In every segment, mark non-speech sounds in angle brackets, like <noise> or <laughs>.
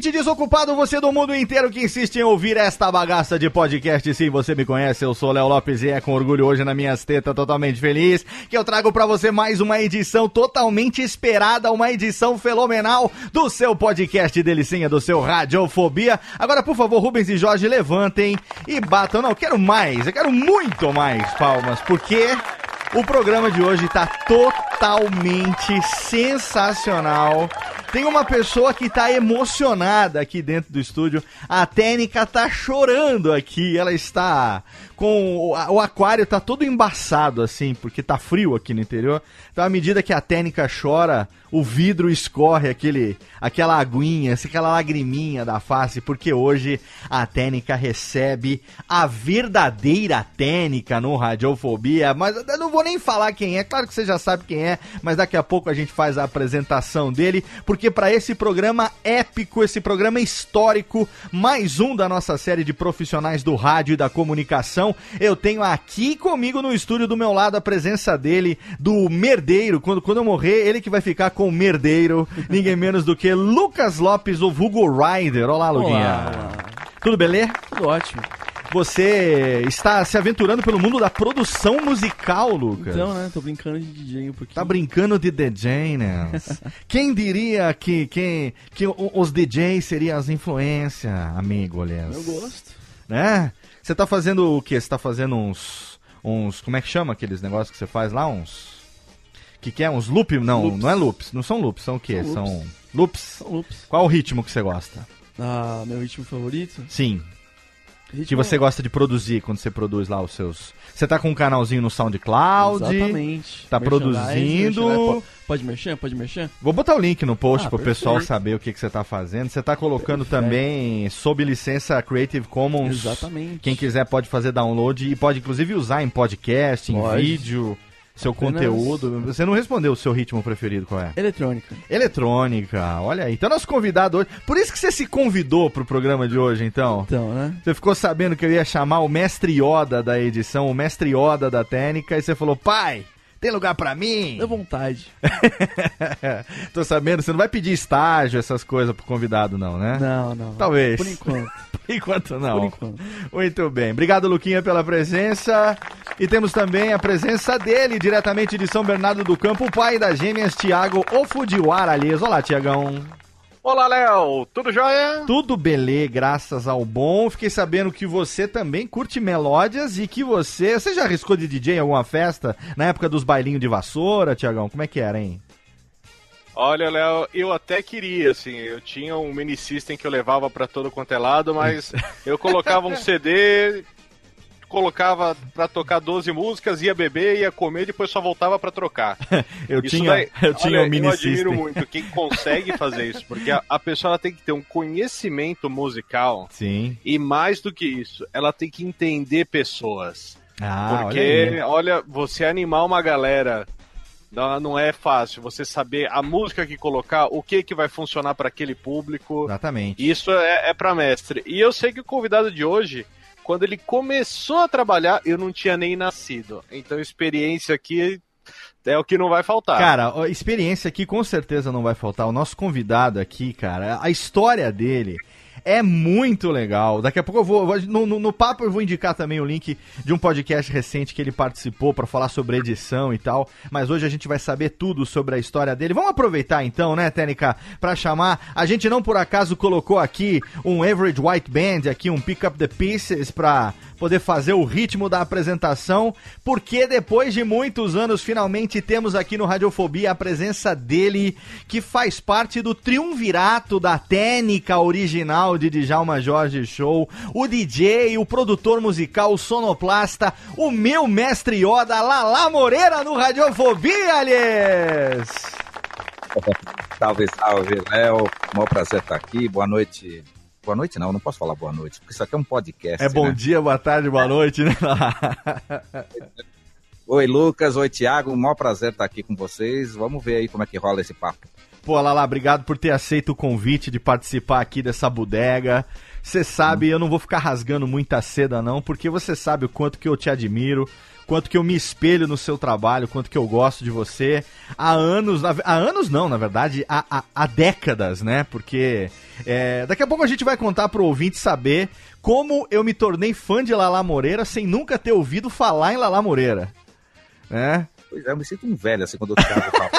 Ouvinte desocupado, você do mundo inteiro que insiste em ouvir esta bagaça de podcast. Sim, você me conhece, eu sou Léo Lopes e é com orgulho hoje na minhas tetas, totalmente feliz, que eu trago pra você mais uma edição totalmente esperada, uma edição fenomenal do seu podcast Delicinha, do seu Radiofobia. Agora, por favor, Rubens e Jorge, levantem e batam. Não, eu quero mais, eu quero muito mais palmas, porque o programa de hoje tá totalmente sensacional. Tem uma pessoa que tá emocionada aqui dentro do estúdio. A Tênica tá chorando aqui. Ela está com. O, o aquário tá todo embaçado, assim, porque tá frio aqui no interior. Então, à medida que a Tênica chora, o vidro escorre aquele, aquela aguinha, aquela lagriminha da face, porque hoje a Tênica recebe a verdadeira Tênica no Radiofobia. Mas eu não vou nem falar quem é, claro que você já sabe quem é, mas daqui a pouco a gente faz a apresentação dele, porque para esse programa épico, esse programa histórico, mais um da nossa série de profissionais do rádio e da comunicação, eu tenho aqui comigo no estúdio do meu lado a presença dele, do merdeiro, quando, quando eu morrer, ele que vai ficar com o merdeiro, <laughs> ninguém menos do que Lucas Lopes, o vulgo Rider. Olá, Luguinha. Olá. Tudo beleza? Tudo ótimo. Você está se aventurando pelo mundo da produção musical, Lucas. Então, né? Tô brincando de DJ um pouquinho. Tá brincando de DJ, né? <laughs> Quem diria que, que, que os DJs seriam as influências, amigo, aliás? Eu gosto. Né? Você tá fazendo o quê? Você tá fazendo uns. uns. Como é que chama aqueles negócios que você faz lá? Uns. Que que é? Uns loop? Não, Loops. não é loops. Não são loops, são o quê? São São loops. loops? São loops. Qual o ritmo que você gosta? Ah, meu ritmo favorito? Sim. Ritmo... Que você gosta de produzir quando você produz lá os seus. Você tá com um canalzinho no SoundCloud. Exatamente. Tá produzindo. merchandise. Po- Pode mexer? Pode mexer? Vou botar o link no post Ah, pro perfeito. pessoal saber o que, que você tá fazendo. Você tá colocando Perfeito. também sob licença Creative Commons. Exatamente. Quem quiser pode fazer download e pode inclusive usar em podcast, em Pode. vídeo, seu Apenas- conteúdo. Você não respondeu o seu ritmo preferido, qual é? Eletrônica. Eletrônica, olha aí. Então nosso convidado hoje. Por isso que você se convidou pro programa de hoje, então. Então, né? Você ficou sabendo que eu ia chamar o mestre Yoda da edição, o mestre Yoda da técnica, e você falou, pai, tem lugar pra mim? Dá vontade. <laughs> Tô sabendo, você não vai pedir estágio, essas coisas pro convidado, não, né? Não, não. Talvez. Por enquanto. <laughs> Por enquanto não. Por enquanto. Muito bem. Obrigado, Luquinha, pela presença. E temos também a presença dele, diretamente de São Bernardo do Campo, o pai das gêmeas, Tiago Ofudiwara Alias. Olá, Tiagão. Olá, Léo, tudo jóia? Tudo belê, graças ao bom. Fiquei sabendo que você também curte melódias e que você. Você já arriscou de DJ em alguma festa? Na época dos bailinhos de vassoura, Tiagão? Como é que era, hein? Olha, Léo, eu até queria, assim, eu tinha um mini system que eu levava pra todo quanto é lado, mas <laughs> eu colocava um CD, colocava pra tocar 12 músicas, ia beber, ia comer, depois só voltava pra trocar. <laughs> Eu Isso tinha, daí- eu tinha olha, um mini Eu admiro muito quem consegue fazer isso, porque a, a pessoa tem que ter um conhecimento musical Sim. e mais do que isso, ela tem que entender pessoas. Ah, Porque, olha olha, você animar uma galera não, não é fácil. Você saber a música que colocar, o que que vai funcionar para aquele público. Exatamente. Isso é, é para mestre. E eu sei que o convidado de hoje, quando ele começou a trabalhar, eu não tinha nem nascido. Então, experiência aqui é o que não vai faltar. Cara, experiência aqui com certeza não vai faltar. O nosso convidado aqui, cara, a história dele é muito legal. Daqui a pouco eu vou. No, no- no papo eu vou indicar também o link de um podcast recente que ele participou pra falar sobre edição e tal. Mas hoje a gente vai saber tudo sobre a história dele. Vamos aproveitar então, né, Técnica, pra chamar. A gente não por acaso colocou aqui um Average White Band, aqui um Pick Up the Pieces pra poder fazer o ritmo da apresentação, porque depois de muitos anos, finalmente temos aqui no Radiofobia a presença dele, que faz parte do triunvirato da técnica original de Djalma Jorge Show, o DJ, o produtor musical, o sonoplasta, o meu mestre Yoda, Lala Moreira no Radiofobia, aliás! <laughs> Salve, salve, Léo. Mó prazer estar aqui. Boa noite. Boa noite, não, não posso falar boa noite, porque isso aqui é um podcast. É bom né? dia, boa tarde, boa noite, né? <laughs> Oi, Lucas. Oi, Thiago. Mó prazer estar aqui com vocês. Vamos ver aí como é que rola esse papo. Pô, Lala, obrigado por ter aceito o convite de participar aqui dessa bodega. Você sabe, eu não vou ficar rasgando muita seda, não, porque você sabe o quanto que eu te admiro, quanto que eu me espelho no seu trabalho, quanto que eu gosto de você. Há anos, há anos não, na verdade, há, há, há décadas, né? Porque é, daqui a pouco a gente vai contar pro ouvinte saber como eu me tornei fã de Lala Moreira sem nunca ter ouvido falar em Lala Moreira. Né? Pois é, eu me sinto um velho assim quando o Thiago fala.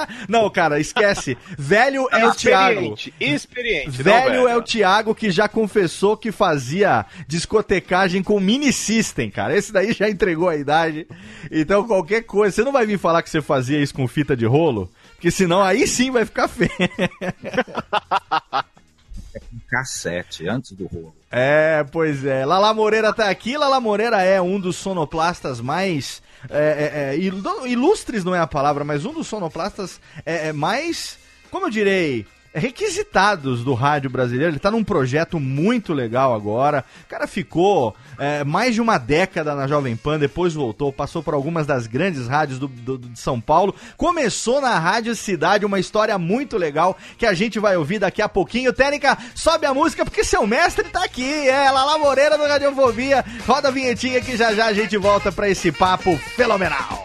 <laughs> Não, cara, esquece. Velho é o Thiago. experiente, experiente. não Velho é o Thiago que já confessou que fazia discotecagem com mini system, cara. Esse daí já entregou a idade. Então qualquer coisa, você não vai vir falar que você fazia isso com fita de rolo, porque senão aí sim vai ficar feio. <laughs> Cassete, antes do rolo. É, pois é. Lala Moreira tá aqui. Lala Moreira é um dos sonoplastas mais. é, é, é, ilu- ilustres não é a palavra, mas um dos sonoplastas é, é, mais. Como eu direi? Requisitados do rádio brasileiro. Ele tá num projeto muito legal agora. O cara ficou é, mais de uma década na Jovem Pan, depois voltou, passou por algumas das grandes rádios do, do- de São Paulo. Começou na Rádio Cidade, uma história muito legal que a gente vai ouvir daqui a pouquinho. Técnica, sobe a música porque seu mestre tá aqui. É, Lala Moreira do Radiofobia. Roda a vinhetinha que já já a gente volta pra esse papo fenomenal.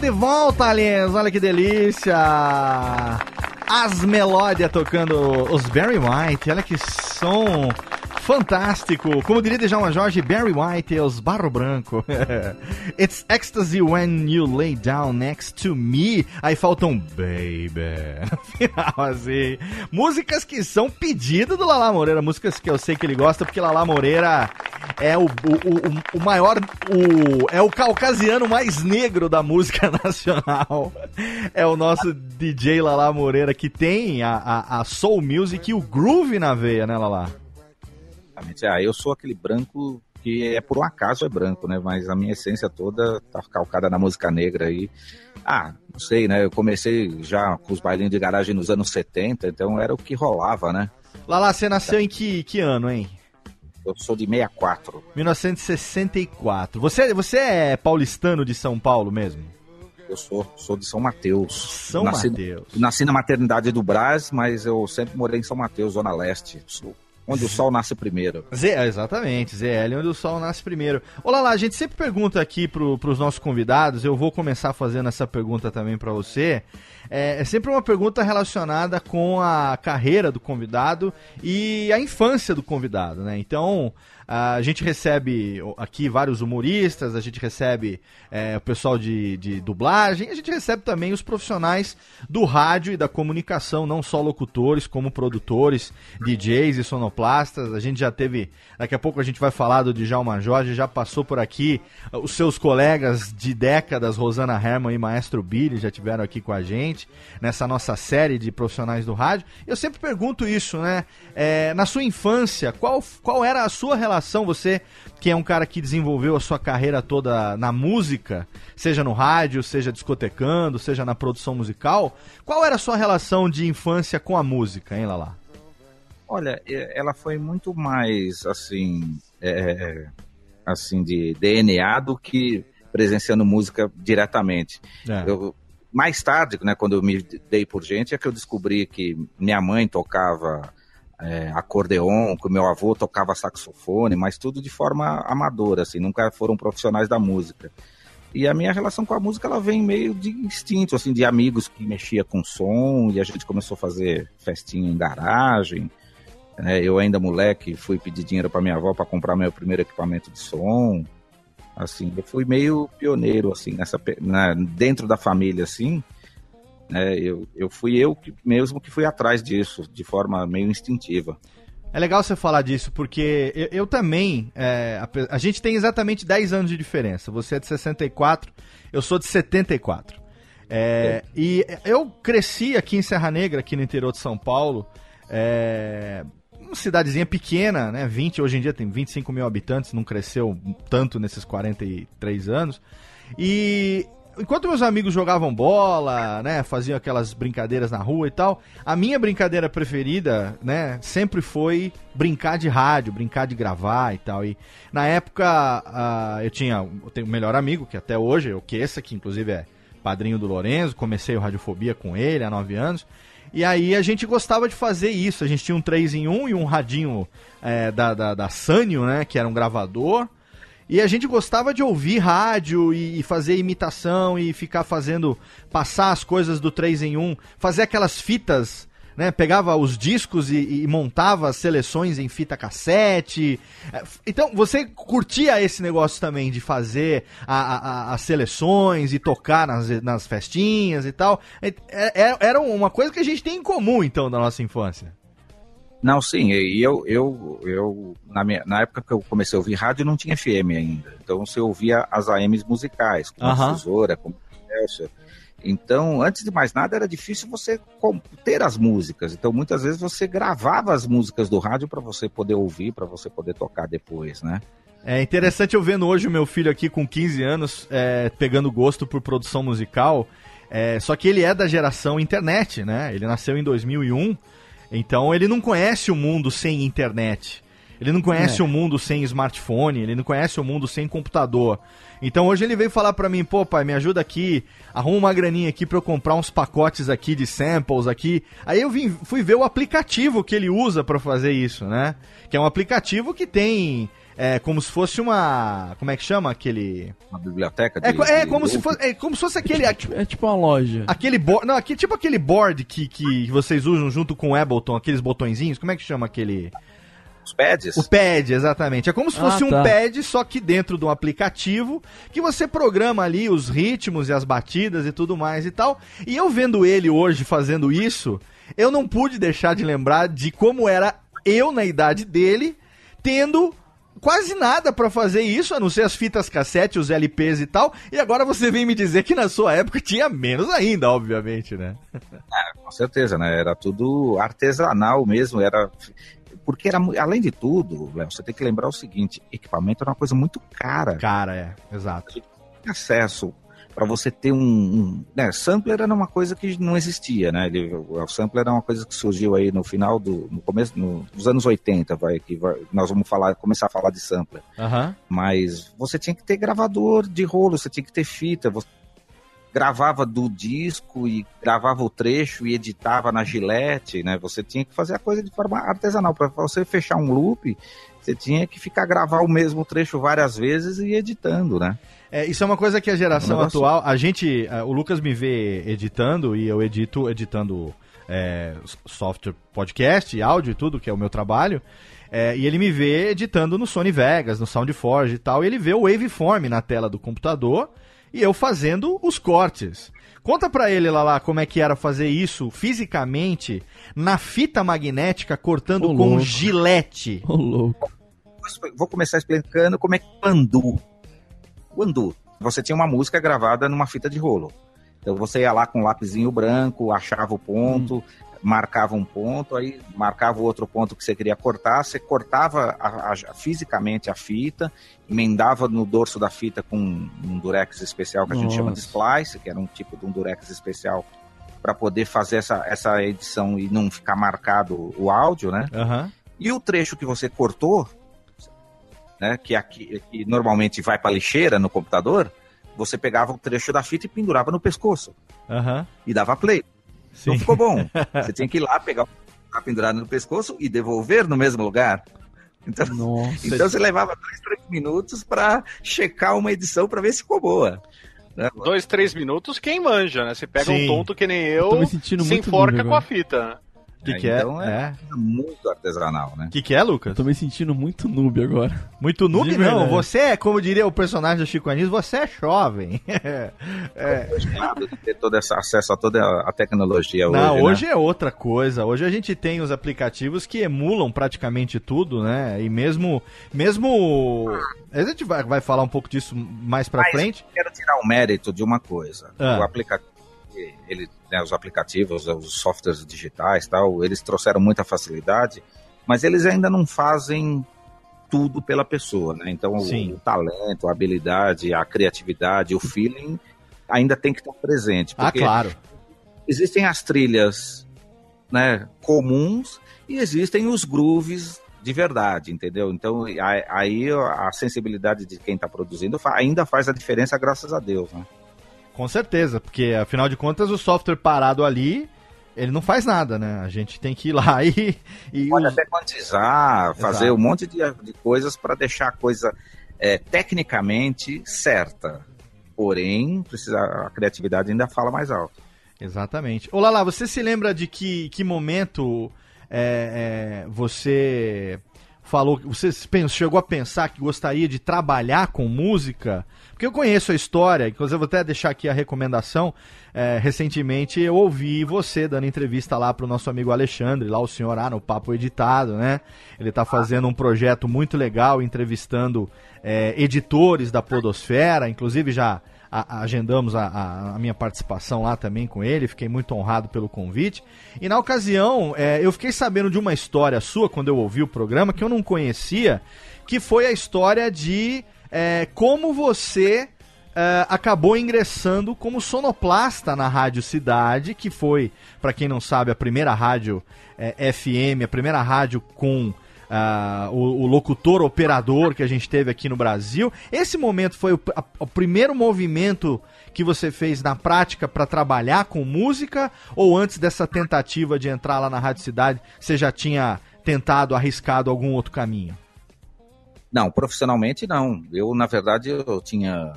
De volta, aliens. Olha que delícia. As melódias tocando os Barry White. Olha que som fantástico. Como diria Djalma Jorge, Barry White é os Barro Branco. <laughs> It's ecstasy when you lay down next to me. Aí faltam baby. <laughs> Final assim. Músicas que são pedido do Lala Moreira. Músicas que eu sei que ele gosta, porque Lala Moreira é o, o, o, o maior. O, é o caucasiano mais negro da música <laughs> nacional. É o nosso DJ Lala Moreira, que tem a, a, a Soul Music e o Groove na veia, né, Lala? Exatamente. Ah, eu sou aquele branco que é por um acaso é branco, né? Mas a minha essência toda tá calcada na música negra aí. Ah, não sei, né? Eu comecei já com os bailinhos de garagem nos anos 70, então era o que rolava, né? Lala, você nasceu em que, que ano, hein? Eu sou de 64. 1964. Você, você é paulistano de São Paulo mesmo? Eu sou, sou de São Mateus. São nasci, Mateus. Nasci na maternidade do Brás, mas eu sempre morei em São Mateus, Zona Leste, sul, onde o sol nasce primeiro. Z, exatamente, ZL, onde o sol nasce primeiro. Olá lá, a gente sempre pergunta aqui pro, pros nossos convidados, eu vou começar fazendo essa pergunta também para você. É, é, sempre uma pergunta relacionada com a carreira do convidado e a infância do convidado, né? Então, a gente recebe aqui vários humoristas, a gente recebe é, o pessoal de, de dublagem, a gente recebe também os profissionais do rádio e da comunicação, não só locutores, como produtores, DJs e sonoplastas. A gente já teve, daqui a pouco a gente vai falar do Djalma Jorge, já passou por aqui os seus colegas de décadas, Rosana Herman e Maestro Billy, já tiveram aqui com a gente nessa nossa série de profissionais do rádio. Eu sempre pergunto isso, né? É, na sua infância, qual, qual era a sua relação? Você, que é um cara que desenvolveu a sua carreira toda na música, seja no rádio, seja discotecando, seja na produção musical, qual era a sua relação de infância com a música, hein, Lala? Olha, ela foi muito mais assim, é, assim de DNA do que presenciando música diretamente. É. Eu, mais tarde, né, quando eu me dei por gente, é que eu descobri que minha mãe tocava é, acordeon, que o meu avô tocava saxofone, mas tudo de forma amadora, assim, nunca foram profissionais da música. E a minha relação com a música, ela vem meio de instinto, assim, de amigos que mexia com som, e a gente começou a fazer festinha em garagem. né? eu ainda moleque fui pedir dinheiro para minha avó para comprar meu primeiro equipamento de som. Assim, eu fui meio pioneiro, assim, nessa, na, dentro da família, assim, né? Eu, eu fui eu que, mesmo que fui atrás disso, de forma meio instintiva. É legal você falar disso, porque eu, eu também. é, a, a gente tem exatamente 10 anos de diferença. Você é de 64, eu sou de 74. É, E eu cresci aqui em Serra Negra, aqui no interior de São Paulo. É, uma cidadezinha pequena, né? 20, hoje em dia tem 25 mil habitantes, não cresceu tanto nesses 43 anos. E enquanto meus amigos jogavam bola, né, faziam aquelas brincadeiras na rua e tal, a minha brincadeira preferida, né, sempre foi brincar de rádio, brincar de gravar e tal. E na época ah, eu tinha, eu tenho um melhor amigo que até hoje, o Kessa, que inclusive é padrinho do Lorenzo, comecei o Radiofobia com ele há nove anos. E aí a gente gostava de fazer isso. A gente tinha um 3 em 1 e um radinho é, da, da, da Sanyo, né? Que era um gravador. E a gente gostava de ouvir rádio e, e fazer imitação e ficar fazendo, passar as coisas do 3 em 1, fazer aquelas fitas, né? Pegava os discos e, e montava seleções em fita cassete. É, Então, você curtia esse negócio também de fazer a- a- as seleções e tocar nas, nas festinhas e tal. É- é- Era uma coisa que a gente tem em comum, então, da nossa infância. Não, sim, e eu, eu, eu na, minha, na época que eu comecei a ouvir rádio não tinha FM ainda. Então você ouvia as AMs musicais, como a Difusora, como a Excelsior. Então, antes de mais nada, era difícil você ter as músicas. Então, muitas vezes você gravava as músicas do rádio para você poder ouvir, para você poder tocar depois, né? É interessante eu vendo hoje o meu filho aqui com 15 anos é, pegando gosto por produção musical. é, só que ele é da geração internet, né? Ele nasceu em 2001, então ele não conhece o mundo sem internet. Ele não conhece É. o mundo sem smartphone, ele não conhece o mundo sem computador. Então hoje ele veio falar pra mim, pô pai, me ajuda aqui, arruma uma graninha aqui pra eu comprar uns pacotes aqui de samples aqui. Aí eu vim, fui ver o aplicativo que ele usa pra fazer isso, né? Que é um aplicativo que tem é, como se fosse uma, como é que chama aquele? Uma biblioteca de, É, co- é de como se fosse, é como se fosse aquele É tipo, é tipo uma loja. aquele board, não, aqui tipo aquele board que, que vocês usam junto com o Ableton, aqueles botõezinhos, como é que chama aquele? Os pads? O pad, exatamente. É como se Ah, fosse um tá. pad, só que dentro de um aplicativo que você programa ali os ritmos e as batidas e tudo mais e tal. E eu vendo ele hoje fazendo isso, eu não pude deixar de lembrar de como era eu na idade dele, tendo quase nada pra fazer isso, a não ser as fitas cassete, os LPs e tal. E agora você vem me dizer que na sua época tinha menos ainda, obviamente, né? <laughs> Com certeza, né? Era tudo artesanal mesmo, era Porque era, além de tudo, Léo, você tem que lembrar o seguinte: equipamento era uma coisa muito cara. Cara, é, exato. Acesso para você ter um, um né, sampler era uma coisa que não existia, né? Ele, o sampler era uma coisa que surgiu aí no final do no começo no, dos anos 80, vai que vai- nós vamos falar começar a falar de sampler. Aham. Mas você tinha que ter gravador de rolo, você tinha que ter fita, você gravava do disco e gravava o trecho e editava na gilete, né? Você tinha que fazer a coisa de forma artesanal. Para você fechar um loop, você tinha que ficar gravar o mesmo trecho várias vezes e editando, né? É, isso é uma coisa que a geração Um negócio- atual, a gente, eh, o Lucas me vê editando e eu edito editando é, software podcast, áudio e tudo, que é o meu trabalho. é, e ele me vê editando no Sony Vegas, no SoundForge e tal, e ele vê o waveform na tela do computador e eu fazendo os cortes. Conta pra ele lá, lá como é que era fazer isso fisicamente na fita magnética cortando Ô, com louco. gilete. Ô, louco. Vou começar explicando como é que o andu. O andu. Você tinha uma música gravada numa fita de rolo. Então você ia lá com um lapisinho branco, achava o ponto, marcava um ponto, aí marcava o outro ponto que você queria cortar, você cortava a- a- fisicamente a fita, emendava no dorso da fita com um durex especial que a gente chama de Nossa. splice, que era um tipo de um durex especial para poder fazer essa, essa edição e não ficar marcado o áudio, né? Aham. E o trecho que você cortou, né, que aqui que normalmente vai para lixeira no computador, você pegava o trecho da fita e pendurava no pescoço Aham. e dava play. Sim. Não ficou bom. <laughs> Você tinha que ir lá pegar o que tá pendurado no pescoço e devolver no mesmo lugar. Então, Nossa. <laughs> então você levava dois, três minutos para checar uma edição para ver se ficou boa. né? Dois, três minutos, quem manja, né? Você pega Sim. um tonto que nem Eu eu, se enforca com a fita. Né? O que, que é? Então é, é. muito artesanal, né? O que, que é, Lucas? Eu tô me sentindo muito noob agora. Muito noob, não. Você é, como diria o personagem do Chico Anísio, você é jovem. <laughs> Nada de ter todo esse acesso a toda a tecnologia não, hoje. hoje né? é outra coisa. Hoje a gente tem os aplicativos que emulam praticamente tudo, né? E mesmo. mesmo a gente vai, vai falar um pouco disso mais pra Mas- frente. quero tirar o mérito de uma coisa. Ah. O aplicativo, ele, né, os aplicativos, os softwares digitais, tal, eles trouxeram muita facilidade, mas eles ainda não fazem tudo pela pessoa, né? Então o- Sim. o, talento, a habilidade, a criatividade, o feeling ainda tem que estar presente, Ah, claro. existem as trilhas, né, comuns e existem os grooves de verdade, entendeu? Então aí a sensibilidade de quem está produzindo ainda faz a diferença, graças a Deus, né? Com certeza, porque afinal de contas o software parado ali, ele não faz nada, né? A gente tem que ir lá <laughs> e. e Pode até quantizar, fazer Exato. um monte de, de coisas para deixar a coisa é, tecnicamente certa. Porém, precisa, a criatividade ainda fala mais alto. Exatamente. Ô Lala, você se lembra de que, que momento é, é, você falou, você pensou, chegou a pensar que gostaria de trabalhar com música? Porque eu conheço a história, inclusive vou até deixar aqui a recomendação. É, recentemente eu ouvi você dando entrevista lá pro nosso amigo Alexandre, lá o senhor ah, no Papo Editado, né? Ele tá fazendo um projeto muito legal, entrevistando é, editores da Podosfera, inclusive já a- agendamos a, a- minha participação lá também com ele, fiquei muito honrado pelo convite. E na ocasião, é, eu fiquei sabendo de uma história sua quando eu ouvi o programa que eu não conhecia, que foi a história de é, como você é, acabou ingressando como sonoplasta na Rádio Cidade, que foi, para quem não sabe, a primeira rádio é, FM, a primeira rádio com ah, o, o locutor operador que a gente teve aqui no Brasil. Esse momento foi o, a- o primeiro movimento que você fez na prática para trabalhar com música? Ou antes dessa tentativa de entrar lá na Rádio Cidade, você já tinha tentado, arriscado algum outro caminho? Não, profissionalmente não. Eu, na verdade, eu tinha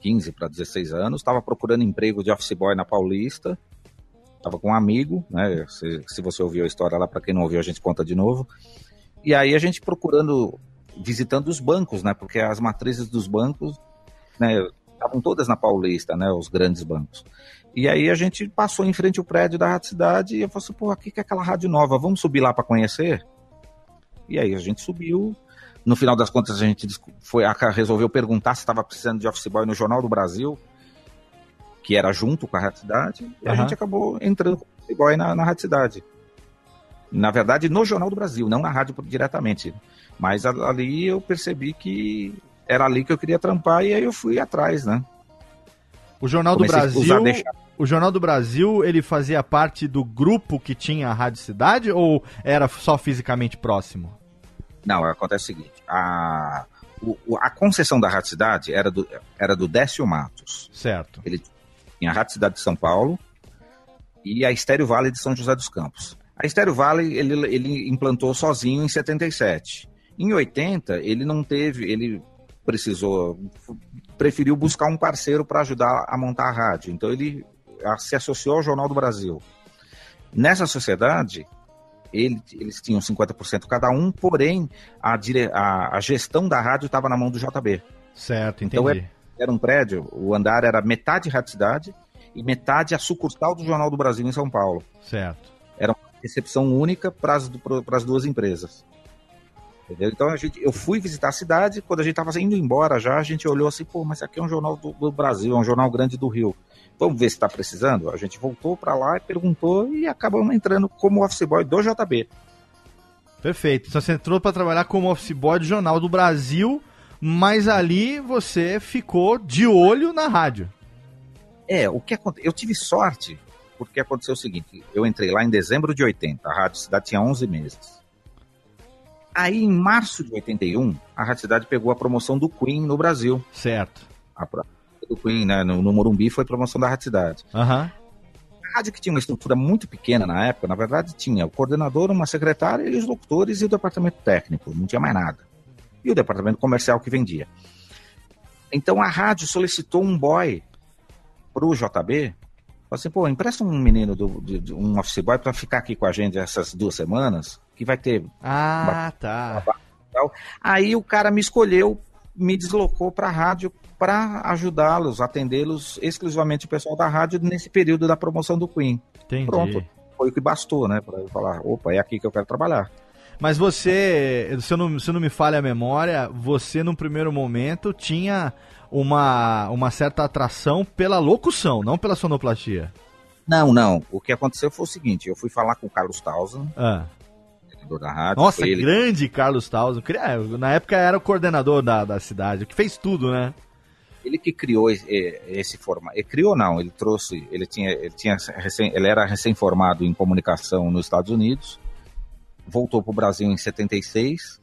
15 para 16 anos, estava procurando emprego de office boy na Paulista. Estava com um amigo, né? Se, se você ouviu a história lá, para quem não ouviu, a gente conta de novo. E aí a gente procurando, visitando os bancos, né? Porque as matrizes dos bancos, né? Estavam todas na Paulista, né? Os grandes bancos. E aí a gente passou em frente ao prédio da Rádio Cidade e eu falei assim, pô, aqui que é aquela rádio nova, vamos subir lá para conhecer? E aí a gente subiu, no final das contas, a gente foi, a- resolveu perguntar se estava precisando de office boy no Jornal do Brasil, que era junto com a Rádio Cidade, e a Aham. gente acabou entrando com office boy na, na Rádio Cidade. Na verdade, no Jornal do Brasil, não na rádio diretamente. Mas ali eu percebi que era ali que eu queria trampar e aí eu fui atrás, né? O Jornal do Comecei a Brasil. deixar- O Jornal do Brasil, ele fazia parte do grupo que tinha a Rádio Cidade ou era só fisicamente próximo? Não, acontece o seguinte: a, o- a concessão da Rádio Cidade era do, era do Décio Matos. Certo. Tinha a Rádio Cidade de São Paulo e a Estéreo Vale de São José dos Campos. A Estéreo Vale ele, ele implantou sozinho em 77. Em 80, ele não teve, ele precisou, preferiu buscar um parceiro para ajudar a montar a rádio. Então ele se associou ao Jornal do Brasil. Nessa sociedade, ele- eles tinham 50% cada um, porém a, dire- a- a gestão da rádio estava na mão do JB. Certo, Então entendi. Era um prédio, o andar era metade Rádio Cidade e metade a sucursal do Jornal do Brasil em São Paulo. Certo. Recepção única para as duas empresas. Entendeu? Então a gente, eu fui visitar a cidade, quando a gente estava indo embora já, a gente olhou assim, pô, mas aqui é um jornal do, do Brasil, é um jornal grande do Rio. Vamos ver se está precisando? A gente voltou para lá e perguntou e acabamos entrando como office boy do JB. Perfeito. Então você entrou para trabalhar como office boy do Jornal do Brasil, mas ali você ficou de olho na rádio. É, o que aconteceu? Eu tive sorte, porque aconteceu o seguinte: eu entrei lá em dezembro de 80, a Rádio Cidade tinha 11 meses. Aí, em março de 81, a Rádio Cidade pegou a promoção do Queen no Brasil. Certo. A do Queen, né, no, no Morumbi, foi promoção da Rádio Cidade. Aham. A rádio que tinha uma estrutura muito pequena na época, na verdade, tinha o coordenador, uma secretária e os locutores e o departamento técnico, não tinha mais nada. E o departamento comercial que vendia. Então a rádio solicitou um boy pro JB, falou assim, pô, empresta um menino, do, de, de- um office boy para ficar aqui com a gente essas duas semanas, que vai ter Ah, tá. Aí o cara me escolheu, me deslocou para a rádio para ajudá-los, atendê-los exclusivamente o pessoal da rádio nesse período da promoção do Queen. Entendi. Pronto. Foi o que bastou, né? Para eu falar, opa, é aqui que eu quero trabalhar. Mas você, se eu, não, se eu não me falha a memória, você num primeiro momento tinha uma, uma certa atração pela locução, não pela sonoplastia. Não, não. O que aconteceu foi o seguinte: eu fui falar com o Carlos Tausen, Ah. diretor da rádio. Nossa, ele, grande Carlos Tausen. Cria- Na época era o coordenador da, da cidade, que fez tudo, né? ele que criou esse, esse formato. Ele criou não, ele trouxe, ele tinha, ele tinha recém, ele era recém-formado em comunicação nos Estados Unidos, voltou para o Brasil em 76.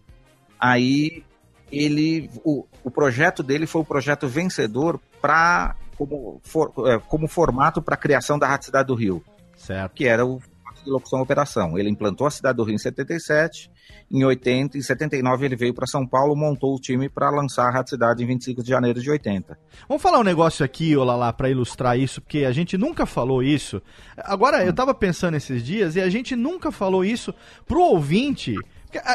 Aí ele, o, o projeto dele foi o projeto vencedor para como, for, é, como formato para a criação da Rádio Cidade do Rio, Certo. que era o de locução e operação. Ele implantou a Cidade do Rio em 77. Em 80 e 79 ele veio para São Paulo, montou o time para lançar a Rádio Cidade em 25 de janeiro de 80. Vamos falar um negócio aqui, Olá, para ilustrar isso, porque a gente nunca falou isso. Agora, eu tava pensando esses dias e a gente nunca falou isso pro ouvinte.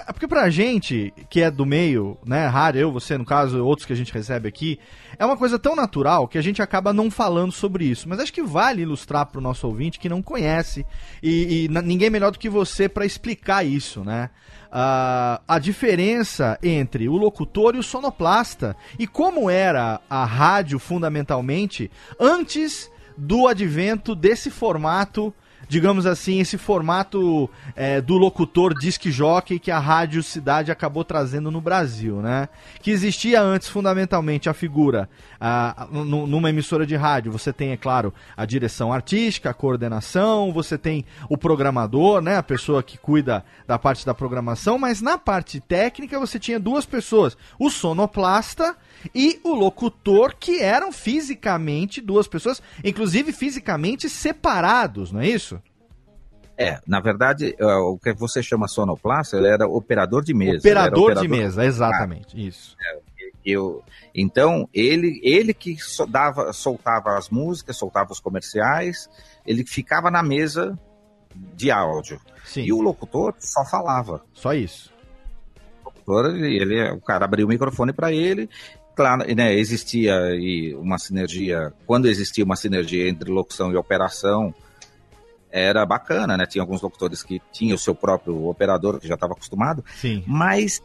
Porque, pra gente, que é do meio, né, rádio, eu, você, no caso, outros que a gente recebe aqui, é uma coisa tão natural que a gente acaba não falando sobre isso. Mas acho que vale ilustrar pro nosso ouvinte que não conhece e, e ninguém melhor do que você para explicar isso, né? Ah, a diferença entre o locutor e o sonoplasta e como era a rádio fundamentalmente antes do advento desse formato, digamos assim, esse formato é, do locutor disc jockey que a Rádio Cidade acabou trazendo no Brasil, né? Que existia antes fundamentalmente a figura nu- numa emissora de rádio. Você tem, é claro, a direção artística, a coordenação, você tem o programador, né? A pessoa que cuida da parte da programação, mas na parte técnica você tinha duas pessoas: o sonoplasta e o locutor, que eram fisicamente duas pessoas, inclusive fisicamente separados, não é isso? É, na verdade, é, o que você chama sonoplasta, ele era operador de mesa. era Operador, de operador- mesa, exatamente, isso. Eu, então, ele, ele que dava, soltava as músicas, soltava os comerciais, ele ficava na mesa de áudio. Sim, E o locutor só falava. só isso. O locutor, ele, o cara abria o microfone para ele. Claro, né, existia aí uma sinergia, quando existia uma sinergia entre locução e operação, era bacana, né? Tinha alguns locutores que tinham o seu próprio operador, que já estava acostumado, Sim. mas,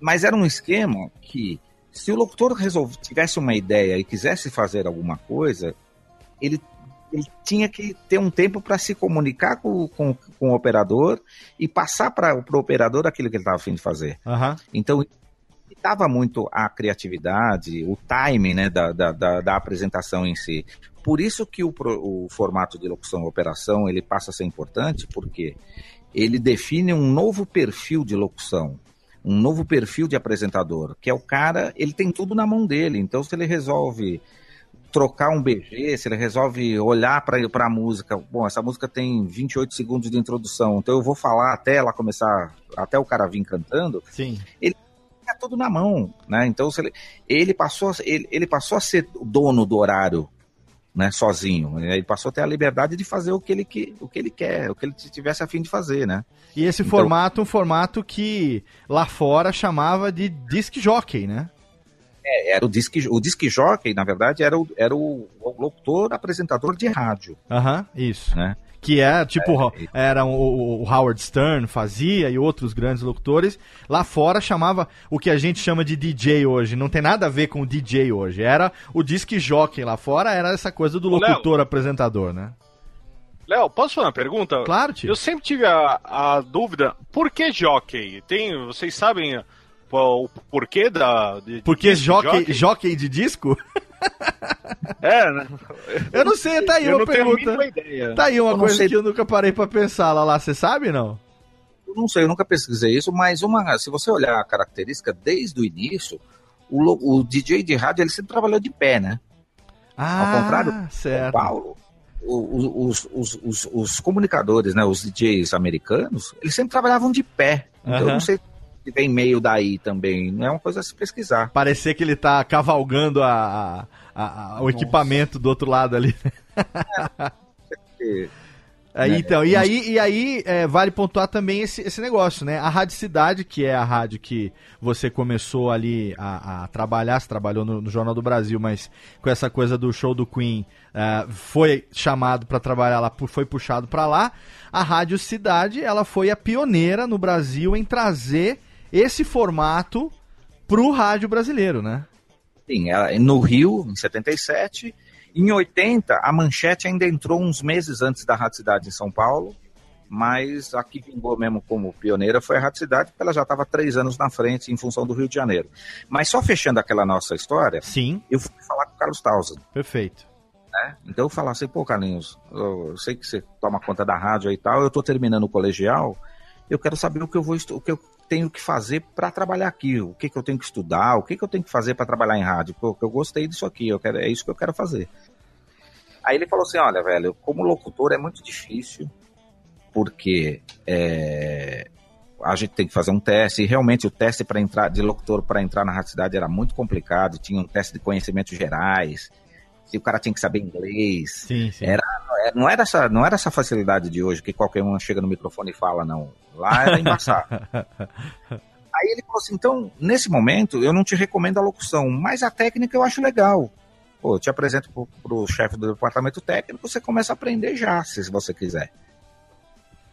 mas era um esquema que, se o locutor resolve, tivesse uma ideia e quisesse fazer alguma coisa, ele ele tinha que ter um tempo para se comunicar com, com, com o operador e passar para o operador aquilo que ele estava afim de fazer. Aham. Então, limitava muito a criatividade, o timing né, da, da, da, da apresentação em si. Por isso que o, o formato de locução e operação ele passa a ser importante, porque ele define um novo perfil de locução, um novo perfil de apresentador, que é o cara, ele tem tudo na mão dele. Então, se ele resolve trocar um BG, se ele resolve olhar para a música, bom, essa música tem 28 segundos de introdução, então eu vou falar até ela começar, até o cara vir cantando, Sim. é tudo na mão, né? Então se ele, ele passou, a- ele, ele passou a ser o dono do horário, né? Sozinho. Ele passou a ter a liberdade de fazer o que ele, que, o que ele quer, o que ele tivesse a fim de fazer, né? E esse Então- formato, um formato que lá fora chamava de disc jockey, né? É, era o disque, o disque jockey, na verdade, era o, era o, o locutor apresentador de rádio, Aham, isso. né? Que é, tipo, É, era o, o Howard Stern fazia e outros grandes locutores. Lá fora chamava o que a gente chama de DJ hoje. Não tem nada a ver com o DJ hoje. Era o disc jockey lá fora, era essa coisa do Ô, Léo. locutor apresentador, né? Léo, posso fazer uma pergunta? Claro, tio. Eu sempre tive a, a dúvida, por que jockey? Tem, vocês sabem o porquê da... De, Porque disc jockey, jockey de disco? <laughs> É, né? <laughs> Eu não sei, tá aí eu uma não tenho a pergunta. Tá aí uma Eu coisa sei. que eu nunca parei pra pensar lá, lá. Você sabe, não? Eu não sei, eu nunca pesquisei isso, mas uma, se você olhar a característica desde o início, o, o DJ de rádio ele sempre trabalhou de pé, né? Ah, contrário, São certo. Paulo, os, os, os, os comunicadores, né, os DJs americanos, eles sempre trabalhavam de pé. Então eu não sei se vem meio daí também. Não é uma coisa a se pesquisar. Parecer que ele tá cavalgando a, a- a- o equipamento do outro lado ali. Aí, Né, então, e aí, e aí é, vale pontuar também esse, esse negócio, né? A Rádio Cidade, que é a rádio que você começou ali a, a trabalhar, você trabalhou no, no Jornal do Brasil, mas com essa coisa do show do Queen, é, foi chamado para trabalhar lá, foi puxado para lá. A Rádio Cidade, ela foi a pioneira no Brasil em trazer esse formato pro rádio brasileiro, né? Sim, ela- no Rio, em 77. Em 80, a Manchete ainda entrou uns meses antes da Rádio Cidade em São Paulo, mas a que vingou mesmo como pioneira foi a Rádio Cidade, porque ela já estava três anos na frente em função do Rio de Janeiro. Mas só fechando aquela nossa história, Sim, eu fui falar com o Carlos Tausen. perfeito. né? Então eu falava assim, pô, Carlinhos, eu, sei que você toma conta da rádio aí e tal, eu tô terminando o colegial, eu quero saber o que eu vou o que eu tenho que fazer para trabalhar aqui, o que, que eu tenho que estudar, o que, que eu tenho que fazer para trabalhar em rádio, porque eu gostei disso aqui, eu quero, é isso que eu quero fazer. Aí ele falou assim, olha, velho, como locutor é muito difícil, porque é, a gente tem que fazer um teste, e realmente o teste para entrar de locutor para entrar na rádio cidade era muito complicado, tinha um teste de conhecimentos gerais, o cara tinha que saber inglês. Sim, sim. Era- É, Não era, essa, não era essa facilidade de hoje que qualquer um chega no microfone e fala, não. Lá era embaçado. <laughs> Aí ele falou assim: então, nesse momento, eu não te recomendo a locução, mas a técnica eu acho legal. Pô, eu te apresento pro, pro chefe do departamento técnico, você começa a aprender já, se você quiser.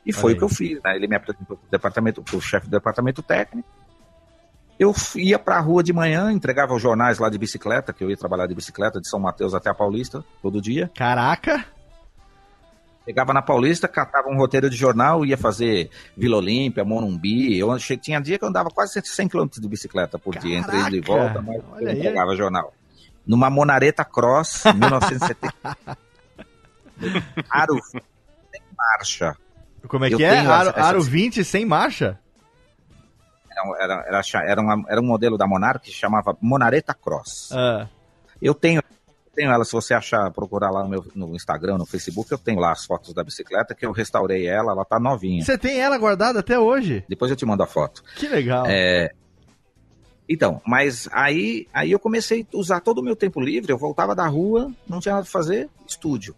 E foi Olha o que eu fiz, né? Ele me apresentou pro departamento, pro chefe do departamento técnico. Eu ia pra rua de manhã, entregava os jornais lá de bicicleta, que eu ia trabalhar de bicicleta de São Mateus até a Paulista, todo dia. Caraca! Chegava na Paulista, catava um roteiro de jornal, ia fazer Vila Olímpia, Morumbi. Eu tinha dia que eu andava quase 100 km de bicicleta por dia, entre ida e Caraca! volta, mas eu entregava jornal. Numa Monareta Cross, <laughs> 1970. Aro sem marcha. Como é Eu que é? tenho Aro, essa- aro 20 sem marcha? Era, era, era, uma- era um modelo da Monarch que chamava Monareta Cross. Ah, Eu tenho, tenho ela, se você achar, procurar lá no, meu, no Instagram, no Facebook, eu tenho lá as fotos da bicicleta, que eu restaurei ela, ela tá novinha. Você tem ela guardada até hoje? Depois eu te mando a foto. Que legal. É, Então, mas aí, aí eu comecei a usar todo o meu tempo livre, eu voltava da rua, não tinha nada pra fazer, estúdio.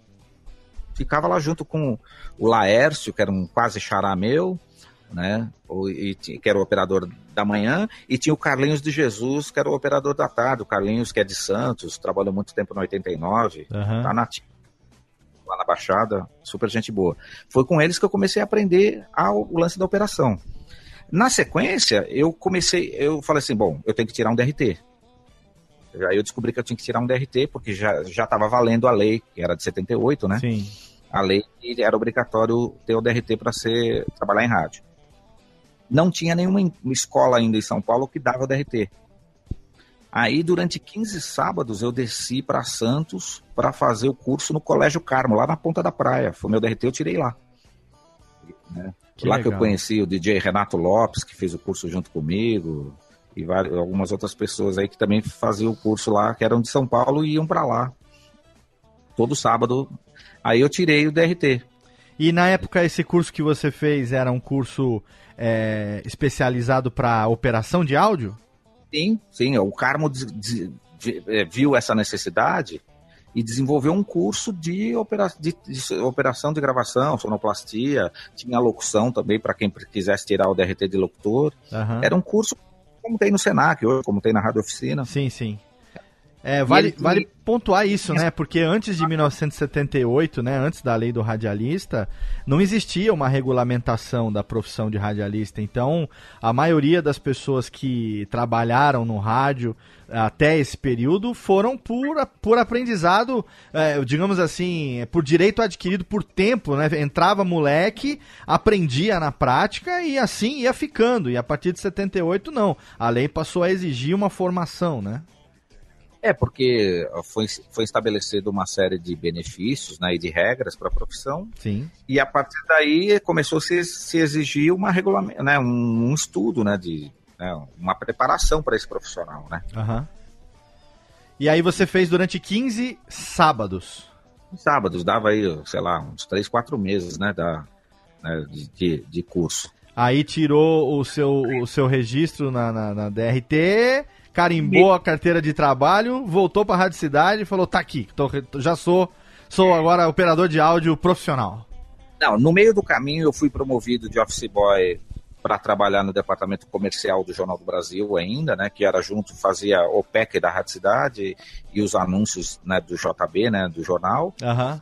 Ficava lá junto com o Laércio, que era um quase xará meu, né? E que era o operador da manhã, e tinha o Carlinhos de Jesus, que era o operador da tarde. O Carlinhos, que é de Santos, trabalhou muito tempo no 89, Aham. tá na lá na Baixada, super gente boa. Foi com eles que eu comecei a aprender ao, o lance da operação. Na sequência, eu comecei, eu falei assim, bom, eu tenho que tirar um DRT. Aí eu descobri que eu tinha que tirar um DRT, porque já já estava valendo a lei, que era de 78, né? Sim. A lei que era obrigatório ter o DRT para ser trabalhar em rádio. Não tinha nenhuma escola ainda em São Paulo que dava DRT. Aí, durante 15 sábados, eu desci para Santos para fazer o curso no Colégio Carmo, lá na Ponta da Praia. Foi meu DRT, eu tirei lá. Né? Que lá que eu legal. conheci o DJ Renato Lopes, que fez o curso junto comigo, e várias, algumas outras pessoas aí que também faziam o curso lá, que eram de São Paulo e iam para lá. Todo sábado. Aí eu tirei o DRT. E na época, esse curso que você fez era um curso é, especializado para operação de áudio? Sim, sim. O Carmo eh, viu essa necessidade e desenvolveu um curso de, opera- de- de operação de gravação, sonoplastia, tinha locução também para quem quisesse tirar o DRT de locutor. Aham. Era um curso como tem no Senac hoje, como tem na Rádio Oficina. Sim, sim. É, vale, ele- vale pontuar isso, né? Porque antes de 1978, né, antes da lei do radialista, não existia uma regulamentação da profissão de radialista. Então, a maioria das pessoas que trabalharam no rádio até esse período foram por, por aprendizado, é, digamos assim, por direito adquirido por tempo, né? Entrava moleque, aprendia na prática e assim ia ficando. E a partir de 78, não. A lei passou a exigir uma formação, né? É, porque foi, foi estabelecida uma série de benefícios né, e de regras para a profissão, Sim. e a partir daí começou a se, se exigir uma regulamento, né, um, um estudo, né, de, né, uma preparação para esse profissional. Né. Aham. E aí você fez durante 15 sábados. Sábados, dava aí, sei lá, uns três, quatro meses né, da, né, de, de, de curso. Aí tirou o seu, o seu registro na, na, na DRT, carimbou a carteira de trabalho, voltou pra Rádio Cidade e falou: tá aqui, tô, já sou, sou agora operador de áudio profissional. Não, no meio do caminho eu fui promovido de office boy para trabalhar no departamento comercial do Jornal do Brasil ainda, né, que era junto, fazia o PEC da Rádio Cidade e os anúncios né, do JB, né, do jornal. Aham.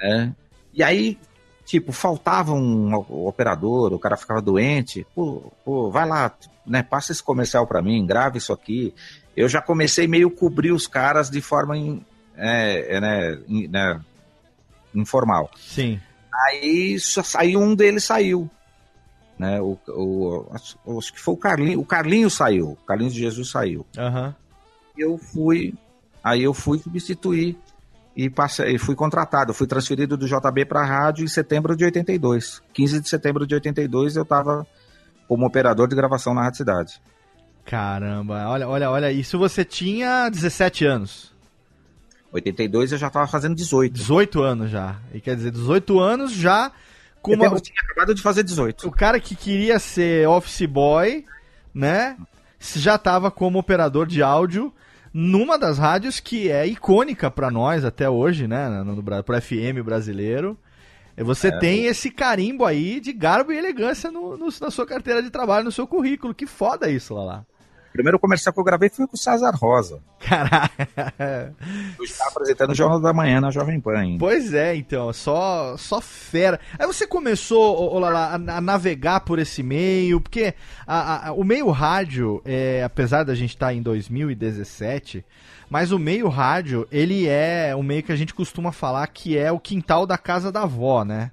né? E aí, tipo, faltava um operador, o cara ficava doente, pô, pô vai lá, né, passa esse comercial para mim, grava isso aqui. Eu já comecei meio cobrir os caras de forma in- é, é, né, in- né, informal. Sim. Aí saiu um deles saiu. Né, o, o- acho, que foi o Carlinho, o Carlinho saiu, o Carlinhos de Jesus saiu. Aham. Eu fui, aí eu fui substituir e passei, e fui contratado, fui transferido do JB para a rádio em setembro de 82. 15 de setembro de 82 eu estava como operador de gravação na Rádio Cidade. Caramba, olha, olha, olha, isso você tinha 17 anos. 82 eu já estava fazendo 18. 18 anos já. E quer dizer, 18 anos já com uma, eu tinha acabado de fazer 18. o cara que queria ser office boy, né? Já tava como operador de áudio numa das rádios que é icônica pra nós até hoje, né? No, pro FM brasileiro. Você tem esse carimbo aí de garbo e elegância no, no- na sua carteira de trabalho, no seu currículo. Que foda isso, Lala. O primeiro comercial que eu gravei foi com o César Rosa. Caralho. Eu estava apresentando o Jornal da Manhã na Jovem Pan. ainda. Pois é, então, só só fera. Aí você começou, Lala, a, a navegar por esse meio, porque a- a- o meio rádio, é, apesar da gente estar em 2017, mas o meio rádio, ele é o meio que a gente costuma falar que é o quintal da casa da avó, né?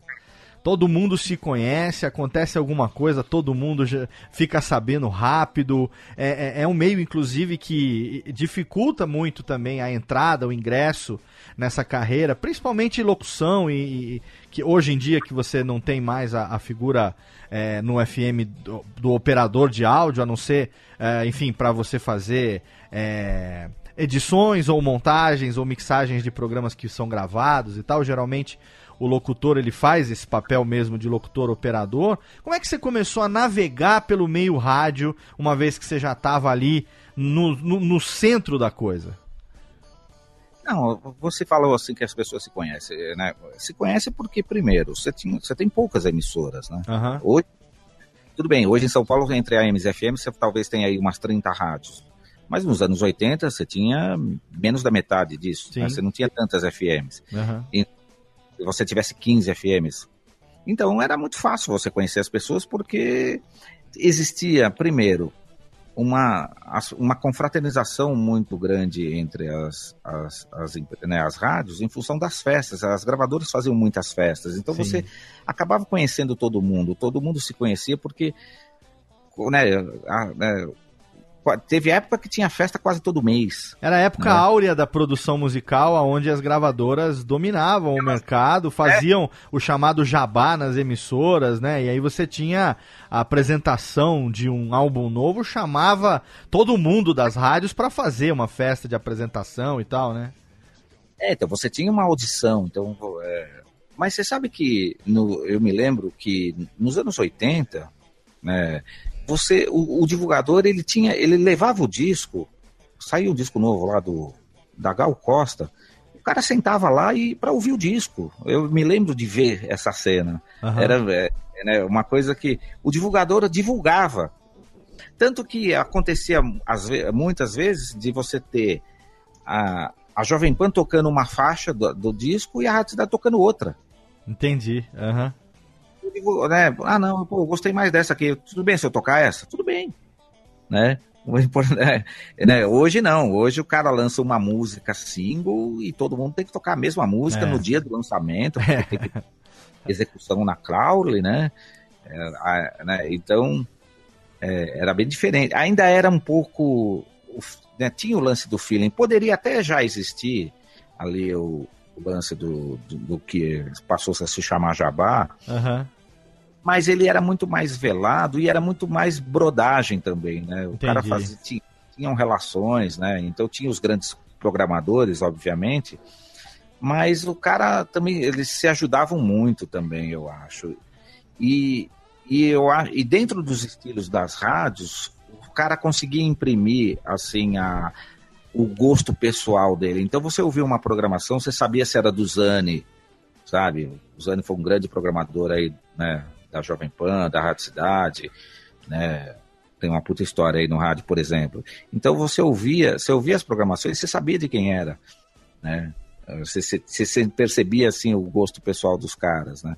Todo mundo se conhece, acontece alguma coisa, todo mundo já fica sabendo rápido. É, é- é um meio, inclusive, que dificulta muito também a entrada, o ingresso nessa carreira, principalmente locução e, e que hoje em dia que você não tem mais a, a figura é, no FM do, do operador de áudio, a não ser, é, enfim, para você fazer é, edições ou montagens ou mixagens de programas que são gravados e tal. Geralmente o locutor ele faz esse papel mesmo de locutor operador. Como é que você começou a navegar pelo meio rádio, uma vez que você já estava ali no, no, no centro da coisa? Não, você falou assim que as pessoas se conhecem, né? Se conhece porque, primeiro, você, tinha, você tem poucas emissoras, né? Aham. Hoje, tudo bem, hoje em São Paulo, entre AMs e FM, você talvez tenha aí umas 30 rádios. Mas nos anos 80, você tinha menos da metade disso. Né? Você não tinha tantas FMs. Aham. Se você tivesse 15 FMs. Então era muito fácil você conhecer as pessoas porque existia, primeiro, uma, uma confraternização muito grande entre as, as, as, né, as rádios em função das festas. As gravadoras faziam muitas festas, então Sim. você acabava conhecendo todo mundo, todo mundo se conhecia porque né, a- né, qua- teve época que tinha festa quase todo mês. Era a época Né? áurea da produção musical, onde as gravadoras dominavam o mercado, faziam o chamado jabá nas emissoras, né? E aí você tinha a apresentação de um álbum novo, chamava todo mundo das rádios para fazer uma festa de apresentação e tal, né? É, então você tinha uma audição, então. é, Mas você sabe que no- eu me lembro que nos anos 80, né, você, o, o divulgador ele tinha, ele levava o disco, saiu um disco novo lá do da Gal Costa, o cara sentava lá e para ouvir o disco. Eu me lembro de ver essa cena. Aham. Era é, né, uma coisa que o divulgador divulgava. Tanto que acontecia ve- muitas vezes de você ter a, a Jovem Pan tocando uma faixa do, do disco e a Rádio Cidade tocando outra. Entendi. Aham. Digo, né, ah, não, pô, eu gostei mais dessa aqui. Tudo bem se eu tocar essa? Tudo bem. Né? Né, né, Hoje não, hoje o cara lança uma música single e todo mundo tem que tocar a mesma música É. no dia do lançamento, <laughs> porque tem que execução na Crowley, né? É, né, Então é, era bem diferente. Ainda era um pouco. né, tinha o lance do feeling. Poderia até já existir ali o, o lance do, do, do que passou a se chamar Jabá, Aham. Mas ele era muito mais velado e era muito mais brodagem também, né? O cara Entendi. fazia, tinha, tinham relações, né? Então tinha os grandes programadores, obviamente, mas o cara também, eles se ajudavam muito também, eu acho. E, e, eu, e dentro dos estilos das rádios, o cara conseguia imprimir, assim, a, o gosto pessoal dele. Então você ouvia uma programação, você sabia se era do Zani, sabe? O Zani foi um grande programador aí, né? Da Jovem Pan, da Rádio Cidade, né? Tem uma puta história aí no rádio, por exemplo. Então você ouvia, você ouvia as programações, você sabia de quem era, né? Você, você, você percebia assim o gosto pessoal dos caras, né?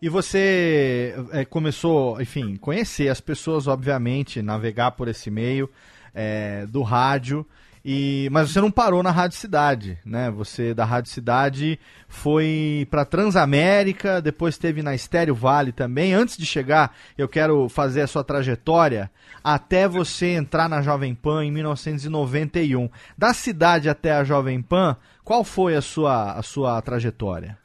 E você é, começou, enfim, conhecer as pessoas, obviamente, navegar por esse meio é, do rádio. E, mas você não parou na Rádio Cidade, né? Você da Rádio Cidade foi para Transamérica, depois teve na Estéreo Vale também. Antes de chegar, eu quero fazer a sua trajetória até você entrar na Jovem Pan em 1991. Da cidade até a Jovem Pan, qual foi a sua, a sua trajetória?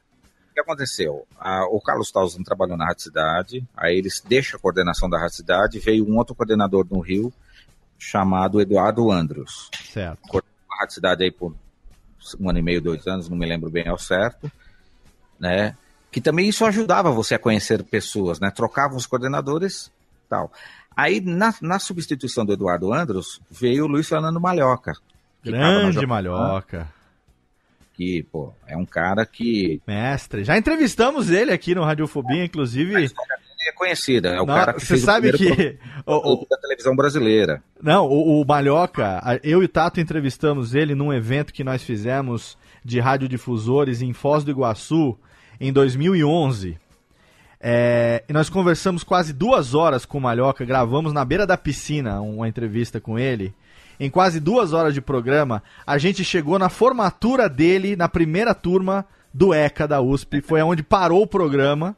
O que aconteceu? O Carlos Tausen trabalhou na Rádio Cidade, aí eles deixam a coordenação da Rádio Cidade, veio um outro coordenador no Rio, chamado Eduardo Andros. Certo. a Rádio Cidade aí por um ano e meio, dois anos, não me lembro bem ao certo, né? Que também isso ajudava você a conhecer pessoas, né? Trocavam os coordenadores tal. Aí, na, na substituição do Eduardo Andros, veio o Luiz Fernando Malhoca. Grande Pan, Malhoca. Que, pô, é um cara que Mestre. Já entrevistamos ele aqui no Radiofobia, inclusive. é conhecido, é o Não, cara que Você fez sabe que. o- da televisão brasileira. não, o, o Malhoca, eu e o Tato entrevistamos ele num evento que nós fizemos de radiodifusores em Foz do Iguaçu em 2011. É, e nós conversamos quase duas horas com o Malhoca, gravamos na beira da piscina uma entrevista com ele. Em quase duas horas de programa, a gente chegou na formatura dele na primeira turma do ECA da USP, foi onde parou o programa.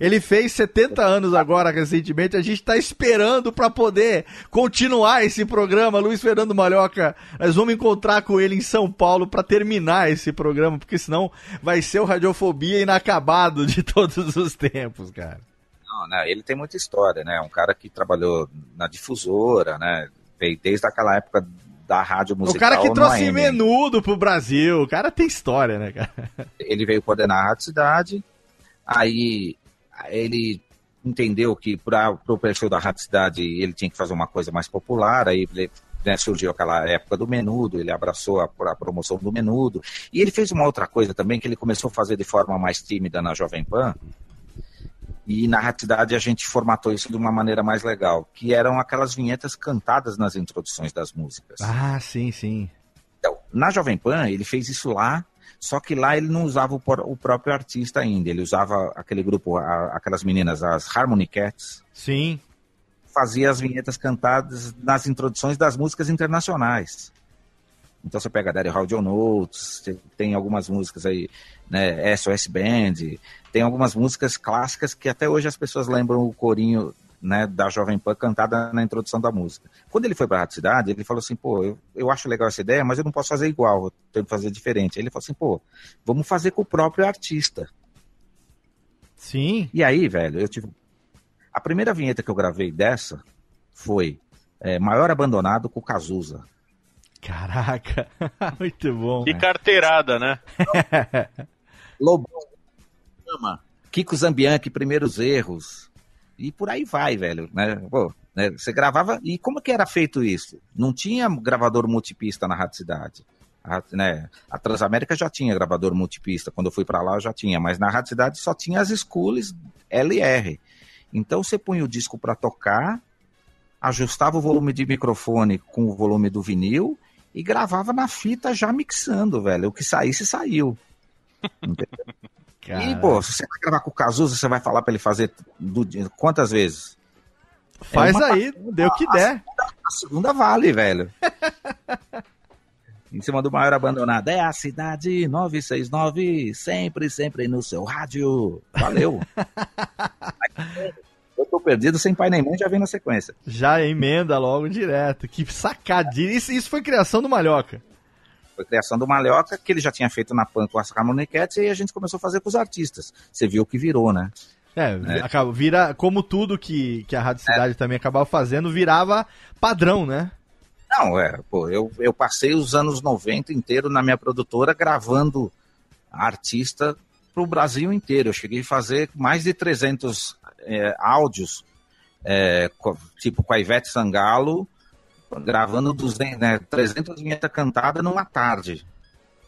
Ele fez 70 anos agora, recentemente. A gente está esperando para poder continuar esse programa. Luiz Fernando Malhoca, nós vamos encontrar com ele em São Paulo para terminar esse programa, porque senão vai ser o Radiofobia inacabado de <laughs> todos os tempos, cara. Não, né, ele tem muita história, né? Um cara que trabalhou na difusora, né? Veio desde aquela época da rádio musical. o cara que trouxe AM. menudo pro Brasil. O cara tem história, né, cara? Ele veio coordenar a Rádio Cidade, aí ele entendeu que para o perfil da Rádio Cidade ele tinha que fazer uma coisa mais popular, aí ele, né, surgiu aquela época do menudo, ele abraçou a, a promoção do menudo, e ele fez uma outra coisa também que ele começou a fazer de forma mais tímida na Jovem Pan, e na Rádio Cidade a gente formatou isso de uma maneira mais legal, que eram aquelas vinhetas cantadas nas introduções das músicas. Ah, sim, sim. Então, na Jovem Pan, ele fez isso lá, só que lá ele não usava o, o próprio artista ainda, ele usava aquele grupo, a- aquelas meninas, as Harmony Cats, Sim. fazia as vinhetas cantadas nas introduções das músicas internacionais. Então você pega Daddy How John Notes, tem algumas músicas aí, né, SOS Band, tem algumas músicas clássicas que até hoje as pessoas lembram o corinho né, da Jovem Pan cantada na introdução da música. Quando ele foi para a Rádio Cidade, ele falou assim, pô, eu, eu acho legal essa ideia, mas eu não posso fazer igual, eu tenho que fazer diferente. Aí ele falou assim, pô, vamos fazer com o próprio artista. Sim. E aí, velho, eu tive... A primeira vinheta que eu gravei dessa foi é, Maior Abandonado com Cazuza. Caraca, <laughs> muito bom. Que carteirada, né? <laughs> Lobão, Chama, Kiko Zambianchi, Primeiros Erros. E por aí vai, velho. Né? Pô, né? Você gravava. E como que era feito isso? Não tinha gravador multipista na Rádio Cidade. A, né? a Transamérica já tinha gravador multipista. Quando eu fui para lá, eu já tinha. Mas na Rádio Cidade só tinha as schools LR. Então você punha o disco para tocar, ajustava o volume de microfone com o volume do vinil e gravava na fita já mixando, velho. O que saísse, saiu. <laughs> Entendeu? E, pô, se você vai gravar com o Cazuza, você vai falar pra ele fazer do, quantas vezes? Faz É aí, deu o que der. A segunda vale, velho. <laughs> em cima do maior abandonado. É a cidade 969, sempre, sempre no seu rádio. Valeu. <laughs> Eu tô perdido, sem pai nem mãe, já vem na sequência. Já emenda logo direto. Que sacadinha. Isso, isso foi criação do Malhoca. Foi criação do Malhoca, que ele já tinha feito na PAN com as Ramonequetes, e a gente começou a fazer com os artistas. Você viu o que virou, né? É, acaba, vira, como tudo que, que a Rádio Cidade também acabava fazendo, virava padrão, né? Não, é, pô, eu, eu passei os anos 90 inteiro na minha produtora gravando artista pro Brasil inteiro. Eu cheguei a fazer mais de 300 é, áudios, é, tipo com a Ivete Sangalo, gravando 200, né, 300 vinhetas cantadas numa tarde,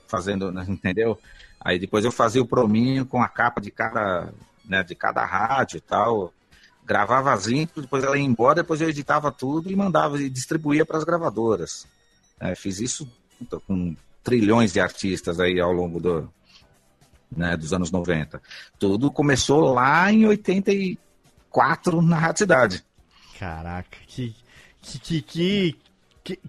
fazendo, né, entendeu? Aí depois eu fazia o prominho com a capa de cada, né, de cada rádio e tal. Gravava as intros, depois ela ia embora, depois eu editava tudo e mandava e distribuía para as gravadoras. É, fiz isso puta, com trilhões de artistas aí ao longo do, né, dos anos 90. Tudo começou lá em 84 na Rádio Cidade. Caraca, que, que, que, que, que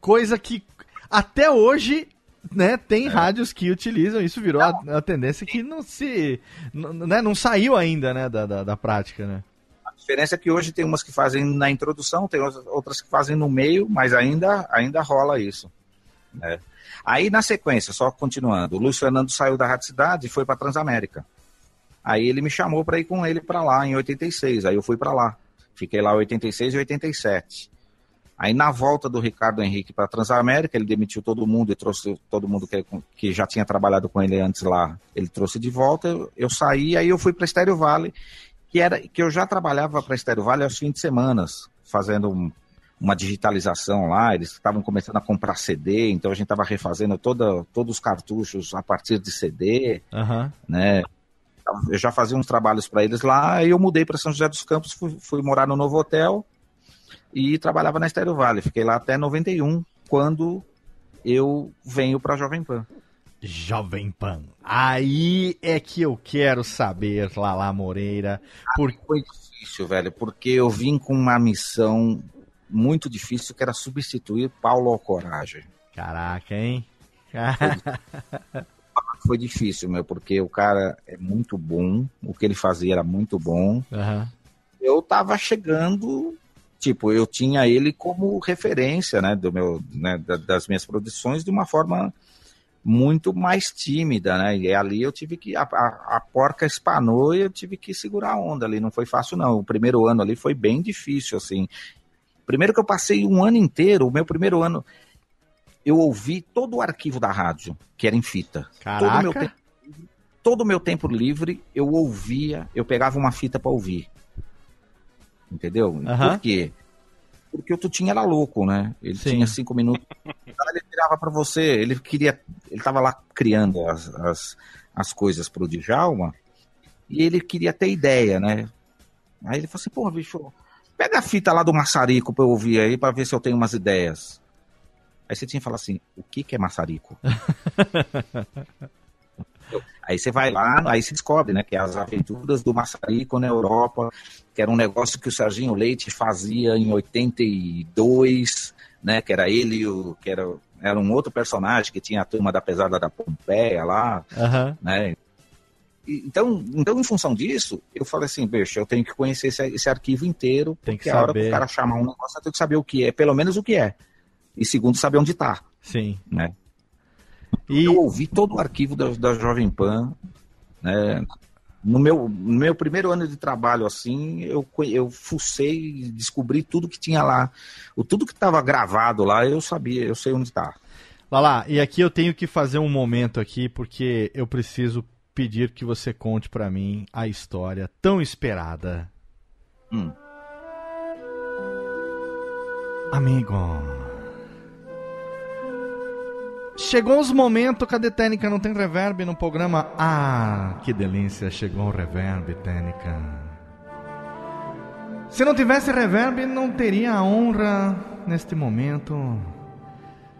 coisa que até hoje, né, tem rádios que utilizam, isso virou a, a tendência que não se, né, não saiu ainda, né, da, da, da prática, né? A diferença é que hoje tem umas que fazem na introdução, tem outras- outras que fazem no meio, mas ainda, ainda rola isso. né? Aí, na sequência, só continuando, o Luiz Fernando saiu da Rádio Cidade e foi para Transamérica. Aí ele me chamou para ir com ele para lá em 86. Aí eu fui para lá. Fiquei lá em 86 e 87. Aí na volta do Ricardo Henrique para Transamérica, ele demitiu todo mundo e trouxe todo mundo que, que já tinha trabalhado com ele antes lá. Ele trouxe de volta, eu, eu saí, aí eu fui para Estéreo Vale, que era que eu já trabalhava para Estéreo Vale aos fins de semana, fazendo um- uma digitalização lá. Eles estavam começando a comprar CD, então a gente estava refazendo toda, todos os cartuchos a partir de CD Aham. né? Eu já fazia uns trabalhos para eles lá, aí eu mudei para São José dos Campos, fui, fui morar no novo hotel e trabalhava na Estéreo Vale. Fiquei lá até 91, quando eu venho para Jovem Pan. Jovem Pan. Aí é que eu quero saber, Lala Moreira, por Foi difícil, velho, porque eu vim com uma missão muito difícil que era substituir Paulo Alcorage. Caraca, hein? Foi difícil, meu, porque o cara é muito bom, o que ele fazia era muito bom. Aham. eu tava chegando, tipo, eu tinha ele como referência, né, do meu, né, da- das minhas produções de uma forma muito mais tímida, né, e ali eu tive que, a, a, a porca espanou e eu tive que segurar a onda ali, não foi fácil não, o primeiro ano ali foi bem difícil, assim, primeiro que eu passei um ano inteiro, o meu primeiro ano, eu ouvi todo o arquivo da rádio, que era em fita, todo o meu Caraca. tempo todo o meu tempo livre eu ouvia, eu pegava uma fita para ouvir. Entendeu? Aham. Por quê? Porque o Tutinho era louco, né? Ele Sim. tinha cinco minutos. <laughs> Ele virava para você, ele queria. Ele tava lá criando as, as, as coisas pro Djalma e ele queria ter ideia, né? Aí ele falou assim: pô, bicho, pega a fita lá do maçarico pra eu ouvir aí pra ver se eu tenho umas ideias. Aí você tinha que falar assim: o que, que é maçarico? <laughs> Aí você vai lá, aí se descobre, né, que é as aventuras do Massarico na Europa, que era um negócio que o Serginho Leite fazia em 82, né, que era ele, o, que era, era um outro personagem que tinha a turma da pesada da Pompeia lá, Aham. né? Então, então, em função disso, eu falei assim, bicho, eu tenho que conhecer esse, esse arquivo inteiro, Tem que porque a hora que saber. o cara chamar um negócio, eu tenho que saber o que é, pelo menos o que é. E segundo, saber onde tá, Sim. né? E Eu ouvi todo o arquivo da, da Jovem Pan, né? No meu, no meu primeiro ano de trabalho, assim, eu, eu fucei, descobri tudo que tinha lá. O, tudo que estava gravado lá, eu sabia, eu sei onde tá. Lala, e aqui eu tenho que fazer um momento aqui porque eu preciso pedir que você conte pra mim a história tão esperada. Hum. Amigo. Chegou os momentos, cadê Técnica? Não tem reverb no programa? Ah, que delícia, chegou o reverb, Técnica. Se não tivesse reverb, não teria a honra, neste momento,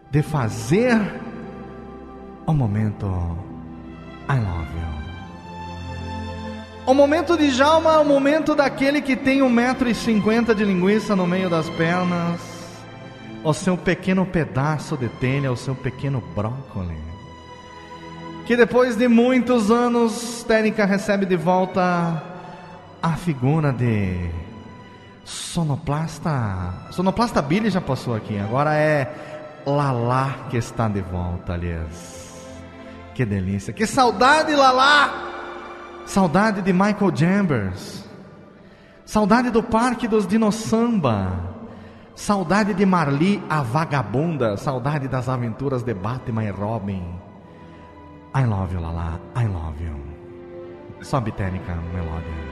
de fazer o momento I love you. O momento de Jalma é o momento daquele que tem 1,50m de linguiça no meio das pernas, o seu pequeno pedaço de telha, o seu pequeno brócolis. Que depois de muitos anos, Técnica recebe de volta a figura de sonoplasta. Sonoplasta Billy já passou aqui, agora é Lala que está de volta, aliás. Que delícia, que saudade, Lala! Saudade de Michael Chambers. Saudade do Parque dos Dinossamba. Saudade de Marli a Vagabunda. Saudade das aventuras de Batman e Robin. I love you, Lala. I love you. Sobe técnica, melódia.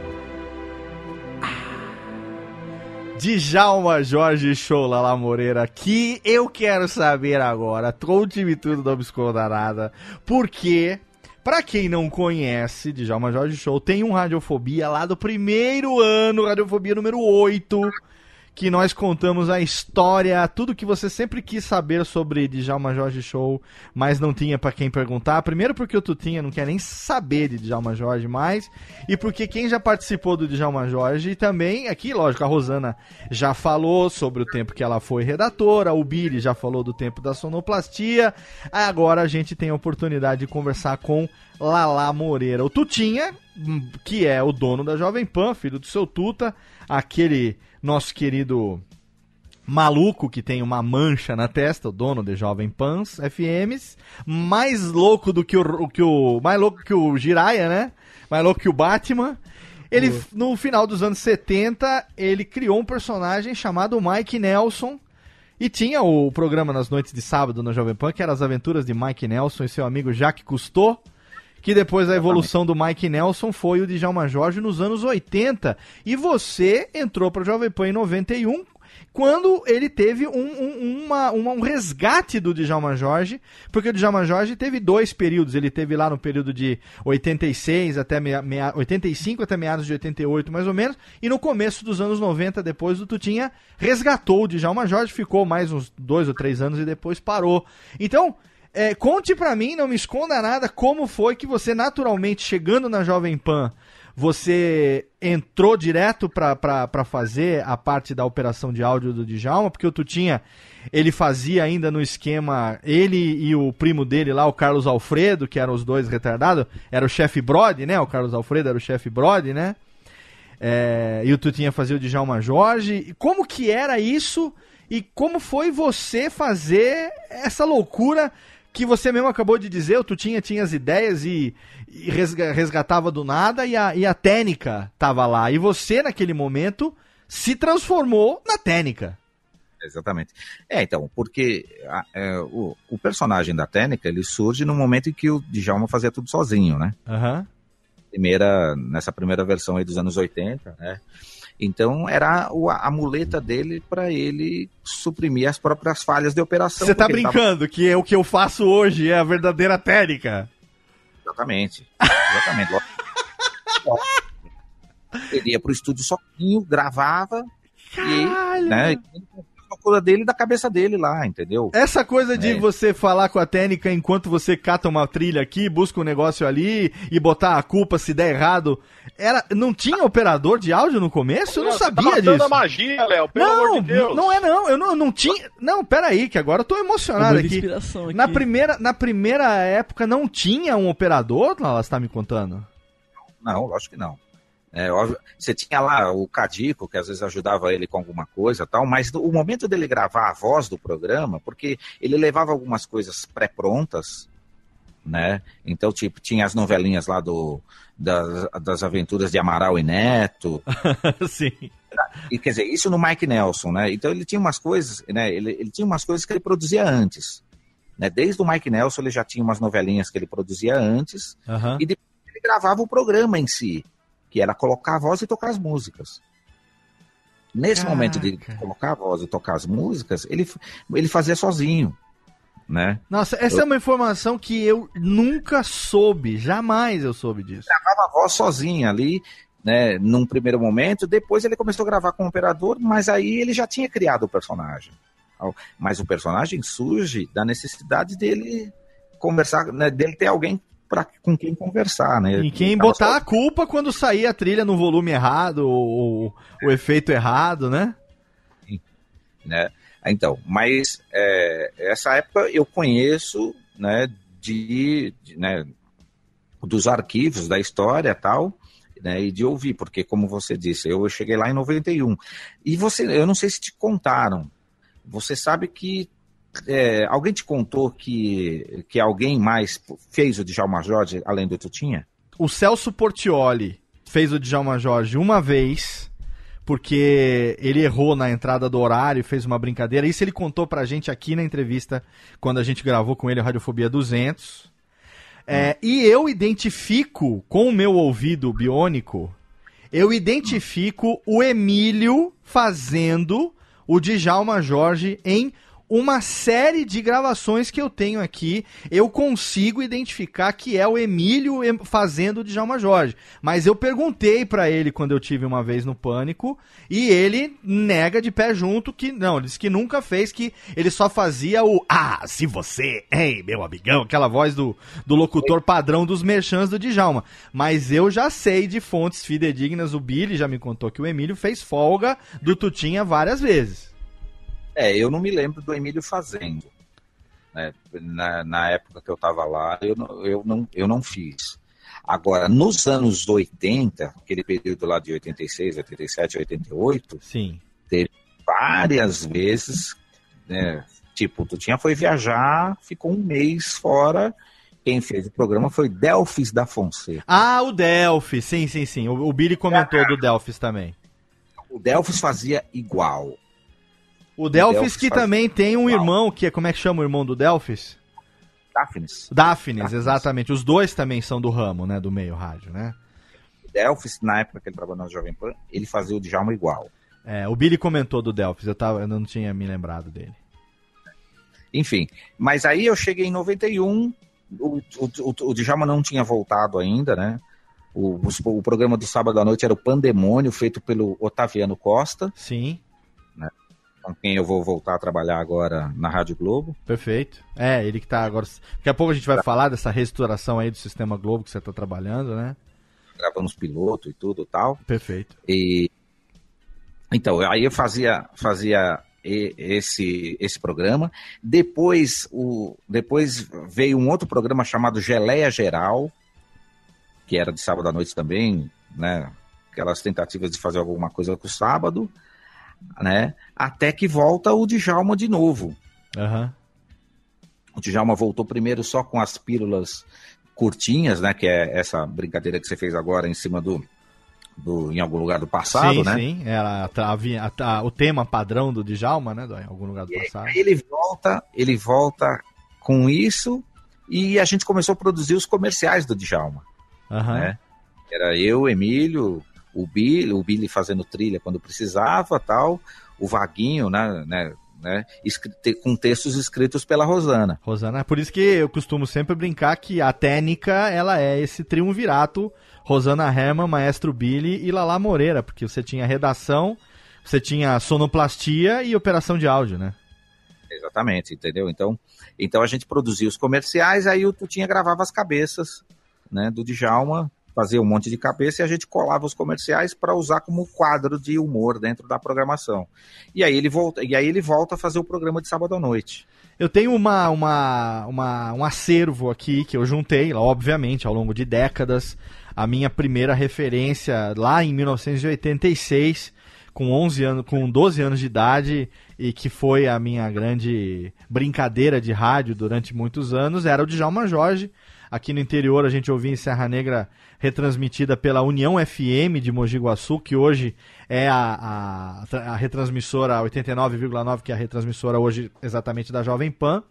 Djalma Jorge Show, Lala Moreira, que eu quero saber agora, conte-me tudo do Obscuro da Nada, porque, pra quem não conhece, Djalma Jorge Show, tem um Radiofobia lá do primeiro ano, Radiofobia número 8, que nós contamos a história, tudo que você sempre quis saber sobre Djalma Jorge Show, mas não tinha pra quem perguntar. Primeiro porque o Tutinha não quer nem saber de Djalma Jorge mais, e porque quem já participou do Djalma Jorge também, aqui, lógico, a Rosana já falou sobre o tempo que ela foi redatora, o Billy já falou do tempo da sonoplastia, agora a gente tem a oportunidade de conversar com Lala Moreira. O Tutinha, hum, que é o dono da Jovem Pan, filho do seu Tuta, aquele nosso querido maluco que tem uma mancha na testa, o dono de Jovem Pans FMs, mais louco do que o, que o mais louco que o Jiraya, né? Mais louco que o Batman. Ele no final dos anos 70, ele criou um personagem chamado Mike Nelson. E tinha o programa nas noites de sábado na Jovem Pan, que era as aventuras de Mike Nelson e seu amigo Jacques Cousteau. Que depois a evolução do Mike Nelson foi o de Djalma Jorge nos anos 80. E você entrou para Jovem Pan em 91, quando ele teve um, um- uma- uma- um resgate do Djalma Jorge, porque o Djalma Jorge teve dois períodos. Ele teve lá no período de 86 até mea, mea- 85 até meados de 88, mais ou menos, e no começo dos anos 90, depois o Tutinha resgatou o Djalma Jorge, ficou mais uns dois ou três anos e depois parou. Então, é, conte pra mim, não me esconda nada, como foi que você, naturalmente, chegando na Jovem Pan, você entrou direto pra fazer a parte da operação de áudio do Djalma, porque o Tutinha, ele fazia ainda no esquema, ele e o primo dele lá, o Carlos Alfredo, que eram os dois retardados, era o chefe Brody, né? O Carlos Alfredo era o chefe Brody, né? É, e o Tutinha fazia o Djalma Jorge. Como que era isso? E como foi você fazer essa loucura que você mesmo acabou de dizer? O Tutinha tinha as ideias e, e resga- resgatava do nada e a, e a técnica tava lá. E você, naquele momento, se transformou na técnica. Exatamente. É, então, porque a- é, o, o personagem da técnica, ele surge no momento em que o Djalma fazia tudo sozinho, né? Aham. Primeira, nessa primeira versão aí dos anos 80, né? Então era a muleta dele para ele suprimir as próprias falhas de operação. Você tá ele tava- brincando que é o que eu faço hoje, é a verdadeira técnica. Exatamente. Exatamente. <laughs> ele ia pro estúdio sozinho, gravava e Caralho. né, loucura dele e da cabeça dele lá, entendeu? Essa coisa de É. você falar com a técnica enquanto você cata uma trilha aqui, busca um negócio ali e botar a culpa se der errado, era, não tinha operador de áudio no começo? Eu não Você tá sabia matando disso. a magia, Léo, pelo Não, amor de Deus. não é não, eu não, não tinha. Não, peraí, que agora eu tô emocionado aqui. inspiração aqui. Na primeira, na primeira época não tinha um operador, ela está me contando? Não, lógico que não. É, óbvio, você tinha lá o Cadico, que às vezes ajudava ele com alguma coisa tal, mas o momento dele gravar a voz do programa, porque ele levava algumas coisas pré-prontas, né? Então, tipo, tinha as novelinhas lá do, das, das aventuras de Amaral e Neto, <laughs> Sim. e quer dizer, isso no Mike Nelson, né? Então ele tinha umas coisas, né? Ele, ele tinha umas coisas que ele produzia antes. Né? Desde o Mike Nelson ele já tinha umas novelinhas que ele produzia antes, Aham. e depois ele gravava o programa em si, que era colocar a voz e tocar as músicas. Nesse Caraca. momento de colocar a voz e tocar as músicas, ele, ele fazia sozinho, né? Nossa, essa é uma informação que eu nunca soube, jamais eu soube disso. Gravava a voz sozinho ali, né? Num primeiro momento, depois ele começou a gravar com o operador, mas aí ele já tinha criado o personagem. Mas o personagem surge da necessidade dele conversar, né? Dele ter alguém pra, com quem conversar, né? E quem botar a culpa quando sair a trilha no volume errado, ou o efeito errado, né? né? Então, mas é, essa época eu conheço, né, de, de, né, dos arquivos da história tal, né, e de ouvir, porque como você disse, eu cheguei lá em 91. E você, eu não sei se te contaram, você sabe que é, alguém te contou que, que alguém mais fez o Djalma Jorge além do Tutinha? O Celso Portioli fez o Djalma Jorge uma vez, porque ele errou na entrada do horário, fez uma brincadeira. Isso ele contou pra gente aqui na entrevista, quando a gente gravou com ele a Radiofobia 200. É, E eu identifico, com o meu ouvido biônico, eu identifico o Emílio fazendo o Djalma Jorge em uma série de gravações que eu tenho aqui, eu consigo identificar que é o Emílio em- fazendo o Djalma Jorge. Mas eu perguntei pra ele quando eu tive uma vez no Pânico, e ele nega de pé junto que não, ele disse que nunca fez, que ele só fazia o Ah, se você, hein, meu amigão, aquela voz do, do locutor padrão dos merchans do Djalma. Mas eu já sei de fontes fidedignas, o Billy já me contou que o Emílio fez folga do Tutinha várias vezes. É, eu não me lembro do Emílio fazendo. né? Na, na época que eu estava lá, eu não, eu, não, eu não fiz. Agora, nos anos 80, aquele período lá de 86, 87, 88, Sim. várias vezes, né? Tipo, tu tinha foi viajar, ficou um mês fora. Quem fez o programa foi Delfis da Fonseca. Ah, o Delphi, sim, sim, sim. O, o Billy comentou do Delphis também. O Delfis fazia igual. O Delphis Delphis que faz- também tem um irmão, que é, como é que chama o irmão do Delphis? Daphnis. Daphnis, Daphnis. exatamente. Os dois também são do ramo, né, do meio rádio, né? O Delfis, na época que ele trabalhou na Jovem Pan, ele fazia o Djalma igual. É, o Billy comentou do Delphis, eu, tava, eu não tinha me lembrado dele. Enfim, mas aí eu cheguei em 91, o, o, o, o Djalma não tinha voltado ainda, né? O, o, o programa do sábado à noite era o Pandemônio, feito pelo Otaviano Costa, Sim, com quem eu vou voltar a trabalhar agora na Rádio Globo. perfeito. É, ele que tá agora. Daqui a pouco a gente vai falar dessa restauração aí do Sistema Globo que você tá trabalhando, né? Gravando os pilotos e tudo e tal. Perfeito. E então, aí eu fazia, fazia esse, esse programa. Depois, o, depois veio um outro programa chamado Geleia Geral, que era de sábado à noite também, né? Aquelas tentativas de fazer alguma coisa com o sábado, né? Até que volta o Djalma de novo. Aham. O Djalma voltou primeiro só com as pílulas curtinhas, né? Que é essa brincadeira que você fez agora em cima do, do em algum lugar do passado, sim, né? sim. Era a a a- o tema padrão do Djalma, né? Em algum lugar do passado. Aí ele volta, ele volta com isso e a gente começou a produzir os comerciais do Djalma. Aham. né? Era eu, Emílio, o Billy, o Billy fazendo trilha quando precisava, tal, o Vaguinho, né, né, né com textos escritos pela Rosana. Rosana, é por isso que eu costumo sempre brincar que a técnica, ela é esse triunvirato Rosana Herman, Maestro Billy e Lala Moreira, porque você tinha redação, Você tinha sonoplastia e operação de áudio, né? Exatamente, entendeu? Então, então a gente produzia os comerciais, aí o Tutinha gravava as cabeças, né, do Djalma, fazia um monte de cabeça e a gente colava os comerciais para usar como quadro de humor dentro da programação. E aí ele volta, e aí ele volta a fazer o programa de sábado à noite. Eu tenho uma, uma, uma, um acervo aqui que eu juntei, obviamente, ao longo de décadas. A minha primeira referência lá em 1986, com 11 anos, com 12 anos de idade, e que foi a minha grande brincadeira de rádio durante muitos anos, era o Djalma Jorge. Aqui no interior a gente ouvia em Serra Negra retransmitida pela União FM de Mogi Guaçu, que hoje é a, a, a retransmissora 89,9, que é a retransmissora hoje exatamente da Jovem Pan.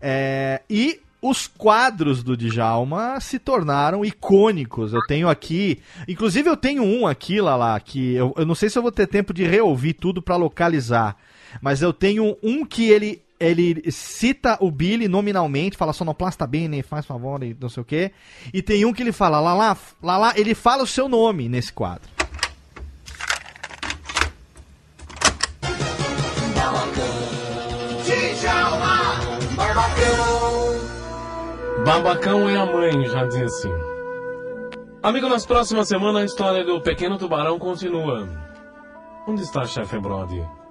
É, e os quadros do Djalma se tornaram icônicos. Eu tenho aqui, inclusive eu tenho um aqui, lá, lá que eu, eu não sei se eu vou ter tempo de reouvir tudo para localizar, mas eu tenho um que ele ele cita o Billy nominalmente, fala sonoplasta Billy, faz favor e não sei o quê. E tem um que ele fala, lá lá, lá lá, ele fala o seu nome nesse quadro. Babacão é a mãe, já disse. Amigo, nas próximas semanas a história do pequeno tubarão continua. Onde está chefe Brody?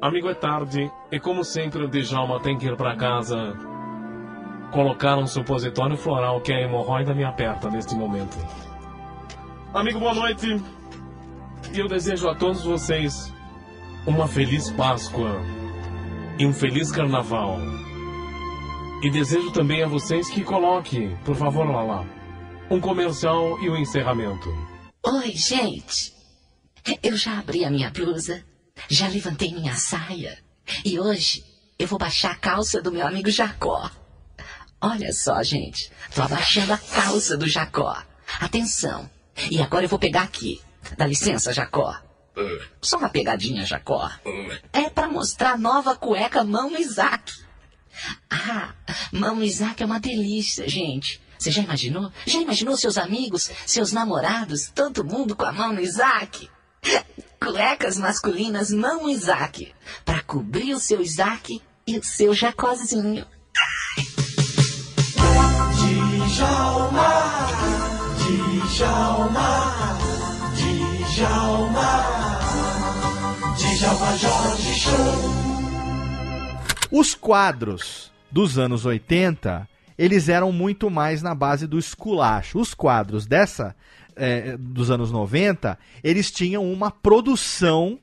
Amigo, é tarde e como sempre o Djalma tem que ir para casa colocar um supositório floral que a hemorroida me aperta neste momento. Amigo, boa noite. E eu desejo a todos vocês uma feliz Páscoa e um feliz Carnaval. E desejo também a vocês que coloque, por favor, lá, um comercial e o um encerramento. Oi, gente. Eu já abri a minha blusa, já levantei minha saia e hoje eu vou baixar a calça do meu amigo Jacó. Olha só, gente. Tô abaixando a calça do Jacó. Atenção. E agora eu vou pegar aqui. Dá licença, Jacó. Só uma pegadinha, Jacó. É para mostrar a nova cueca Mão Isaac. Ah, Mão Isaac é uma delícia, gente. Você já imaginou? Já imaginou seus amigos, seus namorados, todo mundo com a mão no Isaac? Cuecas masculinas Mão Isaac. Para cobrir o seu Isaac e o seu Jacózinho. Djalma, Djalma, Djalma, Djalma Jorge Show. Os quadros dos anos 80, eles eram muito mais na base do esculacho. Os quadros dessa é, dos anos 90, eles tinham uma produção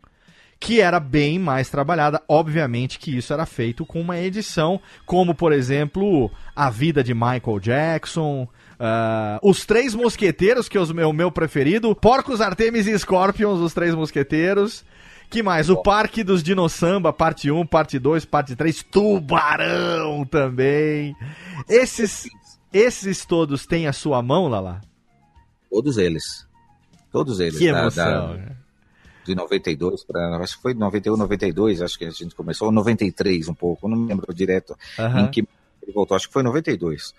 que era bem mais trabalhada. Obviamente que isso era feito com uma edição, como por exemplo A Vida de Michael Jackson. Uh, os Três Mosqueteiros, que é o meu, meu preferido. Porcos, Artemis e Scorpions, Os Três Mosqueteiros. Que mais? O Parque dos Dinossamba, parte 1, parte 2, parte 3. Tubarão também. Esses, esses todos têm a sua mão, Lala? Todos eles. Todos eles. Que da- emoção. da- né? de 92 para acho que foi 91, 92, acho que a gente começou, ou 93 um pouco, não me lembro direto Aham. em que ele voltou, acho que foi 92.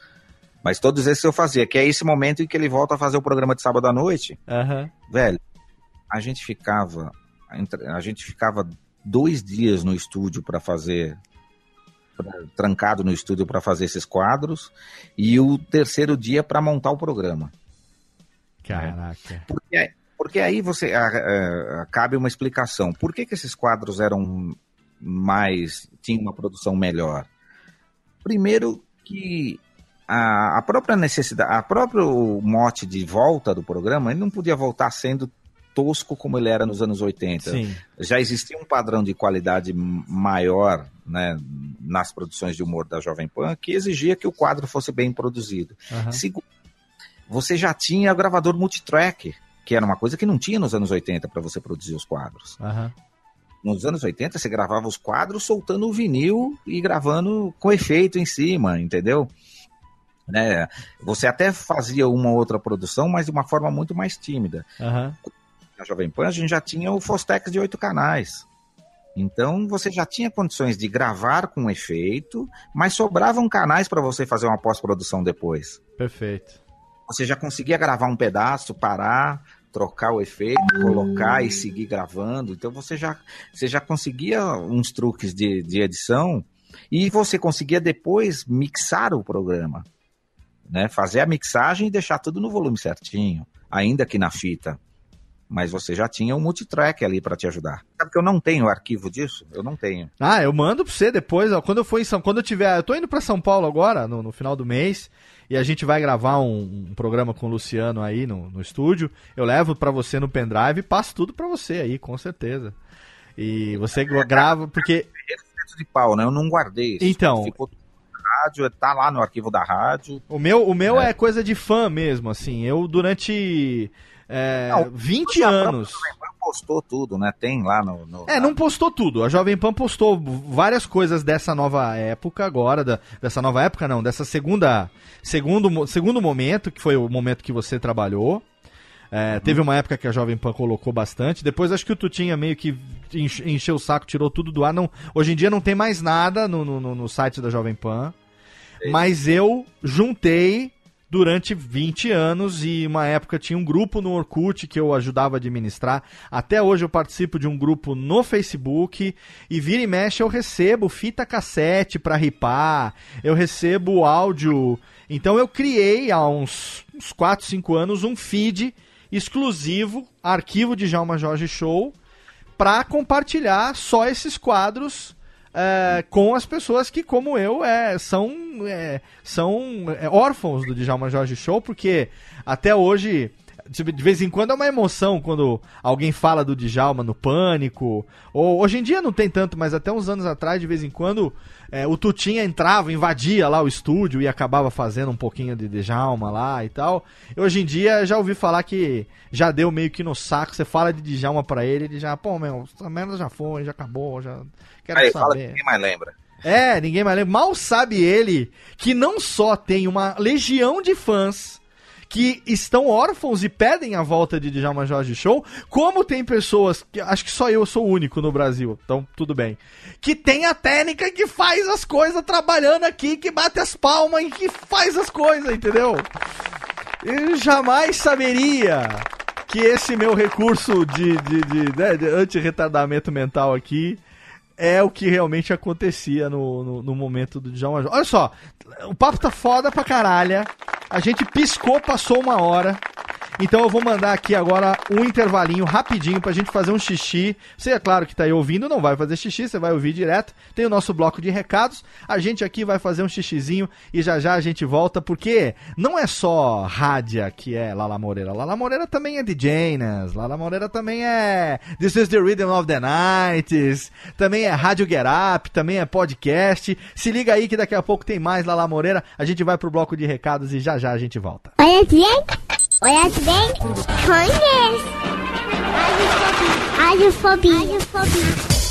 Mas todos esses eu fazia, que é esse momento em que ele volta a fazer o programa de sábado à noite, Aham. velho. A gente ficava, a gente ficava dois dias no estúdio para fazer trancado no estúdio para fazer esses quadros e o terceiro dia para montar o programa. Caraca. Porque, aí- porque aí você a- a- cabe uma explicação. Por que, que esses quadros eram mais. tinham uma produção melhor? Primeiro que a, a própria necessidade, a próprio mote de volta do programa, ele não podia voltar sendo tosco como ele era nos anos 80. Sim. Já existia um padrão de qualidade maior né, nas produções de humor da Jovem Pan que exigia que o quadro fosse bem produzido. Aham. Segundo, você já tinha o gravador multitrack, que era uma coisa que não tinha nos anos 80 para você produzir os quadros. Aham. Nos anos 80 você gravava os quadros soltando o vinil e gravando com efeito em cima, entendeu? Né? Você até fazia uma outra produção, mas de uma forma muito mais tímida. Aham. Na Jovem Pan a gente já tinha o Fostex de oito canais. Então você já tinha condições de gravar com efeito, mas sobravam canais para você fazer uma pós-produção depois. Perfeito. Você já conseguia gravar um pedaço, parar, trocar o efeito, colocar e seguir gravando. Então você já, você já conseguia uns truques de, de edição e você conseguia depois mixar o programa. Né? Fazer a mixagem e deixar tudo no volume certinho, ainda que na fita. Mas você já tinha um multitrack ali para te ajudar. Sabe que eu não tenho arquivo disso? Eu não tenho. Ah, eu mando pra você depois, ó, quando eu for em São, quando eu tiver, eu tô indo para São Paulo agora, no, no, final do mês, e a gente vai gravar um, um programa com o Luciano aí no, no estúdio. Eu levo para você no pendrive e passo tudo para você aí, com certeza. E você grava porque de pau, né? Eu não guardei. Isso. Então, ficou rádio, tá lá no arquivo da rádio. O meu, o meu é. é coisa de fã mesmo, assim. Eu durante é, não, 20 anos. postou tudo, né? Tem lá no, no, É, não postou tudo. A Jovem Pan postou várias coisas dessa nova época agora, da, dessa nova época não, dessa segunda segundo segundo momento, que foi o momento que você trabalhou. É, teve uma época que a Jovem Pan colocou bastante. Depois acho que o Tutinha meio que encheu o saco, tirou tudo do ar. Não, hoje em dia não tem mais nada no, no, no site da Jovem Pan. Mas eu juntei durante 20 anos e uma época tinha um grupo no Orkut que eu ajudava a administrar. Até hoje eu participo de um grupo no Facebook e vira e mexe eu recebo fita cassete para ripar, eu recebo áudio. Então eu criei há uns, uns 4, 5 anos um feed exclusivo, arquivo de Jalma Jorge Show, para compartilhar só esses quadros é, com as pessoas que, como eu, é, são, é, são é, órfãos do Djalma Jorge Show, porque até hoje de vez em quando é uma emoção quando alguém fala do Djalma no Pânico. Ou hoje em dia não tem tanto, mas até uns anos atrás, de vez em quando, é, o Tutinha entrava, invadia lá o estúdio e acabava fazendo um pouquinho de Djalma lá e tal. E hoje em dia já ouvi falar que já deu meio que no saco. Você fala de Djalma pra ele, ele já, pô, meu, essa merda já foi, já acabou, já quero Aí, saber. Fala que ninguém mais lembra. É, ninguém mais lembra. Mal sabe ele que não só tem uma legião de fãs que estão órfãos e pedem a volta de Djalma Jorge Show, como tem pessoas, que acho que só eu sou o único no Brasil, então tudo bem, que tem a técnica que faz as coisas trabalhando aqui, que bate as palmas e que faz as coisas, entendeu? Eu jamais saberia que esse meu recurso de, de, de, né, de anti-retardamento mental aqui é o que realmente acontecia no, no, no momento do Djalma. Olha só, o papo tá foda pra caralho. A gente piscou, passou uma hora. Então eu vou mandar aqui agora um intervalinho rapidinho pra gente fazer um xixi. Você é claro que tá aí ouvindo, não vai fazer xixi, você vai ouvir direto. Tem o nosso bloco de recados. A gente aqui vai fazer um xixizinho e já já a gente volta, porque não é só rádia que é Lala Moreira. Lala Moreira também é DJ, né? Lala Moreira também é This is the Rhythm of the Nights. Também é Rádio Get Up, também é podcast. Se liga aí que daqui a pouco tem mais Lala Moreira. A gente vai pro bloco de recados e já já a gente volta. Olha bem, olha bem, conhece. Radiofobia. Radiofobia.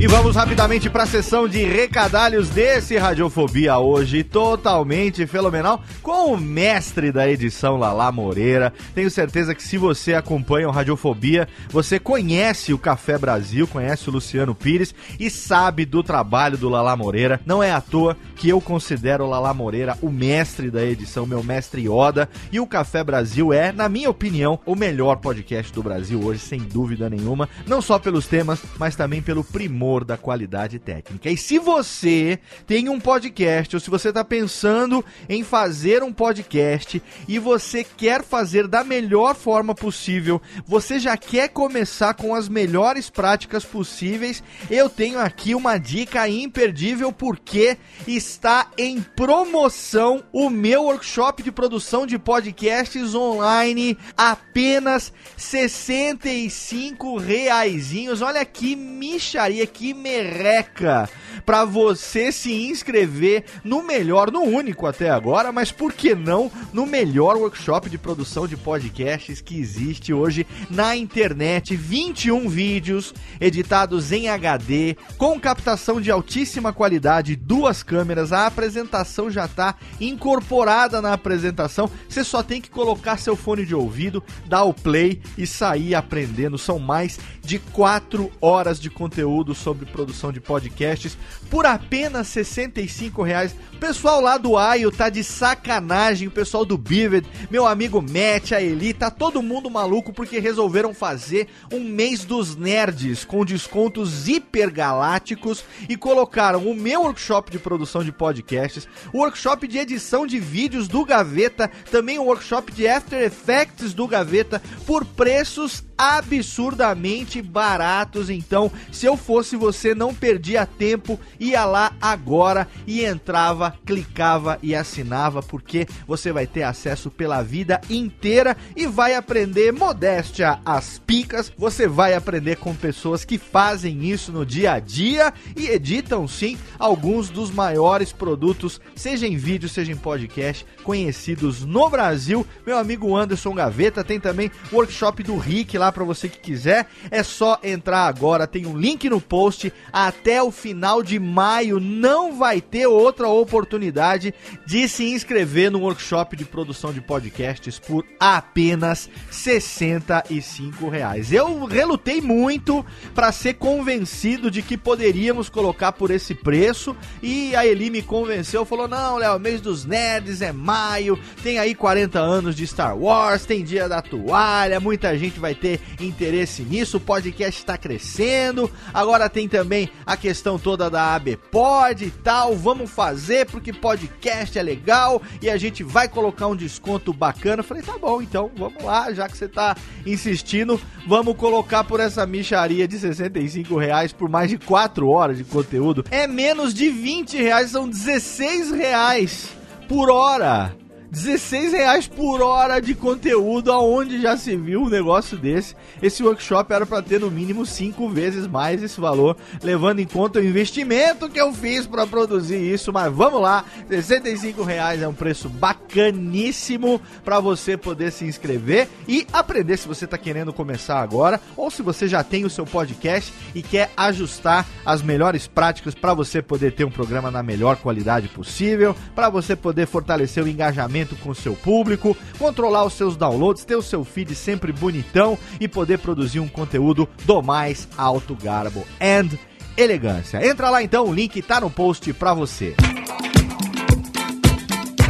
E vamos rapidamente para a sessão de recadalhos desse Radiofobia hoje, totalmente fenomenal, com o mestre da edição Lala Moreira. Tenho certeza que se você acompanha o Radiofobia, você conhece o Café Brasil, conhece o Luciano Pires e sabe do trabalho do Lala Moreira. Não é à toa que eu considero o Lala Moreira o mestre da edição, meu mestre Yoda, e o Café Brasil é, na minha opinião, o melhor podcast do Brasil hoje, sem dúvida nenhuma, não só pelos temas, mas também pelo primor da qualidade técnica. E se você tem um podcast, ou se você está pensando em fazer um podcast e você quer fazer da melhor forma possível, você já quer começar com as melhores práticas possíveis, eu tenho aqui uma dica imperdível porque está em promoção o meu workshop de produção de podcasts online apenas 65 reaisinhos. Olha que micharia, que merreca para você se inscrever no melhor, no único até agora, mas por que não no melhor workshop de produção de podcasts que existe hoje na internet. 21 vídeos editados em HD, com captação de altíssima qualidade, duas câmeras. A apresentação já está incorporada na apresentação. Você só tem que colocar seu fone de ouvido, dar o play e sair aprendendo. São mais de 4 horas de conteúdo sobre sobre produção de podcasts por apenas 65 reais. O pessoal lá do Aio tá de sacanagem, o pessoal do Bivet, meu amigo Matt, a Eli, tá todo mundo maluco porque resolveram fazer um mês dos nerds com descontos hipergalácticos e colocaram o meu workshop de produção de podcasts, o workshop de edição de vídeos do Gaveta, também o workshop de After Effects do Gaveta por preços absurdamente baratos. Então, se eu fosse você, não perdia tempo, ia lá agora e entrava, clicava e assinava, porque você vai ter acesso pela vida inteira e vai aprender modéstia às picas. Você vai aprender com pessoas que fazem isso no dia a dia e editam sim alguns dos maiores produtos, seja em vídeo, seja em podcast, conhecidos no Brasil. Meu amigo Anderson Gaveta tem também workshop do Rick lá para você que quiser. É só entrar agora, tem um link no post. Até o final de maio não vai ter outra oportunidade de se inscrever no workshop de produção de podcasts por apenas 65 reais. Eu relutei muito para ser convencido de que poderíamos colocar por esse preço e a Eli me convenceu, falou: "Não, Léo, mês dos nerds é maio, tem aí 40 anos de Star Wars, tem dia da toalha, muita gente vai ter interesse nisso, o podcast está crescendo. Agora tem também a questão toda da ABPod e tal. Vamos fazer porque podcast é legal e a gente vai colocar um desconto bacana. Eu falei, tá bom, então vamos lá, já que você tá insistindo, vamos colocar por essa micharia de 65 reais por mais de 4 horas de conteúdo. É menos de 20 reais, são 16 reais por hora. 16 reais por hora de conteúdo, aonde já se viu um negócio desse. Esse workshop era para ter no mínimo 5 vezes mais esse valor, levando em conta o investimento que eu fiz para produzir isso. Mas vamos lá, 65 reais é um preço bacaníssimo para você poder se inscrever e aprender se você está querendo começar agora ou se você já tem o seu podcast e quer ajustar as melhores práticas para você poder ter um programa na melhor qualidade possível, para você poder fortalecer o engajamento com o seu público, controlar os seus downloads, ter o seu feed sempre bonitão e poder produzir um conteúdo do mais alto garbo and elegância. Entra lá então, o link tá no post pra você.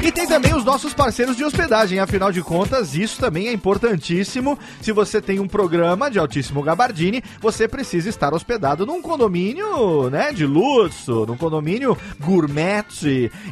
E tem também os nossos parceiros de hospedagem, afinal de contas, isso também é importantíssimo. Se você tem um programa de altíssimo gabardine, você precisa estar hospedado num condomínio, né, de luxo, num condomínio gourmet.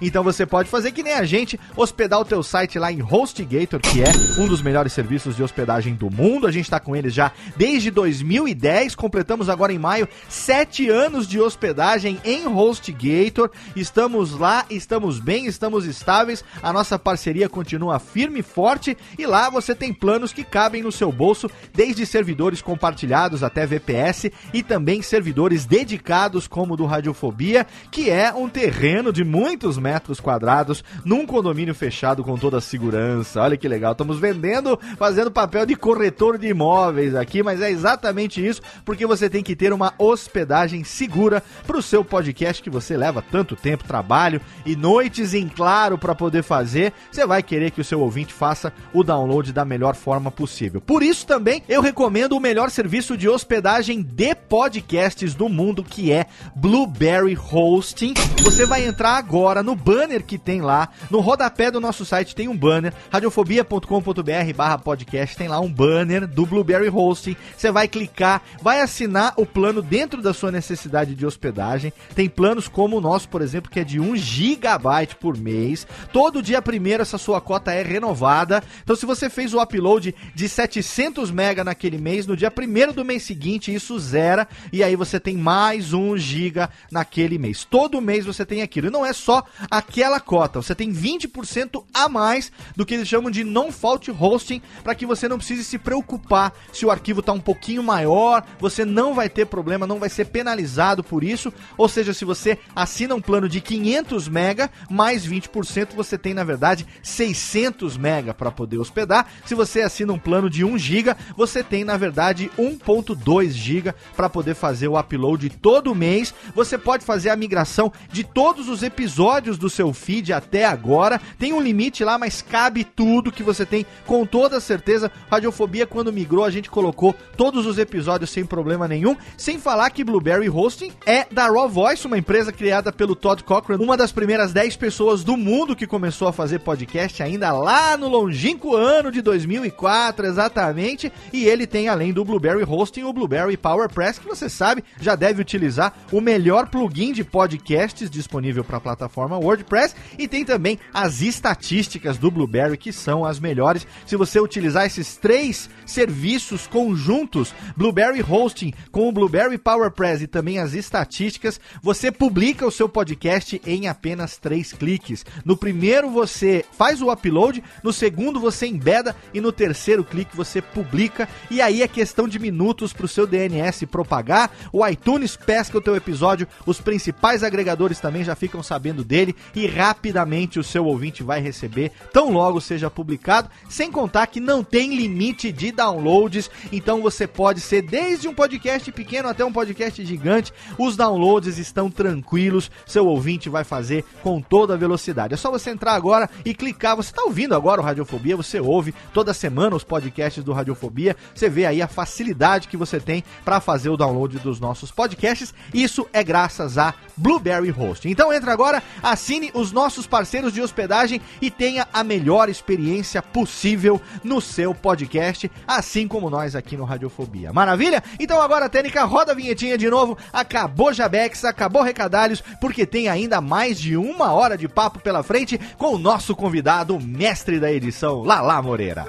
Então você pode fazer que nem a gente, hospedar o teu site lá em HostGator, que é um dos melhores serviços de hospedagem do mundo. A gente está com eles já desde 2010, completamos agora em maio sete anos de hospedagem em HostGator. Estamos lá, estamos bem, estamos estáveis a nossa parceria continua firme e forte e lá você tem planos que cabem no seu bolso, desde servidores compartilhados até VPS e também servidores dedicados como o do Radiofobia, que é um terreno de muitos metros quadrados num condomínio fechado com toda a segurança. Olha que legal, estamos vendendo, fazendo papel de corretor de imóveis aqui, mas é exatamente isso, porque você tem que ter uma hospedagem segura para o seu podcast que você leva tanto tempo, trabalho e noites em claro para poder fazer, você vai querer que o seu ouvinte faça o download da melhor forma possível. Por isso também eu recomendo o melhor serviço de hospedagem de podcasts do mundo, que é Blueberry Hosting. Você vai entrar agora no banner que tem lá, no rodapé do nosso site tem um banner, radiofobia.com.br podcast, tem lá um banner do Blueberry Hosting. Você vai clicar, vai assinar o plano dentro da sua necessidade de hospedagem. Tem planos como o nosso, por exemplo, que é de 1 gigabyte por mês. Todo dia primeiro essa sua cota é renovada. Então se você fez o upload de 700 mega naquele mês, no dia primeiro do mês seguinte isso zera e aí você tem mais 1 giga naquele mês. Todo mês você tem aquilo. E não é só aquela cota, você tem 20% a mais do que eles chamam de non-fault hosting para que você não precise se preocupar se o arquivo está um pouquinho maior, você não vai ter problema, não vai ser penalizado por isso. Ou seja, se você assina um plano de 500 mega mais 20%, você tem tem na verdade 600 mega para poder hospedar. Se você assina um plano de 1 GB, você tem na verdade 1.2 GB para poder fazer o upload todo mês. Você pode fazer a migração de todos os episódios do seu feed até agora. Tem um limite lá, mas cabe tudo que você tem com toda certeza. Radiofobia quando migrou, a gente colocou todos os episódios sem problema nenhum, sem falar que Blueberry Hosting é da Raw Voice, uma empresa criada pelo Todd Cochran, uma das primeiras 10 pessoas do mundo que começou a fazer podcast ainda lá no longínquo ano de 2004, exatamente. E ele tem, além do Blueberry Hosting, o Blueberry PowerPress, que você sabe, já deve utilizar o melhor plugin de podcasts disponível para a plataforma WordPress. E tem também as estatísticas do Blueberry, que são as melhores. Se você utilizar esses três serviços conjuntos, Blueberry Hosting com o Blueberry PowerPress e também as estatísticas, você publica o seu podcast em apenas três cliques. No primeiro você faz o upload, no segundo você embeda e no terceiro clique você publica. E aí é questão de minutos para o seu DNS propagar. O iTunes pesca o teu episódio, os principais agregadores também já ficam sabendo dele e rapidamente o seu ouvinte vai receber, tão logo seja publicado. Sem contar que não tem limite de downloads, então você pode ser desde um podcast pequeno até um podcast gigante. Os downloads estão tranquilos, seu ouvinte vai fazer com toda a velocidade. É só você entrar agora e clicar. Você está ouvindo agora o Radiofobia, você ouve toda semana os podcasts do Radiofobia. Você vê aí a facilidade que você tem para fazer o download dos nossos podcasts. Isso é graças a Blueberry Host. Então entra agora, assine os nossos parceiros de hospedagem e tenha a melhor experiência possível no seu podcast, assim como nós aqui no Radiofobia. Maravilha? Então agora, Tênica, roda a vinhetinha de novo. Acabou Jabex, acabou Recadalhos, porque tem ainda mais de uma hora de papo pela frente com o nosso convidado, o mestre da edição, Lala Moreira.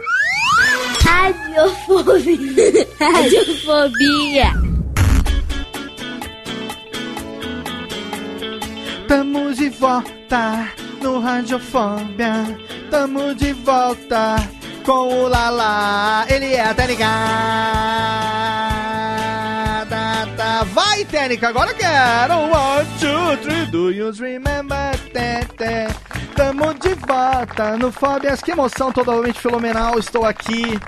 Radiofobia. Radiofobia. Tamo de volta no Radiofobia. Tamo de volta com o Lala. Ele é a Técnica. Tá, tá. Vai, Técnica, agora quero. One, two, three, do you remember? Tê, tê. Tamo de volta no Fóbias. Que emoção totalmente fenomenal. Estou aqui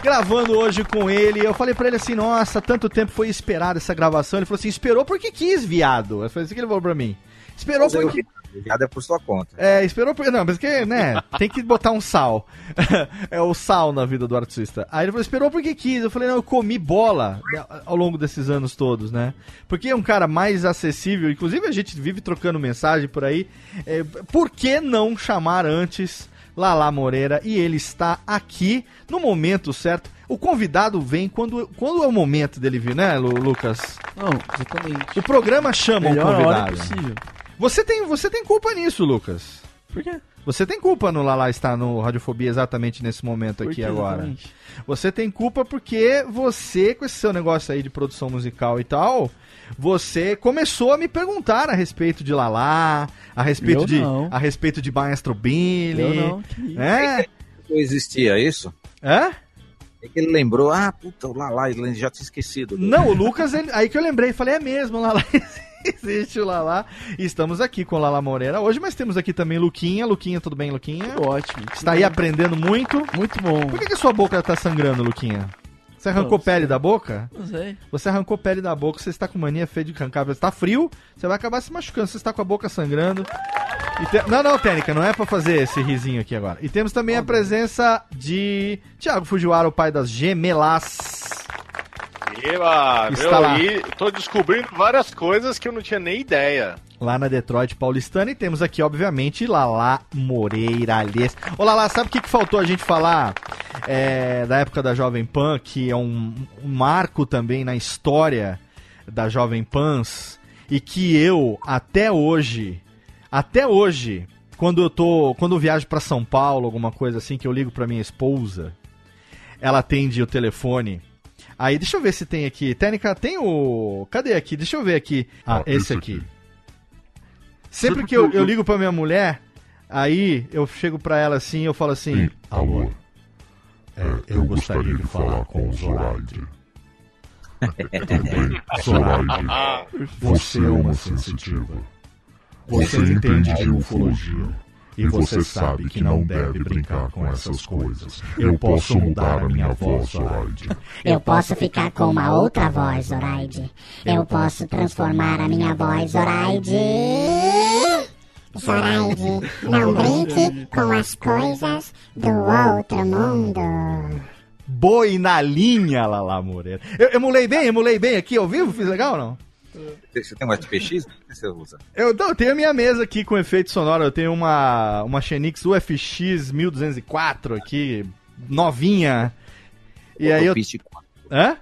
gravando hoje com ele. Eu falei pra ele assim: Nossa, tanto tempo foi esperado essa gravação. Ele falou assim: Esperou porque quis, viado. Falei assim: que ele falou pra mim. Esperou eu- porque. Viado é por sua conta. É, esperou porque. Não, mas que, né? Tem que botar um sal. <laughs> é o sal na vida do artista. Aí ele falou: esperou porque quis. Eu falei: Não, eu comi bola ao longo desses anos todos, né? Porque é um cara mais acessível. Inclusive, a gente vive trocando mensagem por aí. É, por que não chamar antes Lala Moreira? E ele está aqui no momento certo. O convidado vem quando, quando é o momento dele vir, né, Lu- Lucas? Não, exatamente. O programa chama Melhor o hora convidado. possível. Você tem, você tem culpa nisso, Lucas. Por quê? Você tem culpa no Lala estar no Radiofobia exatamente nesse momento aqui agora. exatamente? Você tem culpa porque você, com esse seu negócio aí de produção musical e tal, você começou a me perguntar a respeito de Lala, a respeito Eu de não. a respeito de Maestro Billy. Eu não, que isso. É? Não existia isso? É? É que ele lembrou, ah, puta, o Lala, ele já tinha esquecido. Não, o Lucas, ele- aí que eu lembrei, falei, é mesmo, Lala <laughs> existe o Lala. E estamos aqui com o Lala Moreira hoje, mas temos aqui também Luquinha. Luquinha, tudo bem, Luquinha? Tudo ótimo. Está aí aprendendo muito. Muito bom. Por que, que a sua boca tá sangrando, Luquinha? Você arrancou Não pele da boca? Não sei. Você arrancou pele da boca, você está com mania feia de arrancar. Você está frio, você vai acabar se machucando. Você está com a boca sangrando. E te- Não, não, Técnica, não é pra fazer esse risinho aqui agora. E temos também a presença de Thiago Fujiwara, o pai das gemelas. Eba, Está meu, lá. e tô descobrindo várias coisas que eu não tinha nem ideia. Lá na Detroit Paulistana. E temos aqui, obviamente, Lala Moreira Alhes. Ô, Lala, sabe o que, que faltou a gente falar é, da época da Jovem Pan, que é um, um marco também na história da Jovem Pans, e que eu, até hoje, até hoje, quando eu tô. Quando eu viajo pra São Paulo, alguma coisa assim, que eu ligo pra minha esposa, ela atende o telefone. Aí, deixa eu ver se tem aqui. Técnica, tem o. Cadê aqui? Deixa eu ver aqui. Ah, esse aqui. Sempre que eu, eu <laughs> ligo pra minha mulher, aí eu chego pra ela assim, eu falo assim: Sim, alô. É, eu gostaria de falar com o Zoraide. <laughs> Bem, Zoraide. Você é uma sensitiva. Você entende de ufologia. E você sabe que não deve brincar com essas coisas. Eu posso mudar a minha voz, Zoraide. <laughs> Eu posso ficar com uma outra voz, Zoraide. Eu posso transformar a minha voz, Zoraide. Zoraide, não brinque com as coisas do outro mundo. Boi na linha, Lala Moreira. Eu emulei bem, emulei bem aqui ao vivo, fiz legal ou não? Você tem um SPX? O que você usa? Eu, não, eu tenho a minha mesa aqui com efeito sonoro. Eu tenho uma, uma Xenix UFX 1204 aqui, novinha. E aí eu. Pitch quanto? Hã?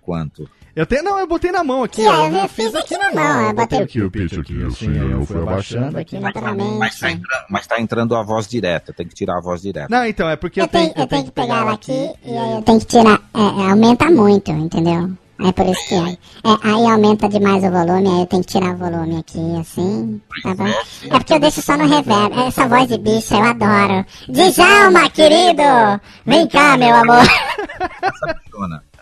Quanto? Eu tenho. Não, eu botei na mão aqui. Ó. é, eu fiz aqui na mão, eu botei aqui o pitch aqui, assim, eu fui abaixando aqui. Mas tá, naturalmente. entrando, mas tá entrando a voz direta, tem que tirar a voz direta. Não, então, é porque eu, Eu tenho, tenho. eu tenho que pegar ela aqui e aí eu tenho que tirar. É, é, aumenta muito, entendeu? É por isso que é. é. Aí aumenta demais o volume, aí eu tenho que tirar o volume aqui, assim. Tá bom? É porque eu deixo só no reverb. Essa voz de bicho eu adoro. Djalma, querido! Vem cá, meu amor. Funciona. <laughs>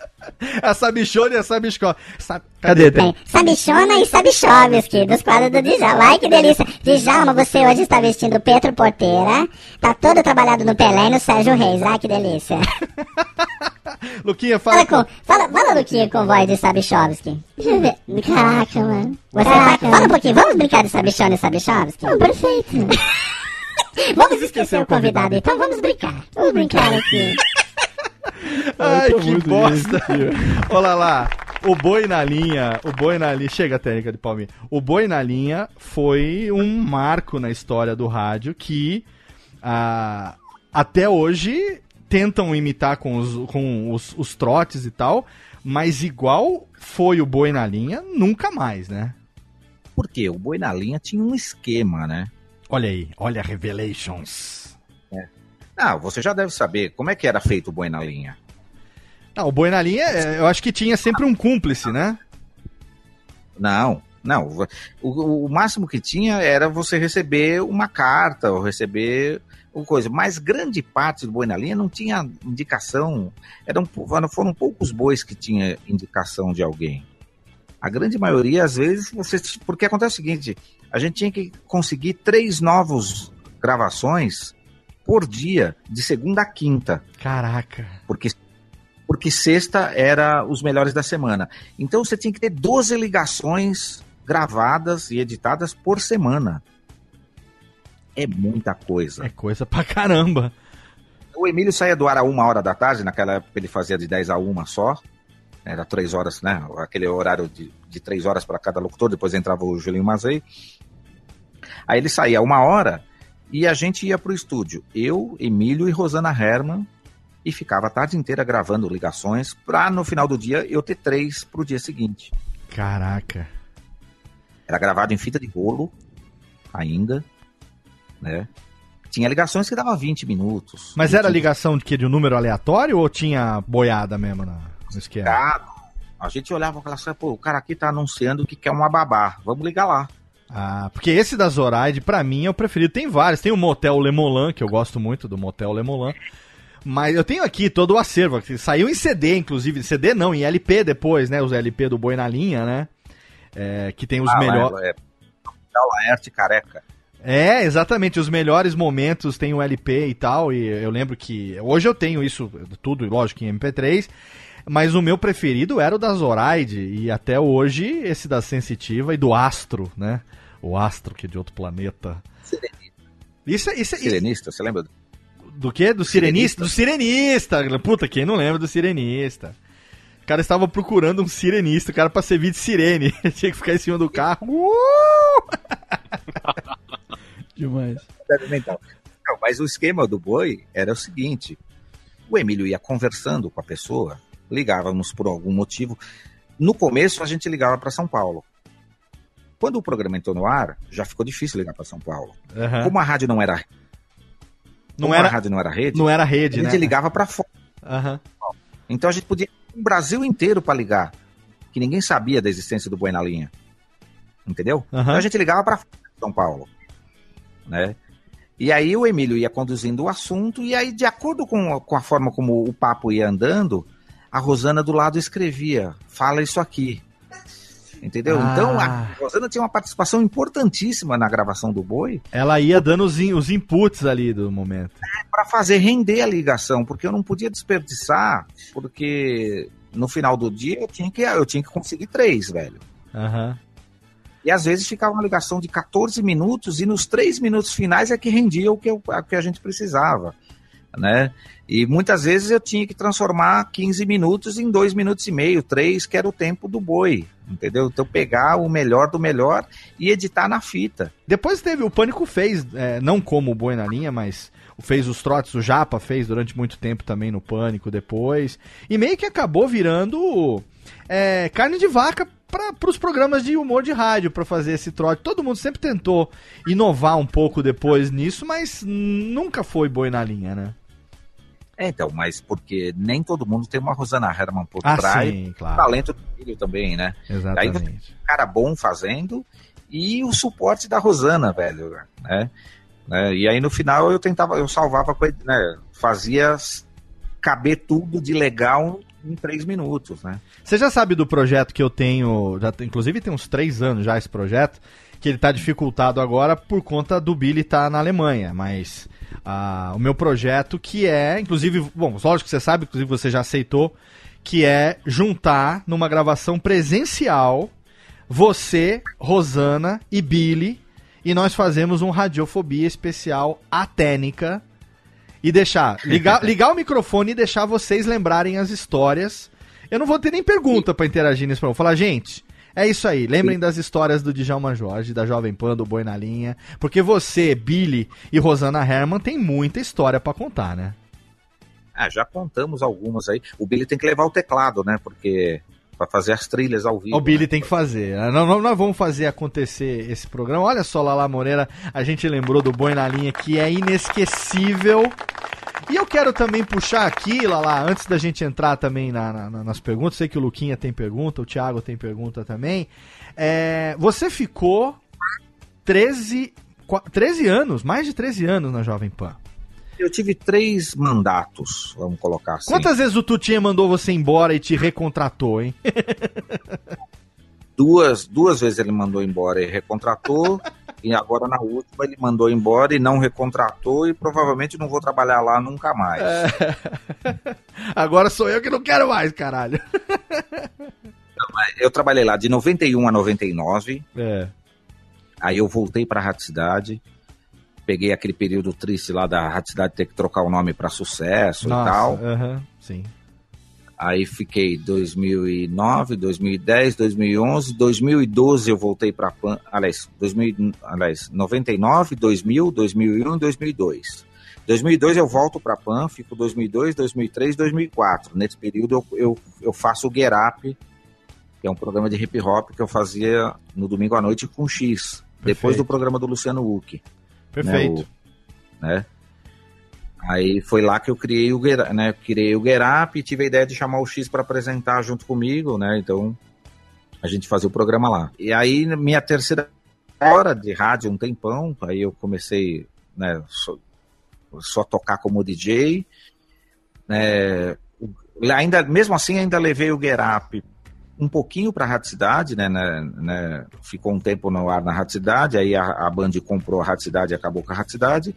Essa bichona e essa biscola. Sabe- Cadê? Tem Sabichona e Sabichovski, dos quadros do Djalma. Ai, que delícia. Djalma, você hoje está vestindo Petro Porteira. Tá todo trabalhado no Pelé e no Sérgio Reis. Ai, que delícia. <laughs> <laughs> Luquinha, fala. Fala com, fala, fala Luquinha com voz de Sabichovski. Deixa eu ver. <laughs> Caraca, mano. Você tá, fala um pouquinho, vamos brincar de Sabichona e Sabichovski? perfeito. <laughs> vamos esquecer o convidado, então vamos brincar. Vamos brincar aqui. Ai, que bosta. Olha lá. O boi na linha, o boi na linha, chega a técnica de palminha. O boi na linha foi um marco na história do rádio que ah, até hoje tentam imitar com, os, com os, os trotes e tal, mas igual foi o boi na linha, nunca mais, né? Por quê? O boi na linha tinha um esquema, né? Olha aí, olha a Revelations. Ah, você já deve saber como é que era feito o boi na linha. Não, o boi na linha, é, eu acho que tinha sempre um cúmplice, né? Não, não. O, o máximo que tinha era você receber uma carta ou receber coisa. Mas grande parte do boi na linha não tinha indicação. Eram, foram poucos bois que tinha indicação de alguém. A grande maioria, às vezes, você. Porque acontece o seguinte: a gente tinha que conseguir três novos gravações por dia, de segunda a quinta. Caraca. Porque, porque sexta era os melhores da semana. Então você tinha que ter 12 ligações gravadas e editadas por semana. É muita coisa. É coisa pra caramba. O Emílio saía do ar a uma hora da tarde, naquela época ele fazia de 10 a uma só. Era três horas, né? Aquele horário de, de três horas para cada locutor, depois entrava o Julinho Mazei. Aí ele saía uma hora e a gente ia pro estúdio. Eu, Emílio e Rosana Herman. E ficava a tarde inteira gravando ligações pra no final do dia eu ter três pro dia seguinte. Caraca. Era gravado em fita de rolo ainda, né? Tinha ligações que dava 20 minutos. Mas era ligação de que de um número aleatório ou tinha boiada mesmo na, no esquema? Tá. A gente olhava aquela coisa, pô, o cara aqui tá anunciando que quer uma babá. Vamos ligar lá. Ah, porque esse da Zoraide, pra mim, é o preferido. Tem vários. Tem o Motel Lemolan, que eu gosto muito do Motel Lemolan. Mas eu tenho aqui todo o acervo. que Saiu em CD, inclusive. CD não, em LP depois, né? Os LP do Boi na Linha, né? É, que tem os Ah, melhores. É, é, Laerte careca. É, exatamente. Os melhores momentos tem o LP e tal. E eu lembro que. Hoje eu tenho isso tudo, lógico, em MP3. Mas o meu preferido era o da Zoraide. E até hoje, esse da Sensitiva e do Astro, né? O Astro, que é de outro planeta. Isso, é- isso, é- Sirenista, você lembra? do quê? Do Sirenista? Do Sirenista! Puta, quem não lembra do Sirenista? O cara estava procurando um sirenista, o cara pra servir de sirene. <laughs> Tinha que ficar em cima do carro. Uh! <laughs> Demais. Então, não, mas o esquema do boi era o seguinte: o Emílio ia conversando com a pessoa, ligávamos por algum motivo. No começo a gente ligava para São Paulo. Quando o programa entrou no ar, já ficou difícil ligar para São Paulo. Aham. Como a rádio não era, Não como era- a rádio não era rede, Não era a rede, gente né? ligava para fora. Aham. Então a gente podia ir o Brasil inteiro para ligar, que ninguém sabia da existência do boi na linha. Entendeu? Aham. Então a gente ligava para São Paulo, né? E aí o Emílio ia conduzindo o assunto e aí de acordo com, com a forma como o papo ia andando, a Rosana do lado escrevia: "Fala isso aqui". Entendeu? Ah. Então a Rosana tinha uma participação importantíssima na gravação do boi Ela ia dando os, in- os inputs ali do momento. para fazer render a ligação, porque eu não podia desperdiçar, porque no final do dia eu tinha que, eu tinha que conseguir três, velho. Aham. E às vezes ficava uma ligação de 14 minutos e nos três minutos finais é que rendia o que, eu- o que a gente precisava, né? E muitas vezes eu tinha que transformar 15 minutos em dois minutos e meio, três, que era o tempo do boi, entendeu? Então pegar o melhor do melhor e editar na fita. Depois teve, o Pânico fez, é, não como o Boi na Linha, mas fez os trotes, o Japa fez durante muito tempo também no Pânico depois. E meio que acabou virando é, carne de vaca para os programas de humor de rádio, para fazer esse trote. Todo mundo sempre tentou inovar um pouco depois nisso, mas nunca foi Boi na Linha, né? É, então, mas porque nem todo mundo tem uma Rosana Herman por Ah, trás. sim, claro. talento do filho também, né? Você tem Exatamente. um cara bom fazendo e o suporte da Rosana, velho, né? Né? E aí no final eu tentava, eu salvava, né? Fazia caber tudo de legal em três minutos, né? Você já sabe do projeto que eu tenho, já, inclusive tem uns três anos já esse projeto, que ele tá dificultado agora por conta do Billy estar na Alemanha, mas ah, o meu projeto que é, inclusive, bom, lógico que você sabe, inclusive você já aceitou, que é juntar numa gravação presencial você, Rosana e Billy, e nós fazemos um Radiofobia especial atênica e deixar, ligar, <laughs> ligar o microfone e deixar vocês lembrarem as histórias. Eu não vou ter nem pergunta pra interagir nesse programa. Vou falar, gente, é isso aí. Lembrem das histórias do Djalma Jorge, da Jovem Pan, do Boi na Linha. Porque você, Billy e Rosana Herman tem muita história pra contar, né? Ah, já contamos algumas aí. O Billy tem que levar o teclado, né? Porque para fazer as trilhas ao vivo. O Billy tem que fazer. Nós, nós- nós vamos fazer acontecer esse programa. Olha só, Lala Moreira, a gente lembrou do Boi na Linha, que é inesquecível. E eu quero também puxar aqui, Lala, antes da gente entrar também na- na- na- nas perguntas, sei que o Luquinha tem pergunta, o Thiago tem pergunta também. É, você ficou 13, qua- 13 anos, mais de 13 anos na Jovem Pan. Eu tive três mandatos, vamos colocar assim. Quantas vezes o Tutinha mandou você embora e te recontratou, hein? <laughs> Duas, duas vezes ele mandou embora e recontratou. e agora na última ele mandou embora e não recontratou. E provavelmente não vou trabalhar lá nunca mais. <laughs> Agora sou eu que não quero mais, caralho. Eu trabalhei lá de 91 a 99. É. Aí eu voltei para a Rádio Cidade. Peguei aquele período triste lá da Rádio Cidade ter que trocar o nome para sucesso Nossa, e tal. aham, sim. Aí fiquei 2009, 2010, 2011, 2012 eu voltei para Pan, aliás, 2000, aliás, 99, 2000, 2001 e 2002. 2002 eu volto para Pan, fico 2002, 2003, 2004. Nesse período eu, eu, eu faço o Get Up, que é um programa de hip hop que eu fazia no domingo à noite com X, depois Perfeito. do programa do Luciano Huck. Perfeito. Né, o- né? Aí foi lá que eu criei o Get, né? Criei o Get Up e tive a ideia de chamar o X para apresentar junto comigo, né? Então a gente fazia o programa lá. E aí minha terceira hora de rádio um tempão, aí eu comecei, né? Só, só tocar como DJ, né? Ainda mesmo assim ainda levei o Get Up um pouquinho para a Rádio Cidade, né, né, né, Ficou um tempo no ar na Rádio Cidade, aí a, a Band comprou a Rádio Cidade e acabou com a Rádio Cidade.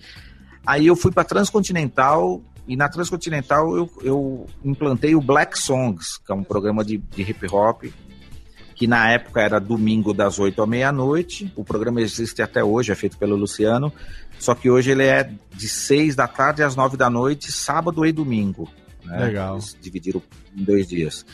Aí eu fui para Transcontinental e na Transcontinental eu, eu implantei o Black Songs, que é um programa de, de hip hop que na época era domingo das 8 à meia-noite. O programa existe até hoje, é feito pelo Luciano, só que hoje ele é de 6 da tarde às 9 da noite, sábado e domingo. né? Legal. Eles dividiram em dois dias.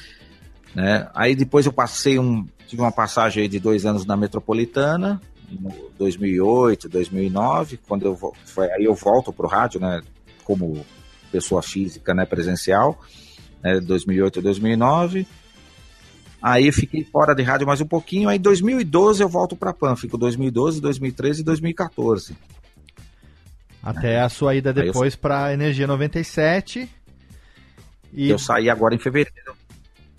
Né? Aí depois eu passei um. Tive uma passagem de dois anos na Metropolitana, em 2008, 2009, quando eu foi, aí eu volto pro rádio, né, como pessoa física, né, presencial, né, 2008, 2009. Aí eu fiquei fora de rádio mais um pouquinho, aí em 2012 eu volto para Pan, fico 2012, 2013 e 2014. Até a sua ida Aí eu depois pra Energia 97. E Eu saí agora em fevereiro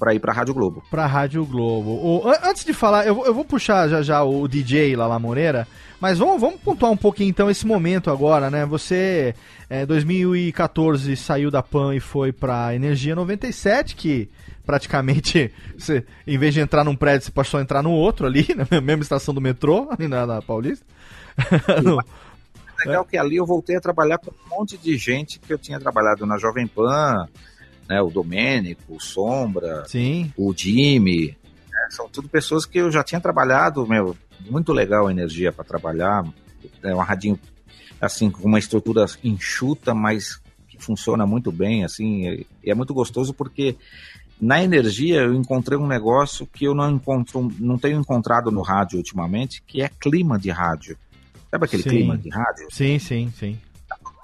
para ir para a Rádio Globo. Pra Rádio Globo. O- an- antes de falar, eu, vou- eu vou puxar já já o DJ Lala Moreira, mas vamos, vamos pontuar um pouquinho então esse momento agora, né? Você, em 2014, saiu da PAN e foi pra Energia 97, que praticamente, <laughs> você, em vez de entrar num prédio, você passou a entrar no outro ali, <laughs> na mesma estação do metrô, ali na, na Paulista. <laughs> No- É legal que ali eu voltei a trabalhar com um monte de gente que eu tinha trabalhado na Jovem Pan, né, o Domênico, o Sombra, Sim. o Jimmy, né, são tudo pessoas que eu já tinha trabalhado, meu, muito legal a energia para trabalhar, é um radinho assim com uma estrutura enxuta, mas que funciona muito bem, assim, e e é muito gostoso porque na energia eu encontrei um negócio que eu não encontro, não tenho encontrado no rádio ultimamente, que é clima de rádio. Sabe aquele Sim. clima de rádio? Sim, sim, sim.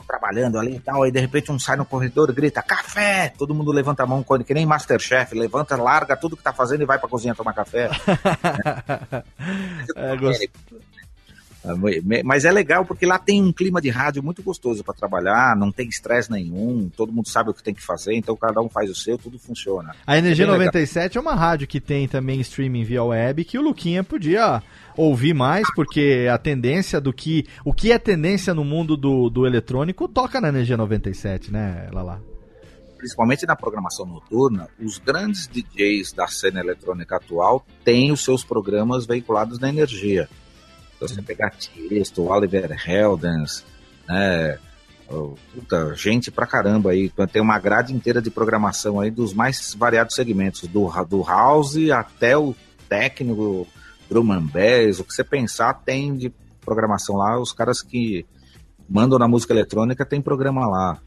Trabalhando ali e tal, aí de repente um sai no corredor, grita café, todo mundo levanta a mão, quando- que nem Masterchef, levanta, larga tudo que tá fazendo e vai pra cozinha tomar café. <laughs> É, gost- me- Mas é legal porque lá tem um clima de rádio muito gostoso pra trabalhar, não tem estresse nenhum, todo mundo sabe o que tem que fazer, então cada um faz o seu, tudo funciona. A Energia É bem legal. 97 é uma rádio que tem também streaming via web que o Luquinha podia ouvir mais, porque a tendência do que. O que é tendência no mundo do, do eletrônico toca na Energia 97, né, Lala? Principalmente na programação noturna, os grandes DJs da cena eletrônica atual têm os seus programas veiculados na energia. Então, você pegar Tiesto, Oliver Heldens, né, puta, gente pra caramba aí. Tem uma grade inteira de programação aí dos mais variados segmentos, do, do house até o técnico, drum and bass, o que você pensar tem de programação lá. Os caras que mandam na música eletrônica tem programa lá.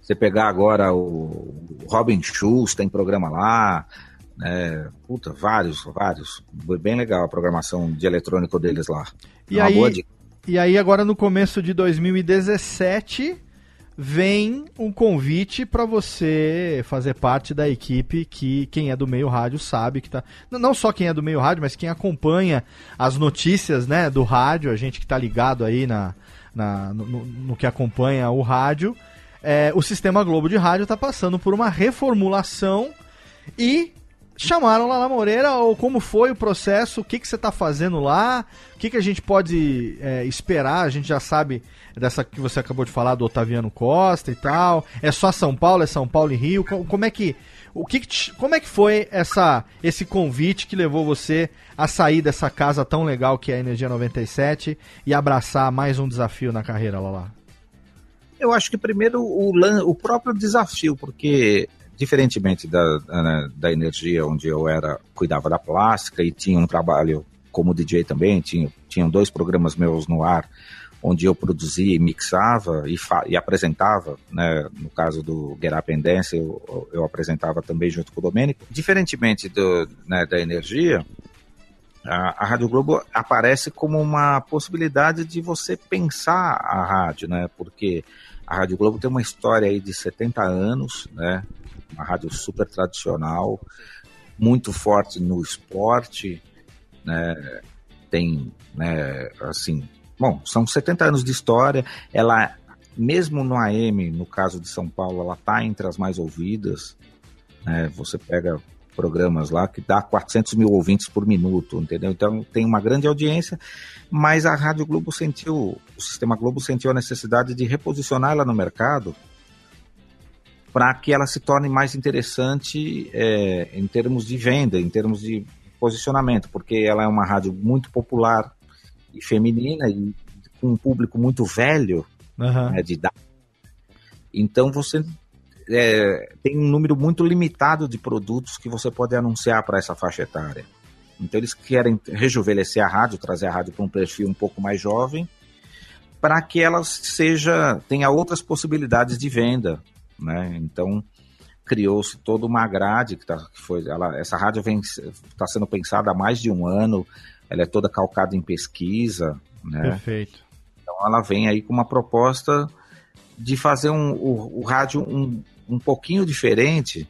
Você pegar agora o Robin Schulz, tem programa lá. É, puta, vários, vários. Foi bem legal a programação de eletrônico deles lá. E Uma aí, e aí, agora no começo de 2017, vem um convite para você fazer parte da equipe que quem é do meio rádio sabe que tá. Não só quem é do meio rádio, mas quem acompanha as notícias né, do rádio, a gente que tá ligado aí na, na- no, no- no que acompanha o rádio. É, o Sistema Globo de Rádio está passando por uma reformulação e chamaram Lala Moreira, ou como foi o processo, o que, que você está fazendo lá, o que, que a gente pode é, esperar, a gente já sabe dessa que você acabou de falar do Otaviano Costa e tal, é só São Paulo, é São Paulo e Rio, Co- como é que, o que, que como é que foi essa, esse convite que levou você a sair dessa casa tão legal que é a Energia 97 e abraçar mais um desafio na carreira, Lala? Eu acho que primeiro o, o próprio desafio, porque diferentemente da, da, da energia, onde eu era cuidava da plástica e tinha um trabalho como DJ também, tinha, tinham dois programas meus no ar, onde eu produzia e mixava e, e apresentava, né, no caso do Get Up and Dance, eu, eu apresentava também junto com o Domênico. Diferentemente do, né, da energia, a, a Rádio Globo aparece como uma possibilidade de você pensar a rádio, né? Porque a Rádio Globo tem uma história aí de 70 anos, né? Uma rádio super tradicional, muito forte no esporte, né? Tem, né, assim, bom, são 70 anos de história, ela mesmo no AM, no caso de São Paulo, ela tá entre as mais ouvidas, né? Você pega programas lá que dá 400 mil ouvintes por minuto, entendeu? Então tem uma grande audiência, mas a Rádio Globo sentiu, o Sistema Globo sentiu a necessidade de reposicionar ela no mercado para que ela se torne mais interessante é, em termos de venda, em termos de posicionamento, porque ela é uma rádio muito popular e feminina e com um público muito velho, Aham. né, de idade. Então você é, tem um número muito limitado de produtos que você pode anunciar para essa faixa etária. Então eles querem rejuvenescer a rádio, trazer a rádio para um perfil um pouco mais jovem, para que ela seja tenha outras possibilidades de venda, né? Então criou-se toda uma grade que, tá, que foi ela, essa rádio está sendo pensada há mais de um ano, ela é toda calcada em pesquisa, né? Perfeito. Então ela vem aí com uma proposta de fazer um, o, o rádio um, um pouquinho diferente,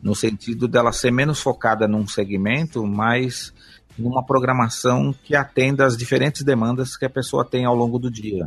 no sentido dela ser menos focada num segmento, mas numa programação que atenda às diferentes demandas que a pessoa tem ao longo do dia,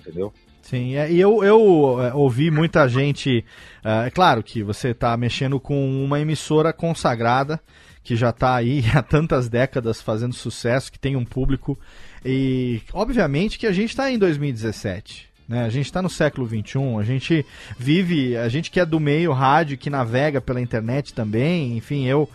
entendeu? Sim, é, e eu, eu é, ouvi muita gente. É claro que você está mexendo com uma emissora consagrada, que já está aí <laughs> há tantas décadas fazendo sucesso, que tem um público. E obviamente que a gente está em 2017. Né? A gente está no século XXI, a gente vive, a gente que é do meio rádio, que navega pela internet também, enfim, eu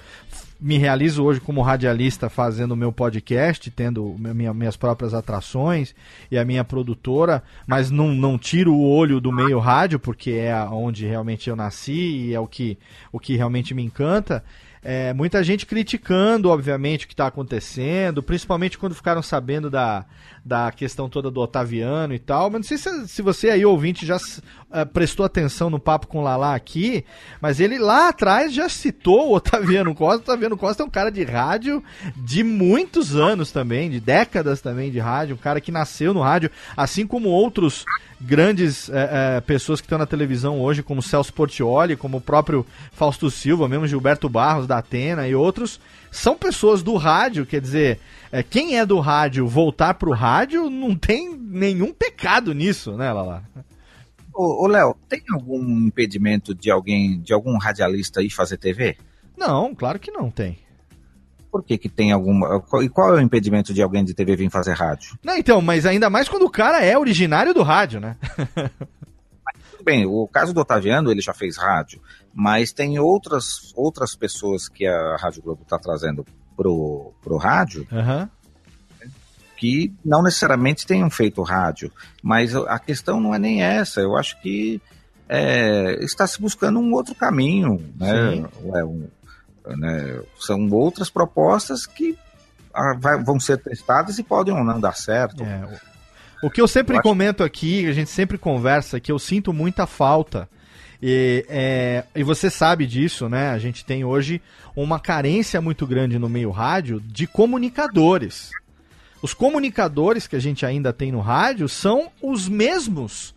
me realizo hoje como radialista fazendo o meu podcast, tendo minha, minhas próprias atrações e a minha produtora, mas não, não tiro o olho do meio rádio, porque é onde realmente eu nasci e é o que, o que realmente me encanta. É, muita gente criticando, obviamente, o que está acontecendo, principalmente quando ficaram sabendo da, da questão toda do Otaviano e tal. Mas não sei se, se você aí, ouvinte, já uh, prestou atenção no papo com o Lala aqui, mas ele lá atrás já citou o Otaviano Costa. O Otaviano Costa é um cara de rádio de muitos anos também, de décadas também de rádio, um cara que nasceu no rádio, assim como outros grandes é, é, pessoas que estão na televisão hoje, como Celso Portioli, como o próprio Fausto Silva, mesmo Gilberto Barros da Atena e outros, são pessoas do rádio, quer dizer, é, quem é do rádio voltar pro rádio não tem nenhum pecado nisso, né, Lala? Ô, Léo, tem algum impedimento de alguém, de algum radialista ir fazer TV? Não, claro que não tem. Por que, que tem alguma. E qual é o impedimento de alguém de TV vir fazer rádio? Não, então, mas ainda mais quando o cara é originário do rádio, né? Tudo bem, o caso do Otaviano, ele já fez rádio, mas tem outras, outras pessoas que a Rádio Globo está trazendo pro, pro rádio. Uhum. Que não necessariamente tenham feito rádio, mas a questão não é nem essa. Eu acho que é, está se buscando um outro caminho, né? Um, né? São outras propostas que ah, vão ser testadas e podem ou não dar certo. É, o, o, que eu sempre eu comento acho... aqui, a gente sempre conversa, que eu sinto muita falta. E, é, e você sabe disso, né? A gente tem hoje uma carência muito grande no meio rádio de comunicadores. Os comunicadores que a gente ainda tem no rádio são os mesmos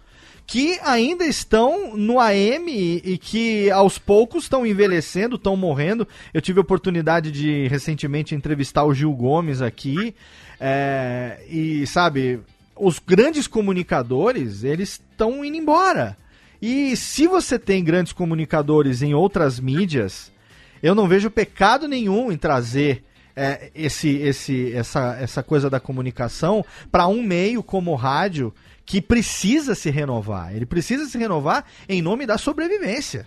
que ainda estão no AM e que aos poucos estão envelhecendo, estão morrendo. Eu tive a oportunidade de recentemente entrevistar o Gil Gomes aqui. É, e sabe, os grandes comunicadores, eles estão indo embora. E se você tem grandes comunicadores em outras mídias, eu não vejo pecado nenhum em trazer é, esse, esse, essa, essa coisa da comunicação para um meio como o rádio que precisa se renovar. Ele precisa se renovar em nome da sobrevivência.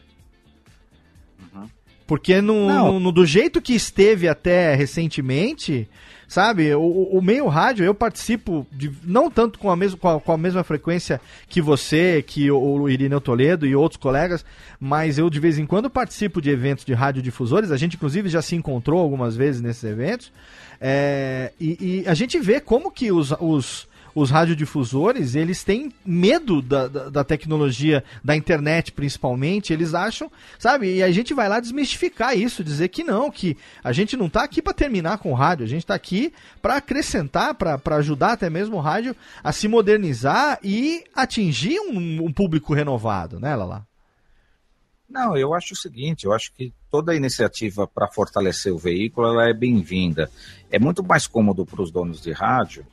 Uhum. Porque no, no, no, do jeito que esteve até recentemente, sabe, o, o, meio rádio eu participo de, não tanto com a, mesma, com a, com, a, mesma frequência que você, que o, o Irineu Toledo e outros colegas, mas eu de vez em quando participo de eventos de radiodifusores. A gente inclusive já se encontrou algumas vezes nesses eventos. É, e, e, a gente vê como que os, os os radiodifusores, eles têm medo da, da, da, tecnologia, da internet principalmente, eles acham, sabe? E a gente vai lá desmistificar isso, dizer que não, que a gente não está aqui para terminar com o rádio, a gente está aqui para acrescentar, para ajudar até mesmo o rádio a se modernizar e atingir um, um público renovado, né, Lala? Não, eu acho o seguinte, eu acho que toda iniciativa para fortalecer o veículo ela é bem-vinda. É muito mais cômodo para os donos de rádio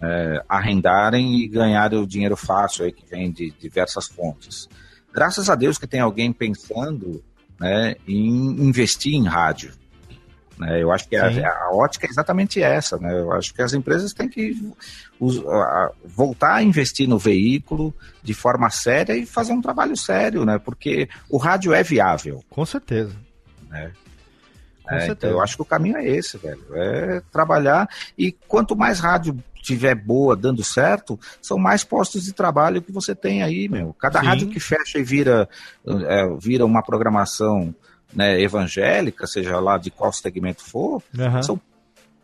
é, arrendarem e ganharem o dinheiro fácil aí que vem de diversas fontes. Graças a Deus que tem alguém pensando né, em investir em rádio. Né? Eu acho que a, a, ótica é exatamente essa. Né? Eu acho que as empresas têm que us, a, voltar a investir no veículo de forma séria e fazer um trabalho sério, né? porque o rádio é viável. Com certeza. Né? É, então eu acho que o caminho é esse, velho. É trabalhar e quanto mais rádio tiver boa, dando certo, são mais postos de trabalho que você tem aí, meu. Cada Sim. rádio que fecha e vira, é, vira uma programação né, evangélica, seja lá de qual segmento for, uhum. são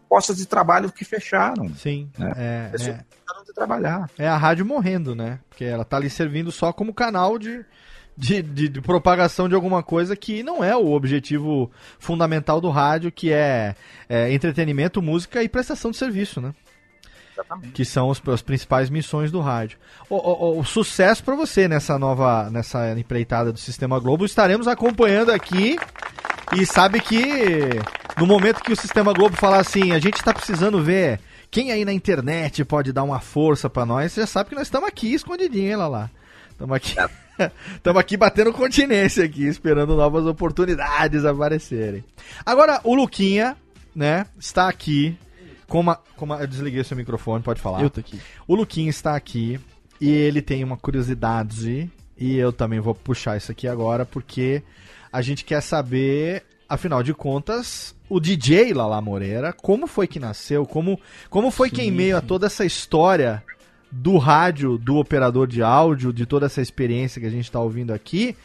postos de trabalho que fecharam. Sim. Né? É, é. de trabalhar. É a rádio morrendo, né? Porque ela tá ali servindo só como canal de, de, de, de, propagação de alguma coisa que não é o objetivo fundamental do rádio, que é, é entretenimento, música e prestação de serviço, né? Exatamente. Que são os, as principais missões do rádio. O, o, o sucesso para você nessa nova, nessa empreitada do Sistema Globo. Estaremos acompanhando aqui e sabe que no momento que o Sistema Globo falar assim, a gente está precisando ver Quem aí na internet pode dar uma força pra nós, você já sabe que nós estamos aqui escondidinho, hein, lá. Estamos aqui. <laughs> Estamos aqui batendo continência aqui, esperando novas oportunidades aparecerem. Agora, o Luquinha, né, está aqui. Como, a, como a- eu desliguei seu microfone, pode falar. Eu tô aqui. O Luquinha está aqui e ele tem uma curiosidade. E eu também vou puxar isso aqui agora, porque a gente quer saber, afinal de contas, o DJ Lala Moreira, como foi que nasceu? Como, como foi que em meio a toda essa história do rádio, do operador de áudio, de toda essa experiência que a gente está ouvindo aqui,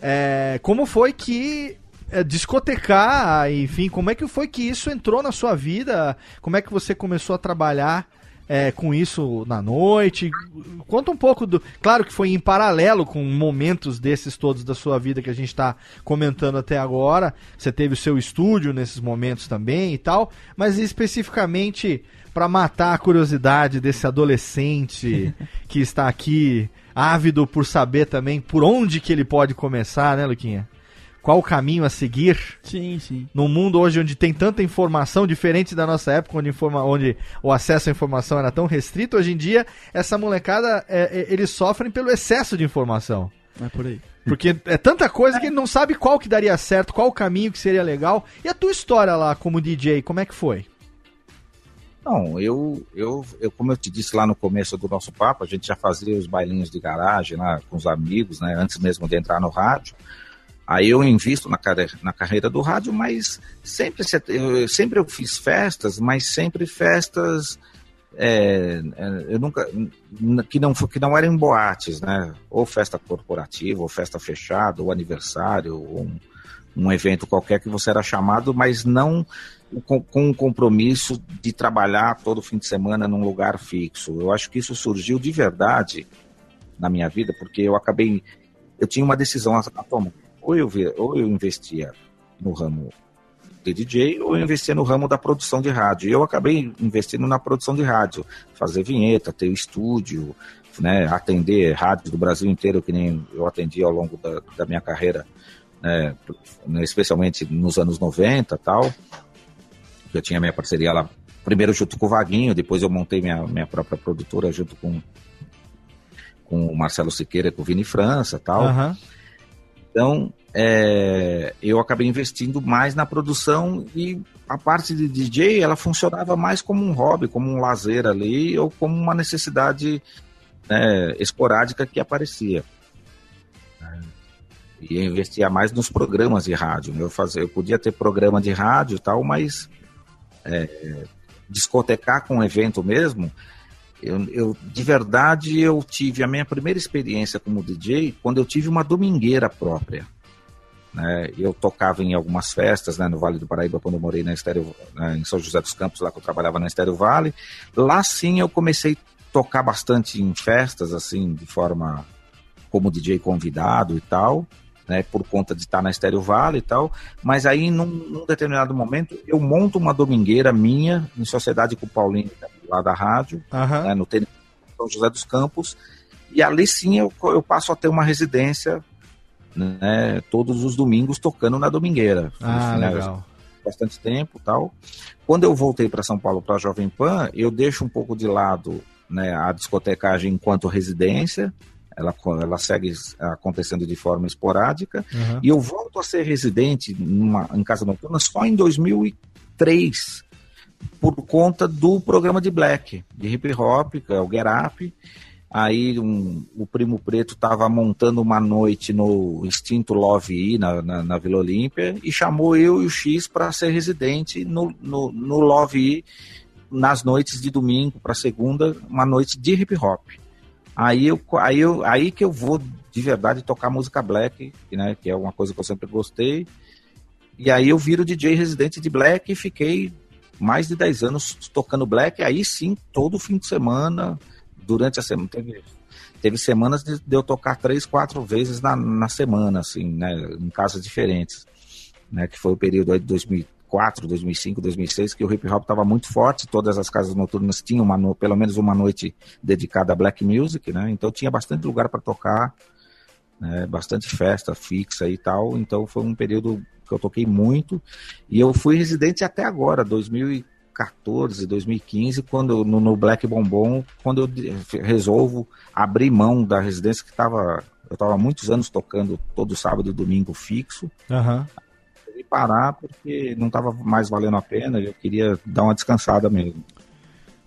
é, como foi que é, discotecar, enfim, como é que foi que isso entrou na sua vida? Como é que você começou a trabalhar é, com isso na noite? Conta um pouco do. Claro que foi em paralelo com momentos desses todos da sua vida que a gente está comentando até agora. Você teve o seu estúdio nesses momentos também e tal, mas especificamente para matar a curiosidade desse adolescente <laughs> que está aqui ávido por saber também por onde que ele pode começar, né, Luquinha? Qual o caminho a seguir? Sim, sim. Num mundo hoje onde tem tanta informação, diferente da nossa época, onde, informa, onde o acesso à informação era tão restrito, hoje em dia, essa molecada, é, é, eles sofrem pelo excesso de informação. É por aí. Porque é tanta coisa que ele não sabe qual que daria certo, qual o caminho que seria legal. E a tua história lá como DJ, como é que foi? Não, eu, eu, eu, como eu te disse lá no começo do nosso papo, a gente já fazia os bailinhos de garagem lá com os amigos, né, antes mesmo de entrar no rádio. Aí eu invisto na, carreira, na carreira do rádio, mas sempre, se- eu, sempre eu fiz festas, mas sempre festas é, é, eu nunca que não que não eram boates, né? Ou festa corporativa, ou festa fechada, ou aniversário, ou um, um evento qualquer que você era chamado, mas não com, com um compromisso de trabalhar todo fim de semana num lugar fixo. Eu acho que isso surgiu de verdade na minha vida, porque eu acabei eu tinha uma decisão a, tomar. Ou eu, ou eu investia no ramo de DJ ou eu investia no ramo da produção de rádio. E eu acabei investindo na produção de rádio, fazer vinheta, ter o estúdio, né, atender rádios do Brasil inteiro, que nem eu atendi ao longo da, da minha carreira, né, especialmente nos anos 90 tal. Eu tinha minha parceria lá, primeiro junto com o Vaguinho, depois eu montei minha, minha própria produtora junto com, com o Marcelo Siqueira com o Vini França tal. Aham. Então, é, eu acabei investindo mais na produção e a parte de DJ, ela funcionava mais como um hobby, como um lazer ali, ou como uma necessidade né, esporádica que aparecia. E eu investia mais nos programas de rádio. Eu, fazia, eu podia ter programa de rádio e tal, mas é, discotecar com um evento mesmo, eu, eu, de verdade, eu tive a minha primeira experiência como DJ quando eu tive uma domingueira própria. Né? Eu tocava em algumas festas né, no Vale do Paraíba, quando eu morei na Estéreo, né, em São José dos Campos, lá que eu trabalhava na Estéreo Vale. Lá sim eu comecei a tocar bastante em festas, assim, de forma como DJ convidado e tal. Né, por conta de estar na Estéreo Vale e tal, mas aí num, num, determinado momento eu monto uma domingueira minha em sociedade com o Paulinho lá da rádio, uhum. né, no São José dos Campos, e ali sim eu, eu passo a ter uma residência né, todos os domingos tocando na domingueira. Ah, né, legal. Bastante tempo tal. Quando eu voltei para São Paulo para a Jovem Pan, eu deixo um pouco de lado né, a discotecagem enquanto residência, ela, ela segue acontecendo de forma esporádica, uhum. e eu volto a ser residente numa, em Casa Noturna só em 2003, por conta do programa de Black, de hip hop, que é o Get Up. Aí um, o Primo Preto estava montando uma noite no extinto Love E, na, na, na, Vila Olímpia, e chamou eu e o X para ser residente no, no, no Love E nas noites de domingo para segunda, uma noite de hip hop. Aí, eu, aí, eu, aí que eu vou de verdade tocar música black, né, que é uma coisa que eu sempre gostei. E aí eu viro DJ residente de black e fiquei mais de 10 anos tocando black, aí sim, todo fim de semana, durante a semana. Teve, teve semanas de, eu tocar três, quatro vezes na, na semana, assim, né, em casas diferentes. Né, que foi o período aí de 2004, 2005, 2006, que o hip hop estava muito forte, todas as casas noturnas tinham uma, pelo menos uma noite dedicada a black music, né, então tinha bastante lugar para tocar, né, bastante festa fixa e tal, então foi um período que eu toquei muito, e eu fui residente até agora, 2014, 2015, quando no, no Black Bombom, quando eu resolvo abrir mão da residência que estava eu estava muitos anos tocando todo sábado e domingo fixo. Aham. E parar porque não estava mais valendo a pena, eu queria dar uma descansada mesmo.